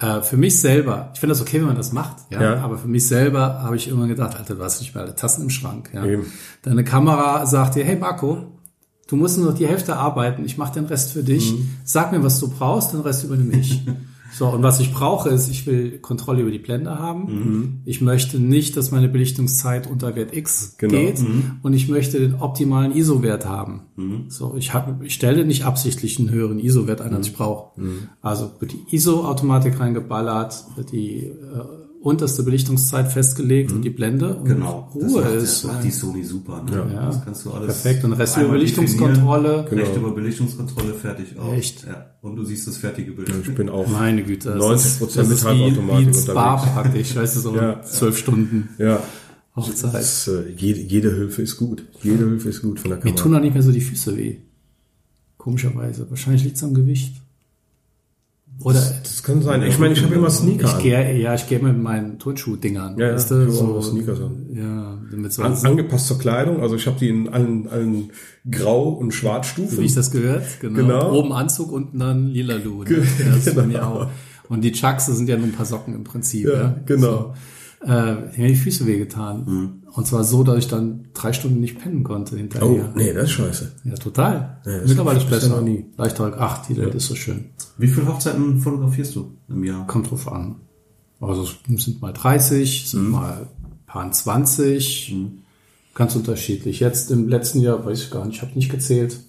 Speaker 1: Äh, für mich selber, ich finde das okay, wenn man das macht, ja,
Speaker 2: Ja.
Speaker 1: aber für mich selber habe ich immer gedacht, Alter, du hast nicht mehr alle Tassen im Schrank. Ja.
Speaker 2: Eben.
Speaker 1: Deine Kamera sagt dir, hey Marco, du musst nur noch die Hälfte arbeiten, ich mache den Rest für dich.
Speaker 2: Mhm.
Speaker 1: Sag mir, was du brauchst, den Rest übernehme ich. so, und was ich brauche, ist, ich will Kontrolle über die Blende haben.
Speaker 2: Mhm.
Speaker 1: Ich möchte nicht, dass meine Belichtungszeit unter Wert X
Speaker 2: Genau.
Speaker 1: geht. Und ich möchte den optimalen ISO-Wert haben. So, ich, hab, ich stelle nicht absichtlich einen höheren ISO-Wert ein, als ich brauche. Also wird die ISO-Automatik reingeballert, wird die äh, unterste Belichtungszeit festgelegt und die Blende und
Speaker 3: Genau. das
Speaker 1: Ruhe
Speaker 3: macht,
Speaker 1: ist.
Speaker 3: macht die Sony super. Ne?
Speaker 1: Ja.
Speaker 3: Das kannst du alles
Speaker 1: Perfekt. Und Rest über Belichtungskontrolle.
Speaker 3: definieren. Recht über Belichtungskontrolle, fertig aus.
Speaker 1: Echt?
Speaker 3: Ja. Und du siehst das fertige Bild.
Speaker 2: Ich bin auch.
Speaker 1: Meine Güte. das
Speaker 2: 90%
Speaker 1: ist- das
Speaker 2: mit
Speaker 1: ist
Speaker 2: Halbautomatik
Speaker 1: ein Spa
Speaker 2: unterwegs.
Speaker 1: praktisch, weißt du, so
Speaker 2: Ja.
Speaker 1: zwölf Stunden
Speaker 2: Ja.
Speaker 1: Hochzeit.
Speaker 2: Das, äh, jede, jede Hilfe ist gut. Jede Hilfe ist gut von der
Speaker 1: Mir
Speaker 2: Kamera.
Speaker 1: tun auch nicht mehr so die Füße weh. Komischerweise. Wahrscheinlich liegt es am Gewicht. Oder
Speaker 2: Das kann sein. Ich meine, ich habe immer Sneaker
Speaker 1: ich
Speaker 2: an.
Speaker 1: gehe, ja, ich gehe mit meinen Turnschuh-Dingern.
Speaker 2: Ja,
Speaker 1: weißt
Speaker 2: ich
Speaker 1: du, so,
Speaker 2: immer Sneakers an.
Speaker 1: Ja, mit so,
Speaker 2: An, angepasst zur Kleidung. Also ich habe die in allen, allen Grau- und Schwarzstufen.
Speaker 1: wie ich das gehört. Genau.
Speaker 2: Genau.
Speaker 1: Oben Anzug, unten dann lila Lu. Ne? Ja, das ist bei mir auch. Und die Chucks, das sind ja nur ein paar Socken im Prinzip.
Speaker 2: Ja,
Speaker 1: Ja,
Speaker 2: genau.
Speaker 1: So. Äh, mir die Füße wehgetan. Und zwar so, dass ich dann drei Stunden nicht pennen konnte
Speaker 2: Oh,
Speaker 1: hinterher.
Speaker 2: nee, das ist scheiße.
Speaker 1: Ja,
Speaker 2: Ja, das
Speaker 1: Mittlerweile ist besser.
Speaker 2: noch nie.
Speaker 1: Leichter, ach, die Welt ist so schön.
Speaker 3: Wie viele Hochzeiten fotografierst du im Jahr?
Speaker 1: Kommt drauf an. Also es sind mal 30, sind mal paar 20. Ganz unterschiedlich. Jetzt im letzten Jahr, weiß ich gar nicht, ich habe nicht gezählt.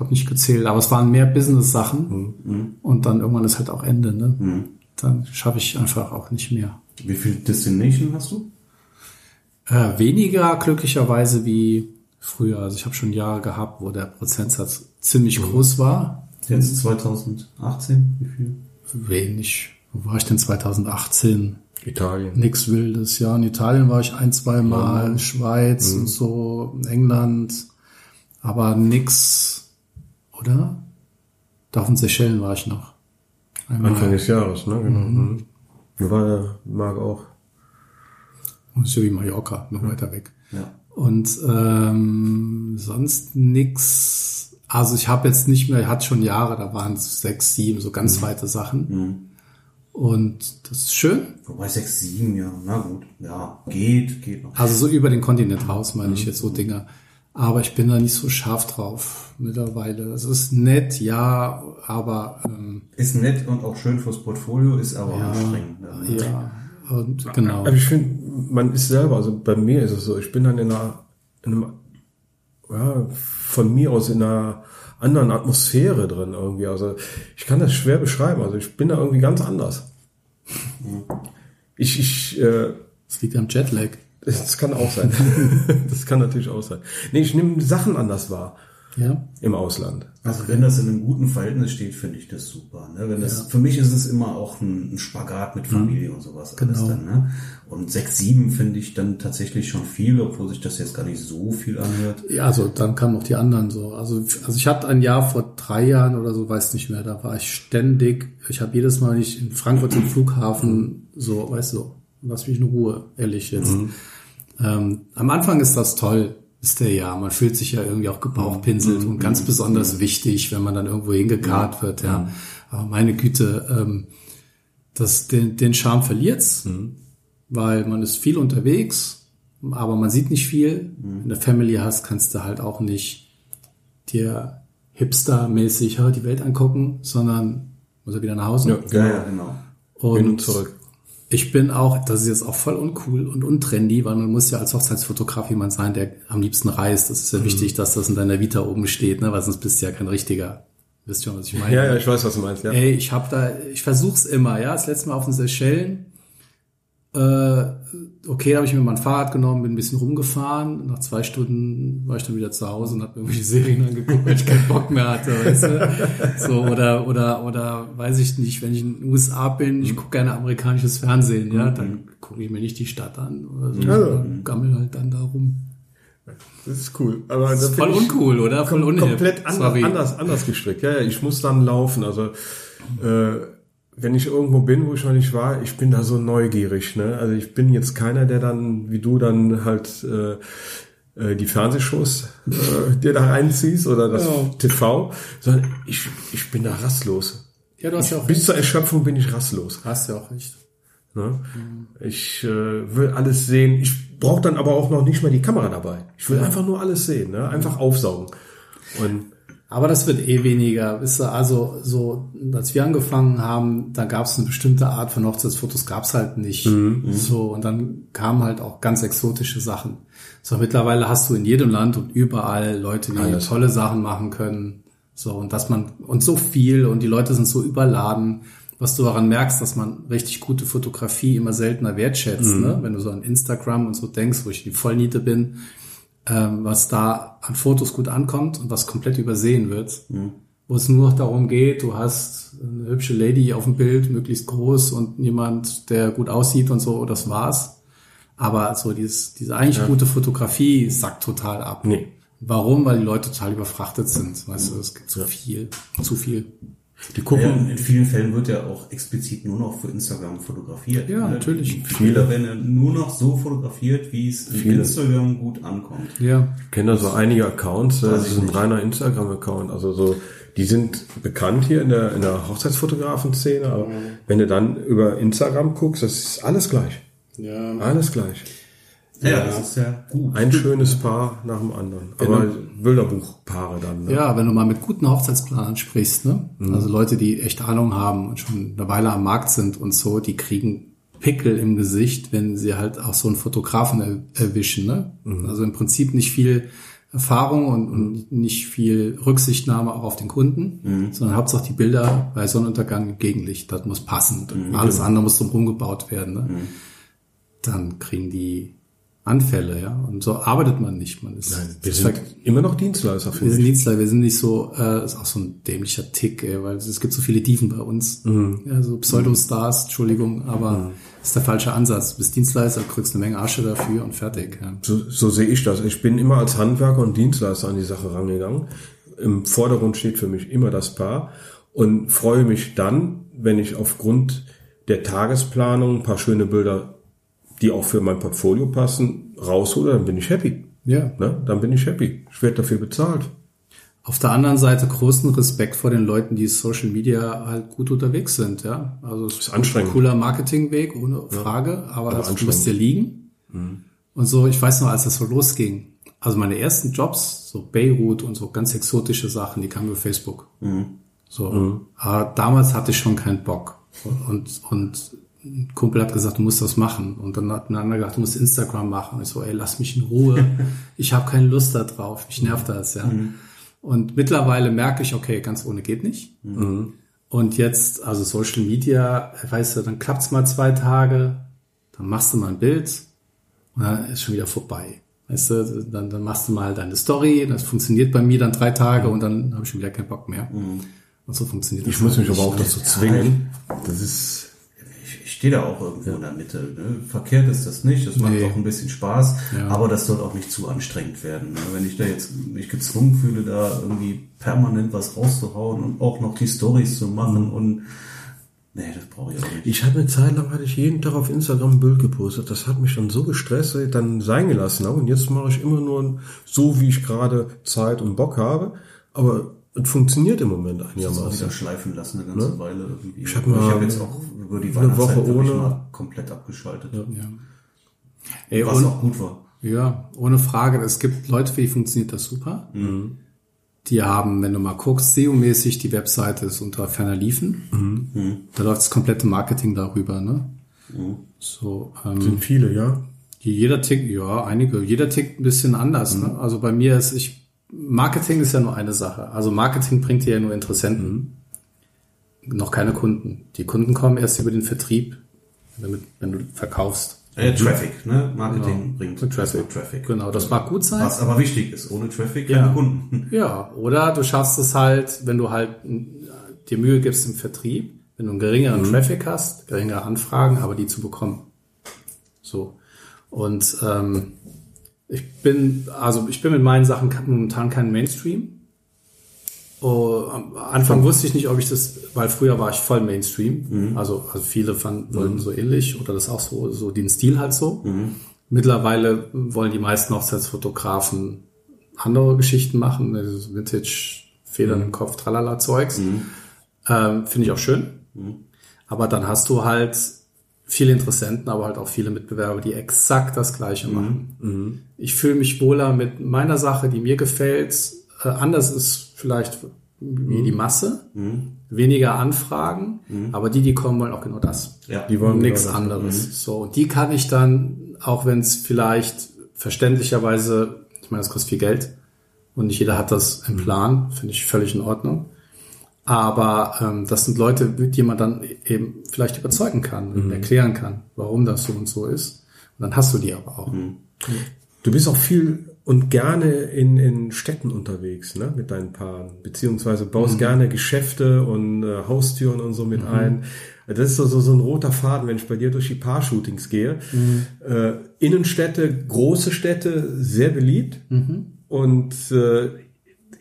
Speaker 1: Habe nicht gezählt, aber es waren mehr Business-Sachen. Und dann irgendwann ist halt auch Ende. Ne? Dann schaffe ich einfach auch nicht mehr.
Speaker 3: Wie viel Destination hast du?
Speaker 1: Äh, weniger glücklicherweise wie früher. Also ich habe schon Jahre gehabt, wo der Prozentsatz ziemlich groß war.
Speaker 3: Jetzt 2018? Wie viel?
Speaker 1: Wenig. Wo war ich denn 2018?
Speaker 2: Italien.
Speaker 1: Nix Wildes, ja. In Italien war ich ein, zwei Mal, Schweiz und so, England, aber nix, oder? Da auf den Seychellen war ich noch. Einmal.
Speaker 2: Anfang des Jahres, ne? Genau. Mhm. War der Marc auch.
Speaker 1: Das ist ja wie Mallorca, noch weiter weg.
Speaker 3: Ja.
Speaker 1: Und ähm, sonst nix. Also ich habe jetzt nicht mehr, ich hatte schon Jahre, da waren es sechs, sieben, so ganz weite Sachen. Und das ist schön.
Speaker 3: Wobei 6, 7, ja, na gut. Ja, geht, geht noch.
Speaker 1: Also so über den Kontinent raus meine ich jetzt so Dinge. Aber ich bin da nicht so scharf drauf mittlerweile. Das ist nett, ja, aber ähm,
Speaker 3: Ist nett und auch schön fürs Portfolio, ist aber anstrengend. ne?
Speaker 1: ja, und genau.
Speaker 2: Aber ich finde, man ist selber, also bei mir ist es so, ich bin dann in einer, in einem, ja, von mir aus in einer anderen Atmosphäre drin irgendwie. Also ich kann das schwer beschreiben. Also ich bin da irgendwie ganz anders. Ich, ich, äh,
Speaker 1: Das liegt am Jetlag.
Speaker 2: das kann auch sein. das kann natürlich auch sein. Nee, ich nehme Sachen anders wahr
Speaker 1: Ja.
Speaker 2: im Ausland.
Speaker 3: Also wenn das in einem guten Verhältnis steht, finde ich das super. Ne? Wenn das, Für mich ist es immer auch ein, ein Spagat mit Familie und sowas alles
Speaker 1: Genau.
Speaker 3: dann. Ne? Und 6, 7 finde ich dann tatsächlich schon viel, obwohl sich das jetzt gar nicht so viel anhört.
Speaker 1: Ja, also dann kamen noch die anderen so. Also, also ich hatte ein Jahr vor drei Jahren oder so, weiß nicht mehr, da war ich ständig, ich habe jedes Mal, wenn ich in Frankfurt im Flughafen so, weißt du, lass mich in Ruhe, ehrlich jetzt. Ähm, am Anfang ist das toll, ist der ja. Man fühlt sich ja irgendwie auch gebauchpinselt und ganz besonders wichtig, wenn man dann irgendwo hingekarrt wird, ja. Aber meine Güte, ähm, das, den, den Charme verliert's, weil man ist viel unterwegs, aber man sieht nicht viel. Wenn du Family hast, kannst du halt auch nicht dir hipstermäßig ja, die Welt angucken, sondern muss er wieder nach Hause.
Speaker 3: Ja, ja, genau.
Speaker 2: Hin und zurück.
Speaker 1: Ich bin auch, das ist jetzt auch voll uncool und untrendy, weil man muss ja als Hochzeitsfotograf jemand sein, der am liebsten reist. Das ist ja wichtig, dass das in deiner Vita oben steht, ne? weil sonst bist du ja kein richtiger. Wisst ihr, was ich meine?
Speaker 2: Ja, ja, ich weiß, was du meinst. Ja.
Speaker 1: Ey, ich hab da, ich versuch's immer, ja. Das letzte Mal auf den Seychellen. Äh, okay, da habe ich mir mal ein Fahrrad genommen, bin ein bisschen rumgefahren. Nach zwei Stunden war ich dann wieder zu Hause und habe irgendwelche Serien angeguckt, weil ich keinen Bock mehr hatte, weißt du? So, oder, oder, oder weiß ich nicht, wenn ich in den USA bin, ich gucke gerne amerikanisches Fernsehen, ja, dann gucke ich mir nicht die Stadt an oder so.
Speaker 2: Ja.
Speaker 1: oder gammel halt dann da rum.
Speaker 2: Das ist cool. Aber das
Speaker 1: Voll uncool, oder? Voll unhip.
Speaker 2: komplett anders, anders, anders gestrickt. Ja, ja, ich muss dann laufen. Also äh, wenn ich irgendwo bin, wo ich noch nicht war, ich bin da so neugierig. Ne? Also ich bin jetzt keiner, der dann, wie du dann halt äh, äh, die Fernsehshows äh, dir da reinziehst oder das
Speaker 1: Ja.
Speaker 2: TV, sondern ich, ich bin da rastlos.
Speaker 1: Ja, du hast ja auch
Speaker 2: Bis zur Erschöpfung bin ich rastlos.
Speaker 1: Hast ja auch recht.
Speaker 2: Ne? Ich äh, will alles sehen. Ich brauche dann aber auch noch nicht mal die Kamera dabei. Ich will einfach nur alles sehen, ne? einfach aufsaugen. Und
Speaker 1: Aber das wird eh weniger. Wisst ihr, also so, als wir angefangen haben, da gab es eine bestimmte Art von Hochzeitsfotos, gab es halt nicht. So, und dann kamen halt auch ganz exotische Sachen. So, mittlerweile hast du in jedem Land und überall Leute, die
Speaker 2: Alles.
Speaker 1: tolle Sachen machen können. So, und dass man, und so viel, und die Leute sind so überladen, was du daran merkst, dass man richtig gute Fotografie immer seltener wertschätzt, ne? Wenn du so an Instagram und so denkst, wo ich die Vollniete bin, ähm, was da an Fotos gut ankommt und was komplett übersehen wird. Wo es nur noch darum geht, du hast eine hübsche Lady auf dem Bild, möglichst groß und jemand, der gut aussieht und so, das war's. Aber so dieses, diese eigentlich gute Fotografie sackt total ab.
Speaker 2: Nee.
Speaker 1: Warum? Weil die Leute total überfrachtet sind. Weißt du, es gibt zu viel, zu viel.
Speaker 2: Die
Speaker 3: Ja,
Speaker 2: gucken,
Speaker 3: in vielen Fällen wird ja auch explizit nur noch für Instagram fotografiert.
Speaker 1: Ja,
Speaker 3: Ne?
Speaker 1: natürlich.
Speaker 3: Viele werden ja nur noch so fotografiert, wie es in. Instagram gut ankommt.
Speaker 1: Ja.
Speaker 2: Ich kenne da so einige Accounts, äh, das ist ein
Speaker 3: nicht.
Speaker 2: reiner Instagram-Account. Also so, die sind bekannt hier in der, in der Hochzeitsfotografen-Szene, aber wenn du dann über Instagram guckst, das ist alles gleich.
Speaker 1: Ja.
Speaker 2: Alles gleich.
Speaker 3: Ja, das ist ja gut.
Speaker 2: Ein schönes Paar nach dem anderen. Aber Bilderbuchpaare dann. Ne?
Speaker 1: Ja, wenn du mal mit guten Hochzeitsplanern sprichst, ne? Also Leute, die echt Ahnung haben und schon eine Weile am Markt sind und so, die kriegen Pickel im Gesicht, wenn sie halt auch so einen Fotografen er erwischen, ne? Also im Prinzip nicht viel Erfahrung und, und nicht viel Rücksichtnahme auch auf den Kunden, sondern hauptsächlich die Bilder bei Sonnenuntergang im Gegenlicht, das muss passen. Alles andere muss drum gebaut werden, ne? Dann kriegen die Anfälle, ja. Und so arbeitet man nicht. Man ist,
Speaker 2: Nein, wir sind immer noch Dienstleister,
Speaker 1: wir sind. Dienstleister, wir sind nicht so, äh, ist auch so ein dämlicher Tick, ey, weil es gibt so viele Dieven bei uns.
Speaker 2: Mhm.
Speaker 1: Ja, so Pseudostars, Entschuldigung, aber ist der falsche Ansatz. Du bist Dienstleister, kriegst eine Menge Asche dafür und fertig. Ja.
Speaker 2: So, so sehe ich das. Ich bin immer als Handwerker und Dienstleister an die Sache rangegangen. Im Vordergrund steht für mich immer das Paar und freue mich dann, wenn ich aufgrund der Tagesplanung ein paar schöne Bilder, die auch für mein Portfolio passen, raushole, dann bin ich happy.
Speaker 1: ja.
Speaker 2: Ne? Dann bin ich happy. Ich werde dafür bezahlt.
Speaker 1: Auf der anderen Seite großen Respekt vor den Leuten, die Social Media halt gut unterwegs sind, ja. Also es ist
Speaker 2: anstrengend.
Speaker 1: ein cooler Marketingweg, ohne Frage, aber, das
Speaker 2: anstrengend.
Speaker 1: muss dir liegen. Und so, ich weiß noch, als das so losging, also meine ersten Jobs, so Beirut und so ganz exotische Sachen, die kamen über Facebook. So, aber damals hatte ich schon keinen Bock. Und, und ein Kumpel hat gesagt, du musst das machen. Und dann hat ein anderer gesagt, du musst Instagram machen. Und ich so, ey, lass mich in Ruhe. Ich habe keine Lust da drauf. Mich nervt das, ja. Und mittlerweile merke ich, okay, ganz ohne geht nicht. Und jetzt, also Social Media, weißt du, dann klappt's mal zwei Tage, dann machst du mal ein Bild und dann ist schon wieder vorbei. Weißt du, dann, dann machst du mal deine Story, das funktioniert bei mir dann drei Tage und dann habe ich schon wieder keinen Bock mehr. Und so funktioniert das.
Speaker 2: Ich muss mich
Speaker 1: halt
Speaker 2: aber auch
Speaker 1: nicht,
Speaker 2: dazu zwingen. Das ist,
Speaker 3: Ich, stehe da auch irgendwo in der Mitte. Ne? Verkehrt ist das nicht, das macht
Speaker 1: Nee.
Speaker 3: auch ein bisschen Spaß,
Speaker 1: Ja.
Speaker 3: aber das soll auch nicht zu anstrengend werden. Ne? Wenn ich da jetzt mich gezwungen fühle, da irgendwie permanent was rauszuhauen und auch noch die Stories zu machen und nee, das brauche ich auch nicht.
Speaker 2: ich hatte eine Zeit lang, hatte ich jeden Tag auf Instagram ein Bild gepostet. Das hat mich dann so gestresst, dass ich dann sein gelassen habe. Und jetzt mache ich immer nur so, wie ich gerade Zeit und Bock habe. Aber es funktioniert im Moment
Speaker 3: Das auch
Speaker 2: einigermaßen.
Speaker 3: wieder schleifen lassen eine ganze Weile irgendwie.
Speaker 2: Ich hab
Speaker 3: habe jetzt auch über die
Speaker 2: eine Woche
Speaker 3: Weihnachtszeit wirklich
Speaker 2: ohne-
Speaker 3: mal komplett abgeschaltet.
Speaker 1: Ja. Ey,
Speaker 3: Was
Speaker 1: und,
Speaker 3: auch gut war.
Speaker 1: Ja, ohne Frage. Es gibt Leute, für die funktioniert das super. Die haben, wenn du mal guckst, SEO-mäßig, die Webseite ist unter ferner liefen. Da läuft das komplette Marketing darüber, ne? So, ähm,
Speaker 2: Sind viele, ja.
Speaker 1: jeder tickt, ja, einige, jeder tickt ein bisschen anders, ne? Also bei mir ist ich, Marketing ist ja nur eine Sache. Also Marketing bringt dir ja nur Interessenten. Noch keine Kunden. Die Kunden kommen erst über den Vertrieb, damit, wenn du verkaufst.
Speaker 3: Äh, Traffic, ne? Marketing bringt
Speaker 1: Traffic.
Speaker 3: Traffic.
Speaker 1: Genau, das mag gut sein.
Speaker 3: Was aber wichtig ist, ohne Traffic
Speaker 1: Ja.
Speaker 3: keine Kunden.
Speaker 1: Ja, oder du schaffst es halt, wenn du halt äh, dir Mühe gibst im Vertrieb, wenn du einen geringeren Traffic hast, geringere Anfragen, aber die zu bekommen. So. Und ähm, ich bin, also ich bin mit meinen Sachen momentan kein Mainstream. Oh, am Anfang wusste ich nicht, ob ich das, weil früher war ich voll Mainstream. Also, also viele fanden, wollten so ähnlich oder das auch so, so den Stil halt so. Mittlerweile wollen die meisten Hochzeitsfotografen andere Geschichten machen, dieses Vintage, Federn im Kopf, tralala Zeugs. Ähm, Finde ich auch schön. Aber dann hast du halt viele Interessenten, aber halt auch viele Mitbewerber, die exakt das Gleiche machen. Ich fühle mich wohler mit meiner Sache, die mir gefällt. Äh, anders ist vielleicht wie die Masse. Weniger Anfragen, aber die, die kommen, wollen auch genau das.
Speaker 3: Ja.
Speaker 2: Die wollen
Speaker 1: Nichts
Speaker 2: genau
Speaker 1: anderes. So, und die kann ich dann, auch wenn es vielleicht verständlicherweise, ich meine, das kostet viel Geld und nicht jeder hat das im Plan, finde ich völlig in Ordnung. Aber ähm, das sind Leute, die man dann eben vielleicht überzeugen kann und erklären kann, warum das so und so ist. Und dann hast du die aber auch.
Speaker 2: Du bist auch viel und gerne in, in Städten unterwegs, ne, mit deinen Paaren, beziehungsweise baust gerne Geschäfte und äh, Haustüren und so mit ein. Das ist so, so, so ein roter Faden, wenn ich bei dir durch die Paar-Shootings gehe. Äh, Innenstädte, große Städte, sehr beliebt. Und äh,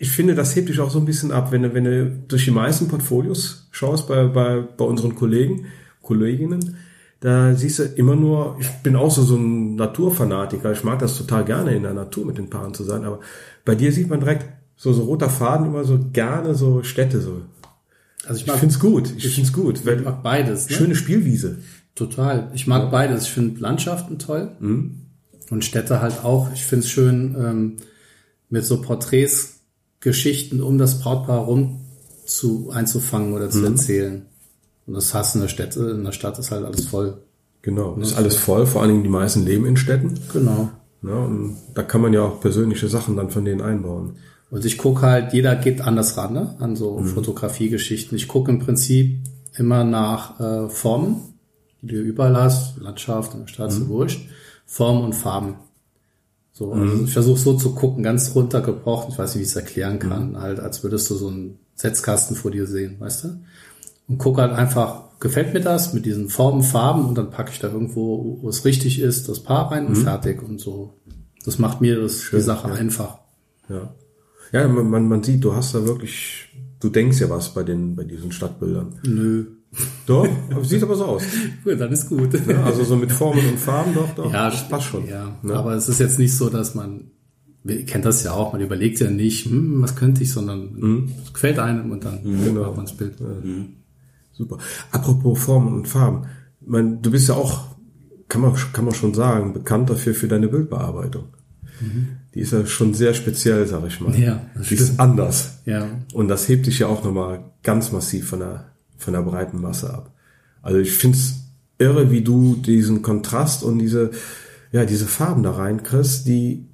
Speaker 2: ich finde, das hebt dich auch so ein bisschen ab, wenn du, wenn du durch die meisten Portfolios schaust bei, bei, bei unseren Kollegen, Kolleginnen, da siehst du immer nur, ich bin auch so, so ein Naturfanatiker, ich mag das total gerne in der Natur mit den Paaren zu sein, aber bei dir sieht man direkt so, so roter Faden immer so gerne so Städte so.
Speaker 1: Also ich
Speaker 2: Ich
Speaker 1: mag
Speaker 2: find's gut, ich, find's gut.
Speaker 1: ich mag beides. Ne?
Speaker 2: schöne Spielwiese.
Speaker 1: Total. Ich mag beides. Ich finde Landschaften toll
Speaker 2: Mhm.
Speaker 1: und Städte halt auch. Ich finde es schön, ähm, mit so Porträts, Geschichten um das Brautpaar rum zu einzufangen oder
Speaker 2: Mhm.
Speaker 1: zu erzählen. Und das hast du in der Städte, in der Stadt ist halt alles voll.
Speaker 2: Genau, ist alles voll, vor allen Dingen die meisten leben in Städten.
Speaker 1: Genau.
Speaker 2: Ne, und da kann man ja auch persönliche Sachen dann von denen einbauen.
Speaker 1: Und ich gucke halt, jeder geht anders ran, ne? an so
Speaker 2: Mhm.
Speaker 1: Fotografiegeschichten. Ich gucke im Prinzip immer nach äh, Formen, die du überall hast, Landschaft, in der Stadt,
Speaker 2: Mhm.
Speaker 1: so wurscht, Formen und Farben. So, also
Speaker 2: Mhm.
Speaker 1: ich versuche so zu gucken, ganz runtergebrochen, ich weiß nicht, wie ich es erklären kann, halt, als würdest du so einen Setzkasten vor dir sehen, weißt du? Und gucke halt einfach, gefällt mir das mit diesen Formen, Farben und dann packe ich da irgendwo, wo es richtig ist, das Paar rein und fertig und so. Das macht mir das, die Sache
Speaker 2: Mhm. ja.
Speaker 1: einfach.
Speaker 2: Ja, ja man, man, man sieht, du hast da wirklich, du denkst ja was bei den, bei diesen Stadtbildern.
Speaker 1: Nö.
Speaker 2: Doch, sieht aber so aus.
Speaker 1: Gut, dann ist gut.
Speaker 2: Ne? Also so mit Formen und Farben, doch, doch.
Speaker 1: Ja,
Speaker 2: das passt schon.
Speaker 1: Ja,
Speaker 2: Ne?
Speaker 1: aber es ist jetzt nicht so, dass man, ihr kennt das ja auch, man überlegt ja nicht, hm, was könnte ich, sondern
Speaker 2: Mhm.
Speaker 1: es gefällt einem und dann
Speaker 2: Genau.
Speaker 1: macht man das Bild.
Speaker 2: Super. Apropos Formen und Farben. Ich mein, du bist ja auch, kann man, kann man schon sagen, bekannt dafür für deine Bildbearbeitung. Die ist ja schon sehr speziell, sag ich mal.
Speaker 1: Mhm. Ja, das
Speaker 2: Die ist anders.
Speaker 1: Ja,
Speaker 2: Und das hebt dich ja auch nochmal ganz massiv von der, von der breiten Masse ab. Also ich find's irre, wie du diesen Kontrast und diese, ja, diese Farben da reinkriegst, die,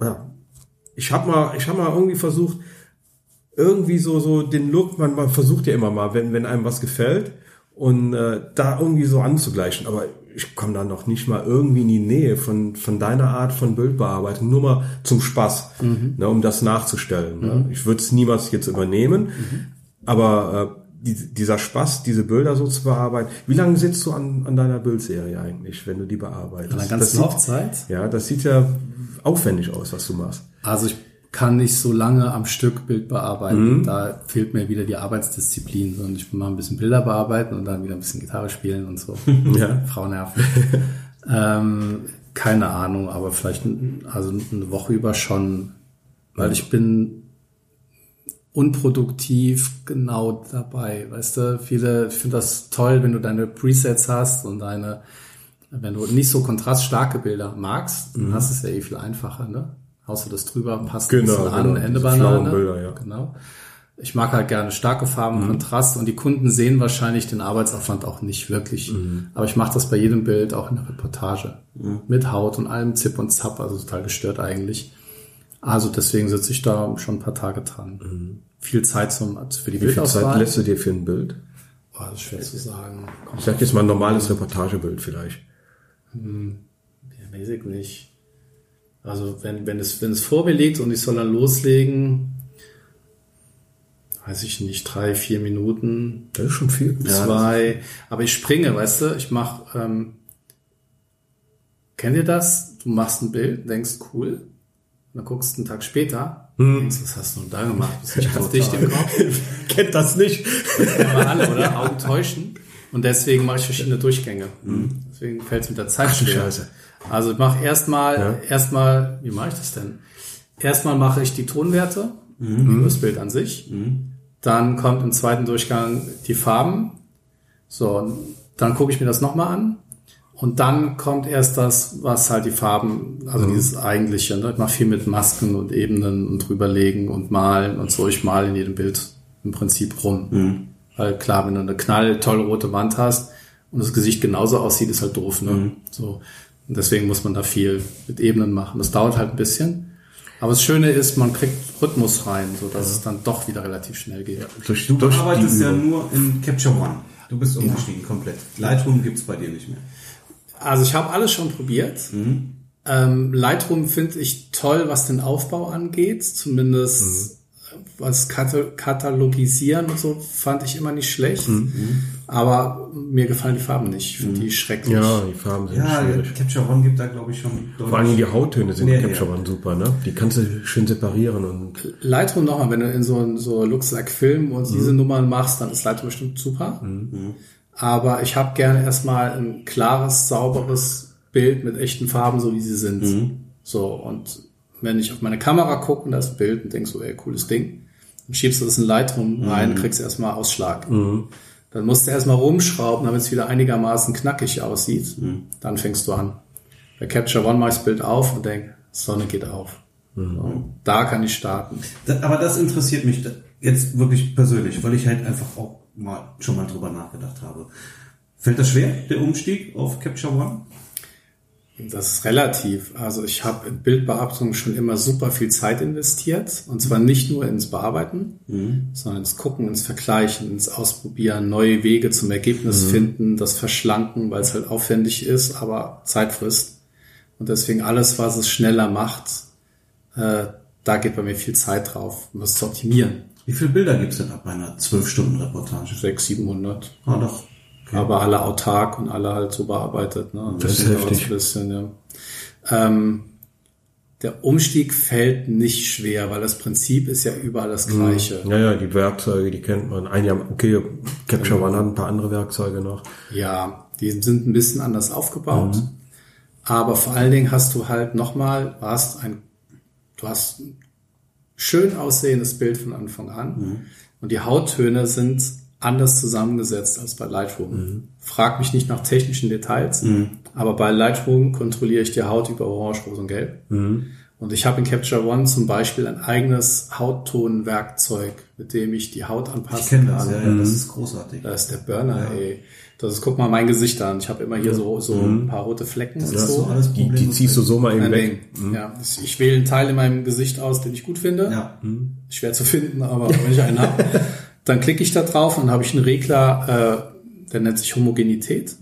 Speaker 2: ja, ich habe mal, ich habe mal irgendwie versucht, irgendwie so, so den Look, man, man versucht ja immer mal, wenn, wenn einem was gefällt und äh, da irgendwie so anzugleichen, aber ich komme da noch nicht mal irgendwie in die Nähe von, von deiner Art von Bildbearbeitung, nur mal zum Spaß, ne, um das nachzustellen. Ne? Ich würde es niemals jetzt übernehmen, aber äh, die, dieser Spaß, diese Bilder so zu bearbeiten. Wie lange sitzt du an, an deiner Bildserie eigentlich, wenn du die bearbeitest?
Speaker 1: an der
Speaker 2: Das
Speaker 1: ganzen
Speaker 2: sieht-
Speaker 1: Hochzeit.
Speaker 2: Ja, das sieht ja aufwendig aus, was du machst.
Speaker 1: Also ich kann nicht so lange am Stück Bild
Speaker 2: Mhm.
Speaker 1: bearbeiten. Da fehlt mir wieder die Arbeitsdisziplin, sondern ich will mal ein bisschen Bilder bearbeiten und dann wieder ein bisschen Gitarre spielen und so.
Speaker 2: Ja.
Speaker 1: Frau nerven. ähm, keine Ahnung, aber vielleicht also eine Woche über schon, weil ich bin unproduktiv genau dabei. Weißt du, viele, ich finde das toll, wenn du deine Presets hast und deine, wenn du nicht so kontraststarke Bilder magst, dann hast du es ja eh viel einfacher, ne? Haust du das drüber, passt ein
Speaker 2: Mhm. Genau,
Speaker 1: bisschen an,
Speaker 2: genau,
Speaker 1: Ende Banane.
Speaker 2: Bilder, ja.
Speaker 1: Genau. Ich mag halt gerne starke Farben,
Speaker 2: Mhm.
Speaker 1: Kontrast und die Kunden sehen wahrscheinlich den Arbeitsaufwand auch nicht wirklich.
Speaker 2: Mhm.
Speaker 1: Aber ich mache das bei jedem Bild auch in der Reportage. Mit Haut und allem Zip und Zap, also total gestört eigentlich. Also deswegen sitze ich da schon ein paar Tage dran. Viel Zeit zum, für die
Speaker 2: Mhm. Wie viel Zeit lässt du dir für ein Bild?
Speaker 1: Boah, das ist schwer zu sagen.
Speaker 2: Ich sag jetzt mal ein normales Reportagebild vielleicht.
Speaker 1: Ja, weiß ich nicht. Also wenn, wenn es, wenn es vor mir liegt und ich soll dann loslegen, weiß ich nicht, drei, vier Minuten,
Speaker 2: Das ist schon viel.
Speaker 1: zwei. Aber ich springe, weißt du, ich mach, ähm, kennt ihr das? Du machst ein Bild, denkst cool, dann guckst du einen Tag später, denkst, was hast du denn da gemacht? Bist nicht ganz dicht im Kopf?
Speaker 2: Kennt das nicht?
Speaker 1: kennen wir alle, oder? Augen täuschen. Und deswegen mache ich verschiedene Durchgänge. Deswegen fällt es mit der Zeit schwer.
Speaker 2: Scheiße.
Speaker 1: Also ich mache erstmal,
Speaker 2: Ja.
Speaker 1: erstmal, wie mache ich das denn? Erstmal mache ich die Tonwerte, für das Bild an sich. Dann kommt im zweiten Durchgang die Farben. So, und dann gucke ich mir das nochmal an. Und dann kommt erst das, was halt die Farben, also dieses eigentliche. Ne? Ich mache viel mit Masken und Ebenen und drüberlegen und malen und so. Ich male in jedem Bild im Prinzip rum. Weil klar, wenn du eine knall tolle rote Wand hast und das Gesicht genauso aussieht, ist halt doof. Ne? So. Und deswegen muss man da viel mit Ebenen machen. Das dauert halt ein bisschen. Aber das Schöne ist, man kriegt Rhythmus rein, so dass es dann doch wieder relativ schnell geht.
Speaker 2: Durch,
Speaker 3: Du
Speaker 2: durch
Speaker 3: arbeitest ja nur in Capture One. Du bist umgestiegen komplett. Lightroom gibt's bei dir nicht mehr.
Speaker 1: Also ich habe alles schon probiert. Ähm, Lightroom finde ich toll, was den Aufbau angeht. Zumindest was Kata- katalogisieren und so fand ich immer nicht schlecht.
Speaker 2: Mhm.
Speaker 1: Aber mir gefallen die Farben nicht. Ich finde die schrecklich.
Speaker 2: Ja, die Farben sind
Speaker 3: Ja,
Speaker 2: schwierig.
Speaker 3: Capture One gibt da, glaube ich, schon
Speaker 2: Vor allem die Hauttöne sind
Speaker 3: ja.
Speaker 2: Capture One super, ne? Die kannst du schön separieren und
Speaker 1: Lightroom nochmal, wenn du in so, so Looks Like Film und
Speaker 2: Mhm.
Speaker 1: diese Nummern machst, dann ist Lightroom bestimmt super. Aber ich habe gerne erstmal ein klares, sauberes Bild mit echten Farben, so wie sie sind.
Speaker 2: Mhm.
Speaker 1: So, und wenn ich auf meine Kamera gucke und das Bild und denk so, ey, cooles Ding, dann schiebst du das in Lightroom rein, kriegst erstmal Ausschlag. Dann musst du erstmal rumschrauben, damit es wieder einigermaßen knackig aussieht. Dann fängst du an. Bei Capture One mache ich das Bild auf und denk, Sonne geht auf. So, da kann ich starten.
Speaker 3: Aber das interessiert mich jetzt wirklich persönlich, weil ich halt einfach auch mal schon mal drüber nachgedacht habe. Fällt das schwer, der Umstieg auf Capture One?
Speaker 1: Das ist relativ. Also ich habe in Bildbearbeitung schon immer super viel Zeit investiert. Und zwar nicht nur ins Bearbeiten, sondern ins Gucken, ins Vergleichen, ins Ausprobieren, neue Wege zum Ergebnis finden, das Verschlanken, weil es halt aufwendig ist, aber Zeit frisst. Und deswegen alles, was es schneller macht, äh, da geht bei mir viel Zeit drauf, um das zu optimieren.
Speaker 3: Wie viele Bilder gibt's denn ab einer 12-Stunden-Reportage?
Speaker 1: 600, 700.
Speaker 3: Ah, doch.
Speaker 1: aber alle autark und alle halt so bearbeitet. Ne?
Speaker 2: Das ist heftig.
Speaker 1: Ein bisschen, ja. ähm, der Umstieg fällt nicht schwer, weil das Prinzip ist ja überall das gleiche.
Speaker 2: ja, ja, die Werkzeuge, die kennt man. Ein Jahr, okay, Capture One hat ein paar andere Werkzeuge noch.
Speaker 1: Ja, die sind ein bisschen anders aufgebaut. Aber vor allen Dingen hast du halt nochmal, du hast ein, du hast ein schön aussehendes Bild von Anfang an. Und die Hauttöne sind anders zusammengesetzt als bei Lightroom. Frag mich nicht nach technischen Details, aber bei Lightroom kontrolliere ich die Haut über Orange, Rot und Gelb. Und ich habe in Capture One zum Beispiel ein eigenes Hauttonwerkzeug, mit dem ich die Haut anpassen
Speaker 3: Ich kenne das,
Speaker 1: kann.
Speaker 3: ja, ja, das ist großartig.
Speaker 1: Da ist der Burner, ey. Das ist, guck mal mein Gesicht an. Ich habe immer hier so, so ein paar rote Flecken und
Speaker 3: ist
Speaker 1: so.
Speaker 3: alles
Speaker 2: Die, die ziehst du so mal eben weg.
Speaker 1: Ding. Ja, ich, ich wähle einen Teil in meinem Gesicht aus, den ich gut finde.
Speaker 3: Ja.
Speaker 1: Schwer zu finden, aber wenn ich einen habe, dann klicke ich da drauf und dann habe ich einen Regler, äh, der nennt sich Homogenität.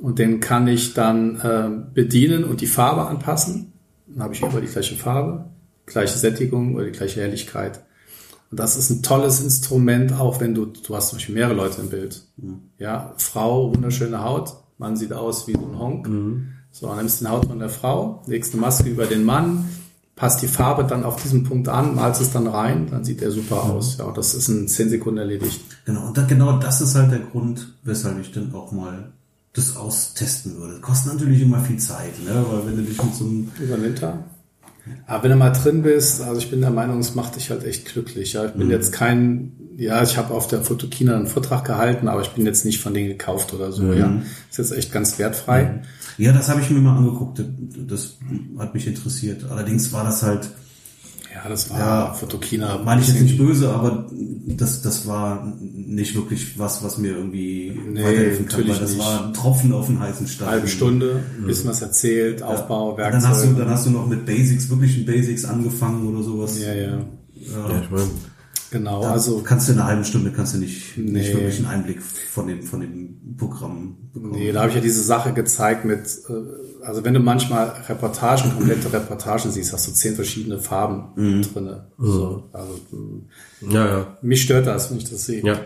Speaker 1: Und den kann ich dann äh, bedienen und die Farbe anpassen. Dann habe ich über die gleiche Farbe, gleiche Sättigung oder die gleiche Helligkeit. Und das ist ein tolles Instrument, auch wenn du, du hast zum Beispiel mehrere Leute im Bild. Ja, Frau, wunderschöne Haut, Mann sieht aus wie so ein Honk. So, dann nimmst du den Haut von der Frau, legst eine Maske über den Mann, passt die Farbe dann auf diesen Punkt an, malst es dann rein, dann sieht der super aus. Ja, und das ist in 10 Sekunden erledigt.
Speaker 3: Genau, und da, genau das ist halt der Grund, weshalb ich dann auch mal das austesten würde. Kostet natürlich immer viel Zeit, ne? weil wenn du dich mit so einem
Speaker 1: Über den Winter. Aber wenn du mal drin bist, also ich bin der Meinung, es macht dich halt echt glücklich. Ja, ich bin jetzt kein, ja, ich habe auf der Fotokina einen Vortrag gehalten, aber ich bin jetzt nicht von denen gekauft oder so. Ja, ist jetzt echt ganz wertfrei.
Speaker 3: Ja, das habe ich mir mal angeguckt. Das hat mich interessiert. Allerdings war das halt,
Speaker 1: Ja, das war
Speaker 3: Ja,
Speaker 1: Fotokina.
Speaker 3: meine ich jetzt nicht böse, aber das, das war nicht wirklich was, was mir irgendwie
Speaker 1: Nee,
Speaker 3: weiterhelfen kann,
Speaker 1: natürlich
Speaker 3: weil das
Speaker 1: nicht.
Speaker 3: war ein Tropfen auf den heißen Stein.
Speaker 1: halbe Stunde, ein bisschen was erzählt, Aufbau,
Speaker 3: Und dann hast, du,
Speaker 1: Werkzeug.
Speaker 3: dann hast du noch mit Basics, wirklichen Basics angefangen oder sowas.
Speaker 1: Ja, ja,
Speaker 2: Ja, ich meine,
Speaker 1: genau.
Speaker 3: Da
Speaker 1: Also
Speaker 3: kannst du in einer halben Stunde kannst du nicht, nicht
Speaker 1: Nee.
Speaker 3: wirklich einen Einblick von dem, von dem Programm bekommen.
Speaker 1: Nee, da habe ich ja diese Sache gezeigt mit, äh, also wenn du manchmal Reportagen, komplette Reportagen siehst, hast du zehn verschiedene Farben drinne. So, also mh,
Speaker 2: ja, ja,
Speaker 1: mich stört das, wenn ich das sehe.
Speaker 2: ja.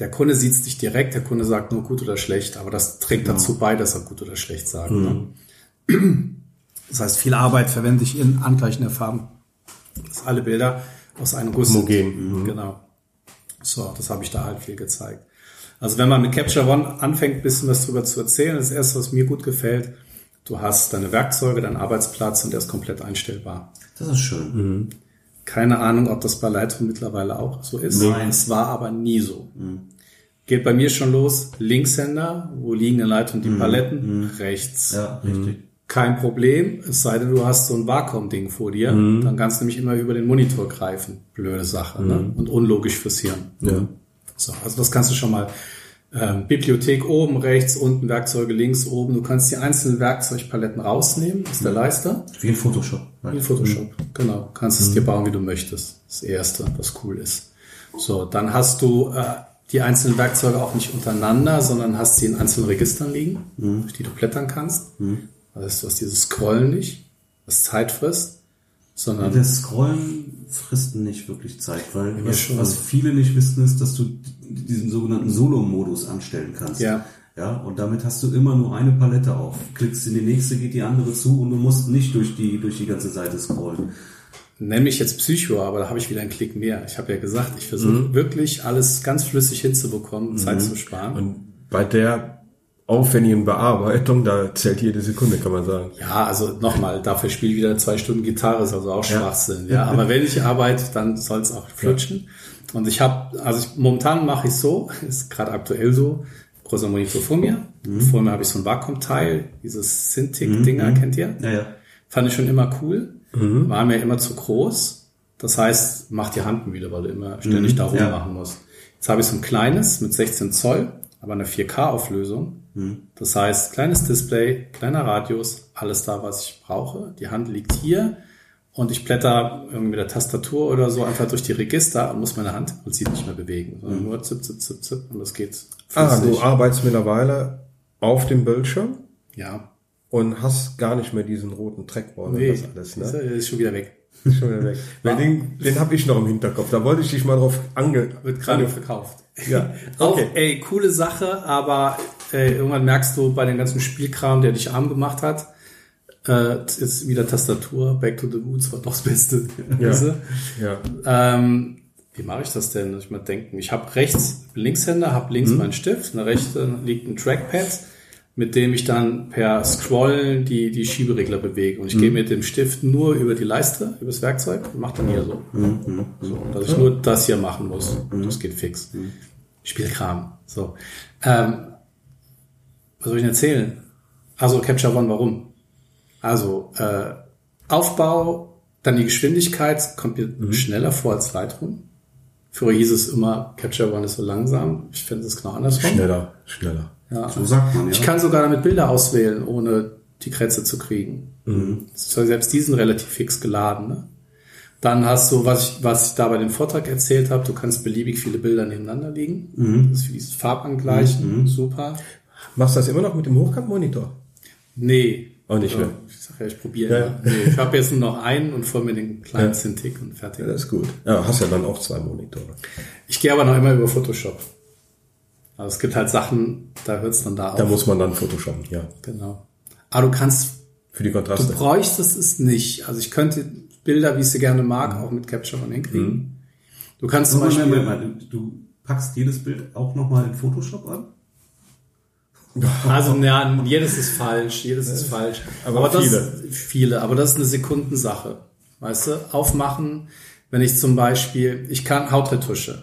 Speaker 1: Der Kunde sieht es nicht direkt, der Kunde sagt nur gut oder schlecht, aber das trägt dazu bei, dass er gut oder schlecht sagt. Ne? Das heißt, viel Arbeit verwende ich in Angleichen der Farben, dass alle Bilder aus einem Guss
Speaker 2: Homogen.
Speaker 1: sind. Genau. So, das habe ich da halt viel gezeigt. Also wenn man mit Capture One anfängt, ein bisschen was drüber zu erzählen, das erste, was mir gut gefällt, du hast deine Werkzeuge, deinen Arbeitsplatz und der ist komplett einstellbar.
Speaker 3: Das ist schön.
Speaker 1: Keine Ahnung, ob das bei Lightroom mittlerweile auch so ist.
Speaker 3: Nein.
Speaker 1: Es war aber nie so. Geht bei mir schon los. Linkshänder, wo liegen in Lightroom die Paletten? Rechts.
Speaker 3: Ja, richtig.
Speaker 1: Kein Problem, es sei denn, du hast so ein Vakuum-Ding vor dir. Dann kannst du nämlich immer über den Monitor greifen. Blöde Sache. Ne? Und unlogisch fürs Hirn.
Speaker 2: Ja.
Speaker 1: So, also das kannst du schon mal. Ähm, Bibliothek oben, rechts, unten, Werkzeuge links, oben. Du kannst die einzelnen Werkzeugpaletten rausnehmen aus der Leiste.
Speaker 3: Wie in Photoshop.
Speaker 1: In Photoshop, genau. Kannst es dir bauen, wie du möchtest. Das erste, was cool ist. So, dann hast du äh, die einzelnen Werkzeuge auch nicht untereinander, sondern hast sie in einzelnen Registern liegen, durch die du blättern kannst. Das heißt, du hast dieses Scrollen nicht, was Zeit frisst. sondern
Speaker 3: Das Scrollen frisst nicht wirklich Zeit, weil was,
Speaker 1: schon.
Speaker 3: was viele nicht wissen, ist, dass du diesen sogenannten Solo-Modus anstellen kannst.
Speaker 1: Ja.
Speaker 3: Ja, und damit hast du immer nur eine Palette auf. Klickst in die nächste, geht die andere zu und du musst nicht durch die, durch die ganze Seite scrollen.
Speaker 1: Nenn mich jetzt Psycho, aber da habe ich wieder einen Klick mehr. Ich habe ja gesagt, ich versuche wirklich alles ganz flüssig hinzubekommen, Zeit zu sparen.
Speaker 2: Und bei der aufwendigen Bearbeitung, da zählt jede Sekunde, kann man sagen.
Speaker 1: ja, also nochmal, dafür spiele ich wieder zwei Stunden Gitarre, ist also auch Schwachsinn. Ja, aber wenn ich arbeite, dann soll es auch flutschen. Und ich habe, also ich, momentan mache ich so, ist gerade aktuell so, großer Monitor vor mir. Vor mir habe ich so ein Wacom-Teil, dieses Cintiq-Dinger, kennt ihr?
Speaker 3: Ja, ja.
Speaker 1: Fand ich schon immer cool. War mir immer zu groß. Das heißt, mach die Hand wieder, weil du immer ständig da
Speaker 3: ja.
Speaker 1: rummachen musst. Jetzt habe ich so ein kleines mit 16 Zoll, aber eine 4K-Auflösung. Das heißt, kleines Display, kleiner Radius, alles da, was ich brauche. Die Hand liegt hier und ich blätter irgendwie mit der Tastatur oder so einfach durch die Register und muss meine Hand im Prinzip nicht mehr bewegen, sondern nur zip, zip, zip, zip und das geht
Speaker 2: Ah, du arbeitest mittlerweile auf dem Bildschirm
Speaker 1: Ja,
Speaker 2: und hast gar nicht mehr diesen roten Trackball und
Speaker 1: nee,
Speaker 2: das alles,
Speaker 1: ist,
Speaker 2: ne?
Speaker 1: ist schon wieder weg.
Speaker 2: Ist schon wieder weg. Weil den, den habe ich noch im Hinterkopf. Da wollte ich dich mal drauf ange...
Speaker 1: Wird gerade verkauft.
Speaker 2: Ja,
Speaker 1: Auch,
Speaker 2: okay.
Speaker 1: ey, coole Sache, aber äh, irgendwann merkst du bei dem ganzen Spielkram, der dich arm gemacht hat, äh, ist wieder Tastatur, Back to the Roots war doch das Beste.
Speaker 2: Ja.
Speaker 1: Du?
Speaker 2: Ja.
Speaker 1: ähm, wie mache ich das denn? Ich mal denken, ich habe rechts Linkshänder, habe links meinen Stift, eine rechte liegt ein Trackpad, mit dem ich dann per Scrollen die, die Schieberegler bewege. Und ich gehe mit dem Stift nur über die Leiste, über das Werkzeug und mache dann hier so. so. Dass ich nur das hier machen muss. Das geht fix. Spielkram. So. Ähm, was soll ich denn erzählen? Also Capture One, warum? Also äh, Aufbau, dann die Geschwindigkeit kommt mir schneller vor als Lightroom. Früher hieß es immer, Capture One ist so langsam. Ich finde es genau andersrum.
Speaker 2: Schneller, schneller.
Speaker 1: Ja.
Speaker 3: So sagt man, ja.
Speaker 1: Ich kann sogar damit Bilder auswählen, ohne die Kretze zu kriegen. Selbst die sind relativ fix geladen. Ne? Dann hast du, was ich, was ich da bei dem Vortrag erzählt habe, du kannst beliebig viele Bilder nebeneinander liegen. Das ist für dieses Farbangleichen super.
Speaker 2: Machst du das immer noch mit dem Hochkantmonitor?
Speaker 1: Nee.
Speaker 2: Auch nicht mehr.
Speaker 1: Ich sag ja, ich probiere.
Speaker 2: Ja.
Speaker 1: Ja. Nee, ich habe jetzt nur noch einen und vor mir den kleinen
Speaker 2: Ja.
Speaker 1: Cintiq und fertig.
Speaker 2: Ja, das ist gut. Ja, hast ja dann auch zwei Monitore.
Speaker 1: Ich gehe aber noch immer über Photoshop. Also es gibt halt Sachen, da hört es dann da auf.
Speaker 2: Da muss man dann Photoshoppen, ja.
Speaker 1: genau. Aber du kannst
Speaker 2: Für die
Speaker 1: Du
Speaker 2: Kontraste.
Speaker 1: bräuchtest es nicht. Also ich könnte Bilder, wie ich sie gerne mag, auch mit Capture One hinkriegen. Du kannst zum Beispiel,
Speaker 3: Moment, Moment. Du packst jedes Bild auch nochmal in Photoshop an?
Speaker 1: also ja, jedes ist falsch, jedes ist falsch.
Speaker 2: aber
Speaker 1: das,
Speaker 2: viele.
Speaker 1: viele, aber das ist eine Sekundensache. Weißt du, aufmachen, wenn ich zum Beispiel, ich kann Hautretusche,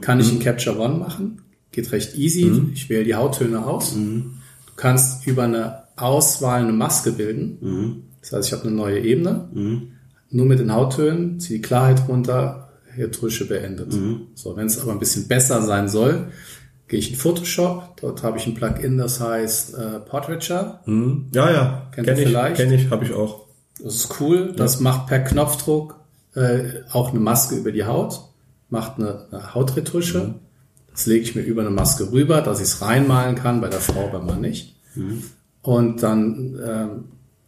Speaker 1: kann ich in Capture One machen, geht recht easy. Ich wähle die Hauttöne aus. Du kannst über eine Auswahl eine Maske bilden. Das heißt, ich habe eine neue Ebene. Nur mit den Hauttönen, ziehe die Klarheit runter, Retusche beendet. So, wenn es aber ein bisschen besser sein soll, gehe ich in Photoshop. Dort habe ich ein Plugin, das heißt äh, Portraiture.
Speaker 2: Hm? Ja, ja.
Speaker 1: Kennt
Speaker 2: kenn
Speaker 1: ihr
Speaker 2: ich,
Speaker 1: vielleicht?
Speaker 2: Kenn ich, habe ich auch.
Speaker 1: Das ist cool. Das macht per Knopfdruck äh, auch eine Maske über die Haut, macht eine, eine Hautretusche. Das lege ich mir über eine Maske rüber, dass ich es reinmalen kann, bei der Frau, beim Mann nicht. Und dann ähm,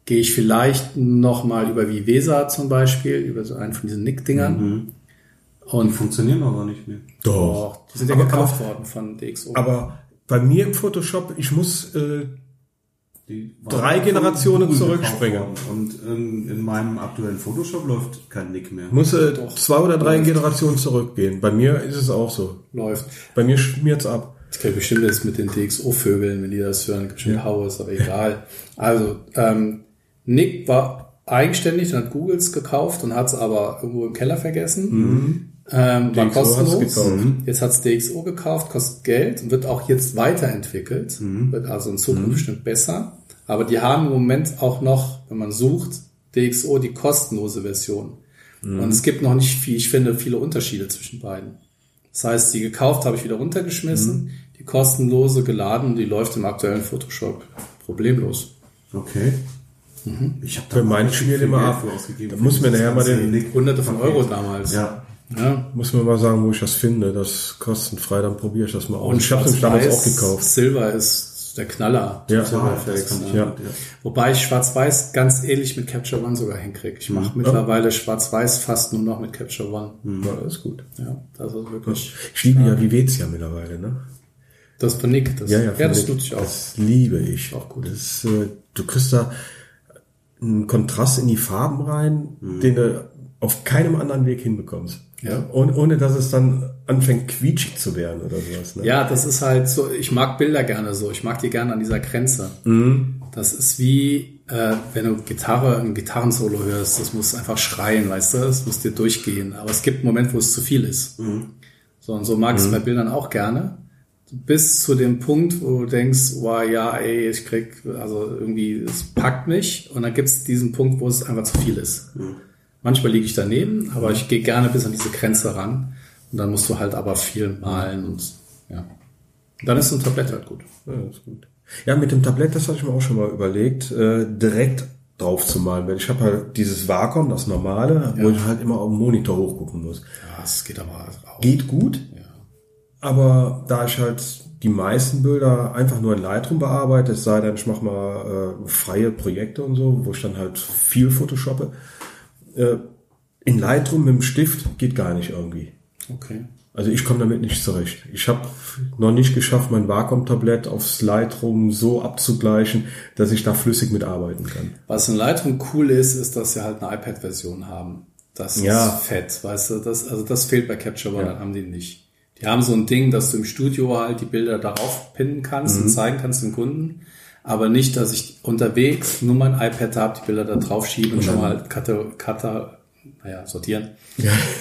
Speaker 1: gehe ich vielleicht noch mal über Vivesa zum Beispiel, über so einen von diesen Nick-Dingern.
Speaker 3: Die
Speaker 1: Und
Speaker 3: funktionieren aber nicht mehr.
Speaker 1: Oh, die sind ja
Speaker 2: Aber-
Speaker 1: gekauft worden von DxO.
Speaker 2: Aber bei mir im Photoshop, ich muss, äh,
Speaker 3: Die
Speaker 2: Drei Generationen zurückspringen.
Speaker 3: Und in, in meinem aktuellen Photoshop läuft kein Nick mehr.
Speaker 2: muss äh, zwei oder drei Generationen zurückgehen. Bei mir ist es auch so.
Speaker 1: läuft.
Speaker 2: Bei mir schmiert's ab.
Speaker 1: Ich kenne bestimmt jetzt mit den DxO-Vögeln, wenn die das hören, bestimmt Hau ist, aber egal. Also, ähm, Nick war eigenständig und hat Googles gekauft und hat es aber irgendwo im Keller vergessen. Ähm, war kostenlos.
Speaker 2: gekauft.
Speaker 1: Jetzt hat's DxO gekauft, kostet Geld und wird auch jetzt weiterentwickelt. Wird also in Zukunft bestimmt besser. Aber die haben im Moment auch noch, wenn man sucht, DxO die kostenlose Version. Und es gibt noch nicht viel, ich finde, viele Unterschiede zwischen beiden. Das heißt, die gekauft habe ich wieder runtergeschmissen, die kostenlose geladen, die läuft im aktuellen Photoshop problemlos.
Speaker 3: Okay. Ich habe
Speaker 2: Für meinen schmiert immer ab.
Speaker 3: ausgegeben.
Speaker 2: Da muss mir nachher mal den-
Speaker 3: Nick.
Speaker 1: Hunderte von Euro damals.
Speaker 3: Ja.
Speaker 1: Ja.
Speaker 2: Muss mir mal sagen, wo ich das finde. Das ist kostenfrei, dann probiere ich das mal aus.
Speaker 1: Und
Speaker 2: ich habe es damals auch gekauft.
Speaker 1: Silber ist der Knaller.
Speaker 2: Ja,
Speaker 1: Silver
Speaker 2: ah,
Speaker 1: ja.
Speaker 3: ja.
Speaker 1: Wobei ich Schwarz-Weiß ganz ähnlich mit Capture One sogar hinkriege. Ich mache mittlerweile Schwarz-Weiß fast nur noch mit Capture One.
Speaker 2: Ja, das ist gut.
Speaker 1: Ja, das ist wirklich.
Speaker 2: Ich liebe ja Vivetia mittlerweile, ne?
Speaker 1: Das von Nick, das,
Speaker 2: Ja, ja,
Speaker 1: ja, das
Speaker 2: Nick.
Speaker 1: nutze ich auch.
Speaker 2: Das liebe ich.
Speaker 1: Auch gut.
Speaker 2: Das, äh, du kriegst da einen Kontrast in die Farben rein, den du auf keinem anderen Weg hinbekommst.
Speaker 1: Ja.
Speaker 2: Ohne, ohne dass es dann anfängt quietschig zu werden oder sowas. Ne?
Speaker 1: Ja, das ist halt so, ich mag Bilder gerne so, ich mag die gerne an dieser Grenze.
Speaker 2: Mhm.
Speaker 1: Das ist wie, äh, wenn du Gitarre, ein Gitarrensolo hörst, das muss einfach schreien, weißt du, das muss dir durchgehen. Aber es gibt einen Moment, wo es zu viel ist. So, und so mag ich es bei Bildern auch gerne. Bis zu dem Punkt, wo du denkst, wow, ja, ey, ich krieg, also irgendwie, es packt mich. Und dann gibt es diesen Punkt, wo es einfach zu viel ist. Manchmal liege ich daneben, aber ich gehe gerne bis an diese Grenze ran. Und dann musst du halt aber viel malen und ja. Dann ist so ein Tablett halt gut.
Speaker 2: Ja, das ist gut. Ja, mit dem Tablett, das hatte ich mir auch schon mal überlegt, äh, direkt drauf zu malen. Weil ich habe halt dieses Vakuum, das normale, wo ich halt immer auf den Monitor hochgucken muss.
Speaker 1: Ja, es geht aber auch.
Speaker 2: Geht gut, aber da ich halt die meisten Bilder einfach nur in Lightroom bearbeite, es sei denn, ich mache mal äh, freie Projekte und so, wo ich dann halt viel photoshoppe, äh, in Lightroom mit dem Stift geht gar nicht irgendwie.
Speaker 1: Okay.
Speaker 2: Also ich komme damit nicht zurecht. Ich habe noch nicht geschafft, mein Wacom-Tablett aufs Lightroom so abzugleichen, dass ich da flüssig mitarbeiten kann.
Speaker 1: Was in Lightroom cool ist, ist, dass sie halt eine iPad-Version haben. Das
Speaker 2: Ja.
Speaker 1: ist fett, weißt du, das, also das fehlt bei Capture One, dann haben die nicht. Die haben so ein Ding, dass du im Studio halt die Bilder darauf pinnen kannst
Speaker 2: Mhm.
Speaker 1: und zeigen kannst dem Kunden. Aber nicht, dass ich unterwegs nur mein iPad habe, die Bilder da drauf schiebe und schon mal kata, kata, naja, sortieren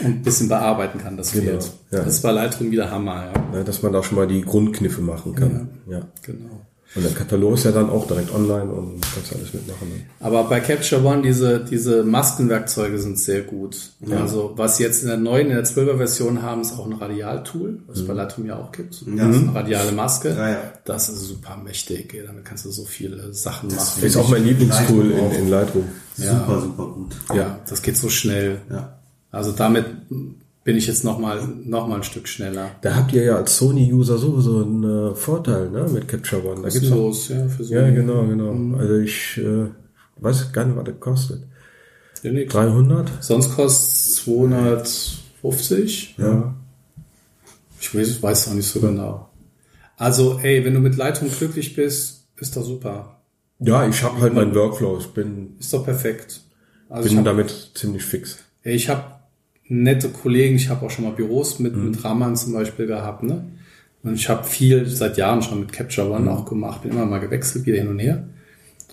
Speaker 1: und ein bisschen bearbeiten kann. Das
Speaker 2: Genau,
Speaker 1: fehlt.
Speaker 2: ja.
Speaker 1: Das ist bei Lightroom wieder Hammer, ja.
Speaker 2: Ne, dass man da schon mal die Grundkniffe machen kann. Ja.
Speaker 1: Genau.
Speaker 2: Und der Katalog ist ja dann auch direkt online und kannst alles mitmachen. Ne?
Speaker 1: Aber bei Capture One, diese, diese Maskenwerkzeuge sind sehr gut. Also, was sie jetzt in der neuen, in der 12er Version haben, ist auch ein Radialtool, was es bei Lightroom ja auch gibt.
Speaker 3: Ja.
Speaker 1: Das ist eine radiale Maske.
Speaker 3: Ja, ja.
Speaker 1: Das ist super mächtig. ey. Damit kannst du so viele Sachen machen.
Speaker 2: Ist auch mein Lieblingstool in, in Lightroom.
Speaker 3: Super, super gut.
Speaker 1: ja, das geht so schnell.
Speaker 3: Ja.
Speaker 1: Also damit bin ich jetzt noch mal, noch mal ein Stück schneller.
Speaker 2: Da habt ihr ja als Sony-User sowieso einen äh, Vorteil ne, mit Capture One. Da gibt's
Speaker 1: Los, ja, für so
Speaker 2: ja, genau, genau. Also ich äh, weiß gar nicht, was das kostet.
Speaker 1: Ja, nee.
Speaker 2: 300?
Speaker 1: Sonst kostet 250.
Speaker 2: Ja.
Speaker 1: Ich weiß, weiß auch nicht so genau. Also, ey, wenn du mit Lightroom glücklich bist, ist doch super.
Speaker 2: Ja, ich habe halt meinen Workflow. Ich bin,
Speaker 1: Ist doch perfekt. Also ich
Speaker 2: bin
Speaker 1: habe
Speaker 2: damit ziemlich fix.
Speaker 1: ich hab nette Kollegen, ich habe auch schon mal Büros mit, mit Raman zum Beispiel gehabt, ne? Und ich habe viel seit Jahren schon mit Capture One auch gemacht, bin immer mal gewechselt, wieder hin und her.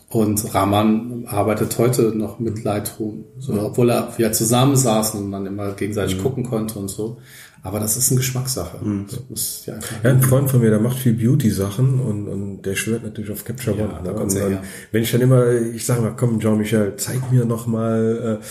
Speaker 1: Und Rahman arbeitet heute noch mit Lightroom, so, obwohl er wir zusammen saßen und man immer gegenseitig gucken konnte und so. Aber das ist eine Geschmackssache. Muss ja
Speaker 2: Ja, ein Freund von mir, der macht viel Beauty-Sachen und, und der schwört natürlich auf Capture
Speaker 1: Ja,
Speaker 2: One. Ne? Und
Speaker 1: ja
Speaker 2: dann, wenn ich dann immer, ich sage mal, komm, Jean-Michel, zeig mir noch mal, äh,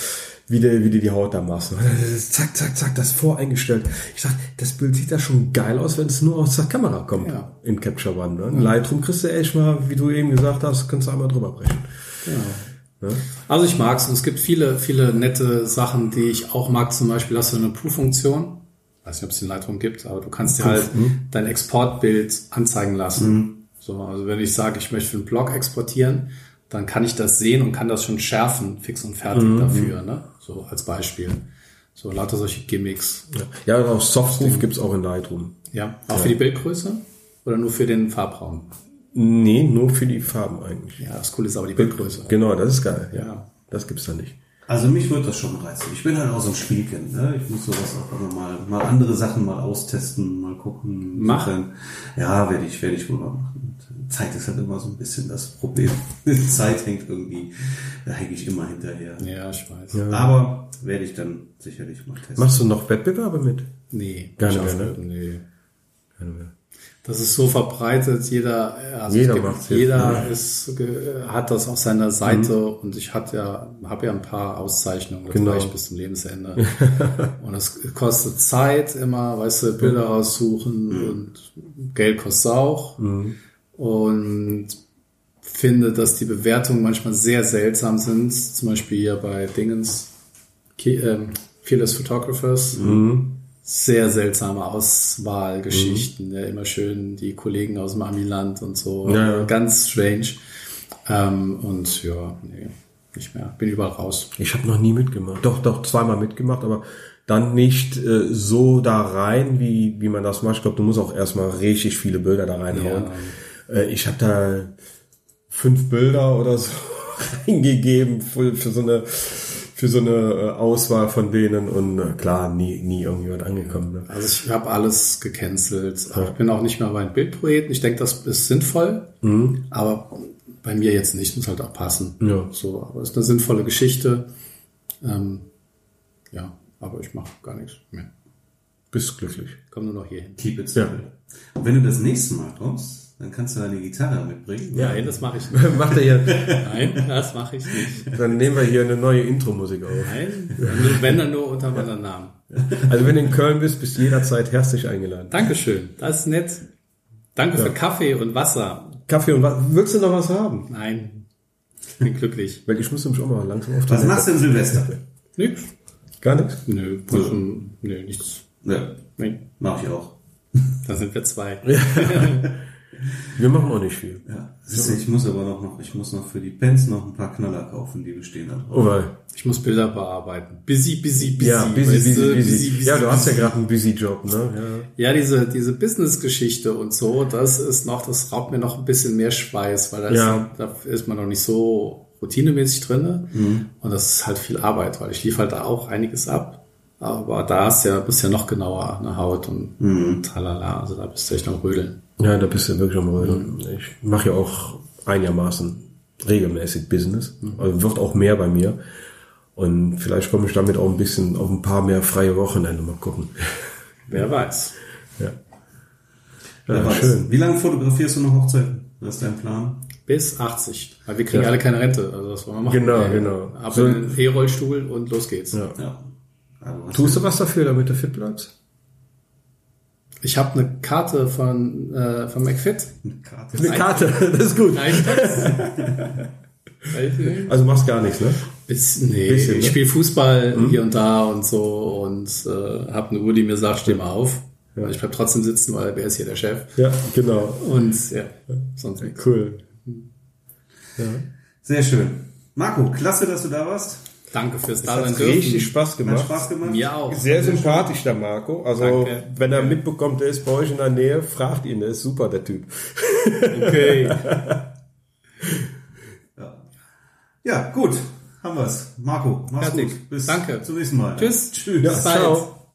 Speaker 2: wie du, wie du die Haut da machst. Zack, zack, zack, das voreingestellt. Ich sag, das Bild sieht da schon geil aus, wenn es nur aus der Kamera kommt
Speaker 1: Ja.
Speaker 2: in Capture One. Ne? In Lightroom kriegst du echt mal, wie du eben gesagt hast, kannst du einmal drüber brechen.
Speaker 1: Genau. Also ich mag's und es gibt viele, viele nette Sachen, die ich auch mag. Zum Beispiel hast du eine Proof-Funktion. Weiß nicht, ob es in Lightroom gibt, aber du kannst dir halt dein Exportbild anzeigen lassen. So, also wenn ich sage, ich möchte für einen Blog exportieren, dann kann ich das sehen und kann das schon schärfen, fix und fertig dafür, ne? So als Beispiel. So lauter solche Gimmicks.
Speaker 2: Ja, ja auch Softroof gibt's auch in Lightroom.
Speaker 1: Ja. Auch für die Bildgröße oder nur für den Farbraum?
Speaker 2: Nee, nur für die Farben eigentlich.
Speaker 1: Ja, das Coole ist aber die Bildgröße.
Speaker 2: Genau, das ist geil.
Speaker 1: Ja.
Speaker 2: Das gibt's da nicht.
Speaker 3: Also mich würde das schon reizen. Ich bin halt auch so ein Spielkind. Ne? Ich muss sowas auch immer mal, mal andere Sachen mal austesten, mal gucken.
Speaker 1: Mach.
Speaker 3: Insofern, Ja, werde ich, werde ich wohl mal machen. Zeit ist halt immer so ein bisschen das Problem. Zeit hängt irgendwie, da hänge ich immer hinterher.
Speaker 1: Ja, ich weiß.
Speaker 3: Aber werde ich dann sicherlich mal testen.
Speaker 2: Machst du noch Wettbewerbe mit?
Speaker 1: Nee,
Speaker 2: Gar
Speaker 1: nicht
Speaker 2: nicht mehr, ne?
Speaker 1: nee. Das ist so verbreitet, jeder, also
Speaker 2: Jeder
Speaker 1: gibt, jeder
Speaker 2: ja.
Speaker 1: ist, hat das auf seiner Seite und ich hatte ja, habe ja ein paar Auszeichnungen, das
Speaker 2: Genau.
Speaker 1: reicht bis zum Lebensende. und es kostet Zeit immer, weißt du, Bilder raussuchen und Geld kostet auch. Und finde, dass die Bewertungen manchmal sehr seltsam sind, zum Beispiel hier bei Dingens, ähm, Fearless Photographers. sehr seltsame Auswahlgeschichten. Ja, immer schön die Kollegen aus dem Amiland und so.
Speaker 2: Ja.
Speaker 1: Ganz strange. Ähm, und ja, nee, nicht mehr. Bin überall raus.
Speaker 2: Ich habe noch nie mitgemacht. Doch, doch, zweimal mitgemacht, aber dann nicht äh, so da rein, wie, wie man das macht. Ich glaube, du musst auch erstmal richtig viele Bilder da reinhauen. Äh, ich habe da fünf Bilder oder so eingegeben für, für so eine für so eine äh, Auswahl von denen und äh, klar, nie, nie irgendjemand angekommen. Ne?
Speaker 1: Also ich habe alles gecancelt. Ich bin auch nicht mehr bei den Bildprojekten. Ich denke, das ist sinnvoll, aber bei mir jetzt nicht. Muss halt auch passen.
Speaker 2: Ja.
Speaker 1: So, aber es ist eine sinnvolle Geschichte. Ähm, ja, aber ich mache gar nichts mehr.
Speaker 2: Bist glücklich.
Speaker 1: Komm nur noch hier hin.
Speaker 3: Keep it simple. Und wenn du das nächste Mal kommst, dann kannst du deine Gitarre mitbringen.
Speaker 1: Nein, das mache ich nicht.
Speaker 2: Macht er hier,
Speaker 1: Nein, das mache ich nicht.
Speaker 2: dann nehmen wir hier eine neue Intro-Musik auf.
Speaker 1: Nein, nur- wenn dann nur unter meinem Namen.
Speaker 2: Also wenn du in Köln bist, bist du jederzeit herzlich eingeladen.
Speaker 1: Dankeschön, das ist nett. Danke für Kaffee und Wasser.
Speaker 2: Kaffee und was? Willst du noch was haben?
Speaker 1: Nein, ich bin glücklich.
Speaker 2: Weil ich muss nämlich auch mal langsam auf
Speaker 3: Was machst du denn Silvester?
Speaker 1: Nix.
Speaker 2: Gar nichts?
Speaker 1: Nö, also, nö, nichts.
Speaker 3: Ja,
Speaker 1: Nee,
Speaker 3: mach ich auch.
Speaker 1: da sind wir zwei.
Speaker 2: Wir machen auch nicht viel.
Speaker 3: Ja. Siehst du, ich muss aber noch, noch, ich muss noch für die Pens noch ein paar Knaller kaufen, die bestehen da drauf.
Speaker 2: Oh, weil.
Speaker 1: Ich muss Bilder bearbeiten. Busy, busy, busy.
Speaker 2: Ja, busy, busy,
Speaker 1: du?
Speaker 2: busy, Ja, du hast ja gerade einen busy Job, ne?
Speaker 1: Ja, diese, diese Business-Geschichte und so, das ist noch, das raubt mir noch ein bisschen mehr Schweiß, weil da,
Speaker 2: Ja.
Speaker 1: ist, da ist man noch nicht so routinemäßig drinne
Speaker 2: Mhm.
Speaker 1: Und das ist halt viel Arbeit, weil ich liefere halt da auch einiges ab. Aber da ist ja, bist ja noch genauer an der Haut und
Speaker 2: Mhm.
Speaker 1: tralala. Also da bist du echt am Rödeln.
Speaker 2: Ja, da bist du wirklich am Rödeln. Ich mache ja auch einigermaßen regelmäßig Business. Also wird auch mehr bei mir. Und vielleicht komme ich damit auch ein bisschen auf ein paar mehr freie Wochenende. Mal gucken.
Speaker 1: Wer weiß.
Speaker 2: Ja.
Speaker 3: Wer
Speaker 2: Ja,
Speaker 3: weiß.
Speaker 2: schön.
Speaker 3: Wie lange fotografierst du noch Hochzeiten? Was ist dein Plan?
Speaker 1: Bis 80. Weil wir kriegen
Speaker 2: Ja.
Speaker 1: alle keine Rente. Also das wollen wir machen.
Speaker 2: Genau, genau.
Speaker 1: Ab
Speaker 2: So-
Speaker 1: in den E-Rollstuhl und los geht's.
Speaker 2: Ja.
Speaker 3: Ja. Also, was
Speaker 2: Tust du was dafür, damit du fit bleibst?
Speaker 1: Ich habe eine Karte von, äh, von McFit.
Speaker 3: eine Karte?
Speaker 2: Eine Karte, das ist gut.
Speaker 1: Nein,
Speaker 2: Also machst gar nichts, ne?
Speaker 1: Bis, nee,
Speaker 2: Bisschen,
Speaker 1: ich
Speaker 2: ne?
Speaker 1: spiele Fußball hier und da und so und äh, habe eine Uhr, die mir sagt, steh mal auf. Aber ich bleib trotzdem sitzen, weil wer ist hier der Chef?
Speaker 2: Ja, genau.
Speaker 1: Und ja, sonst nichts.
Speaker 2: Cool.
Speaker 3: Sehr schön. Marco, klasse, dass du da warst.
Speaker 1: Danke fürs
Speaker 2: Hat
Speaker 1: Dasein dürfen.
Speaker 2: richtig Spaß
Speaker 3: Hat
Speaker 2: gemacht.
Speaker 3: Spaß gemacht.
Speaker 1: Mir auch.
Speaker 2: Sehr sympathisch, der Marco. Also,
Speaker 1: Danke.
Speaker 2: wenn er mitbekommt, der ist bei euch in der Nähe, fragt ihn, der ist super, der Typ.
Speaker 1: Okay.
Speaker 3: Ja, gut. Haben wir's. Marco, mach's
Speaker 1: Fertig.
Speaker 3: gut. Bis
Speaker 1: Danke.
Speaker 3: zum nächsten Mal.
Speaker 1: Tschüss.
Speaker 3: Tschüss.
Speaker 2: Ja,
Speaker 1: Bis bald.
Speaker 2: ciao.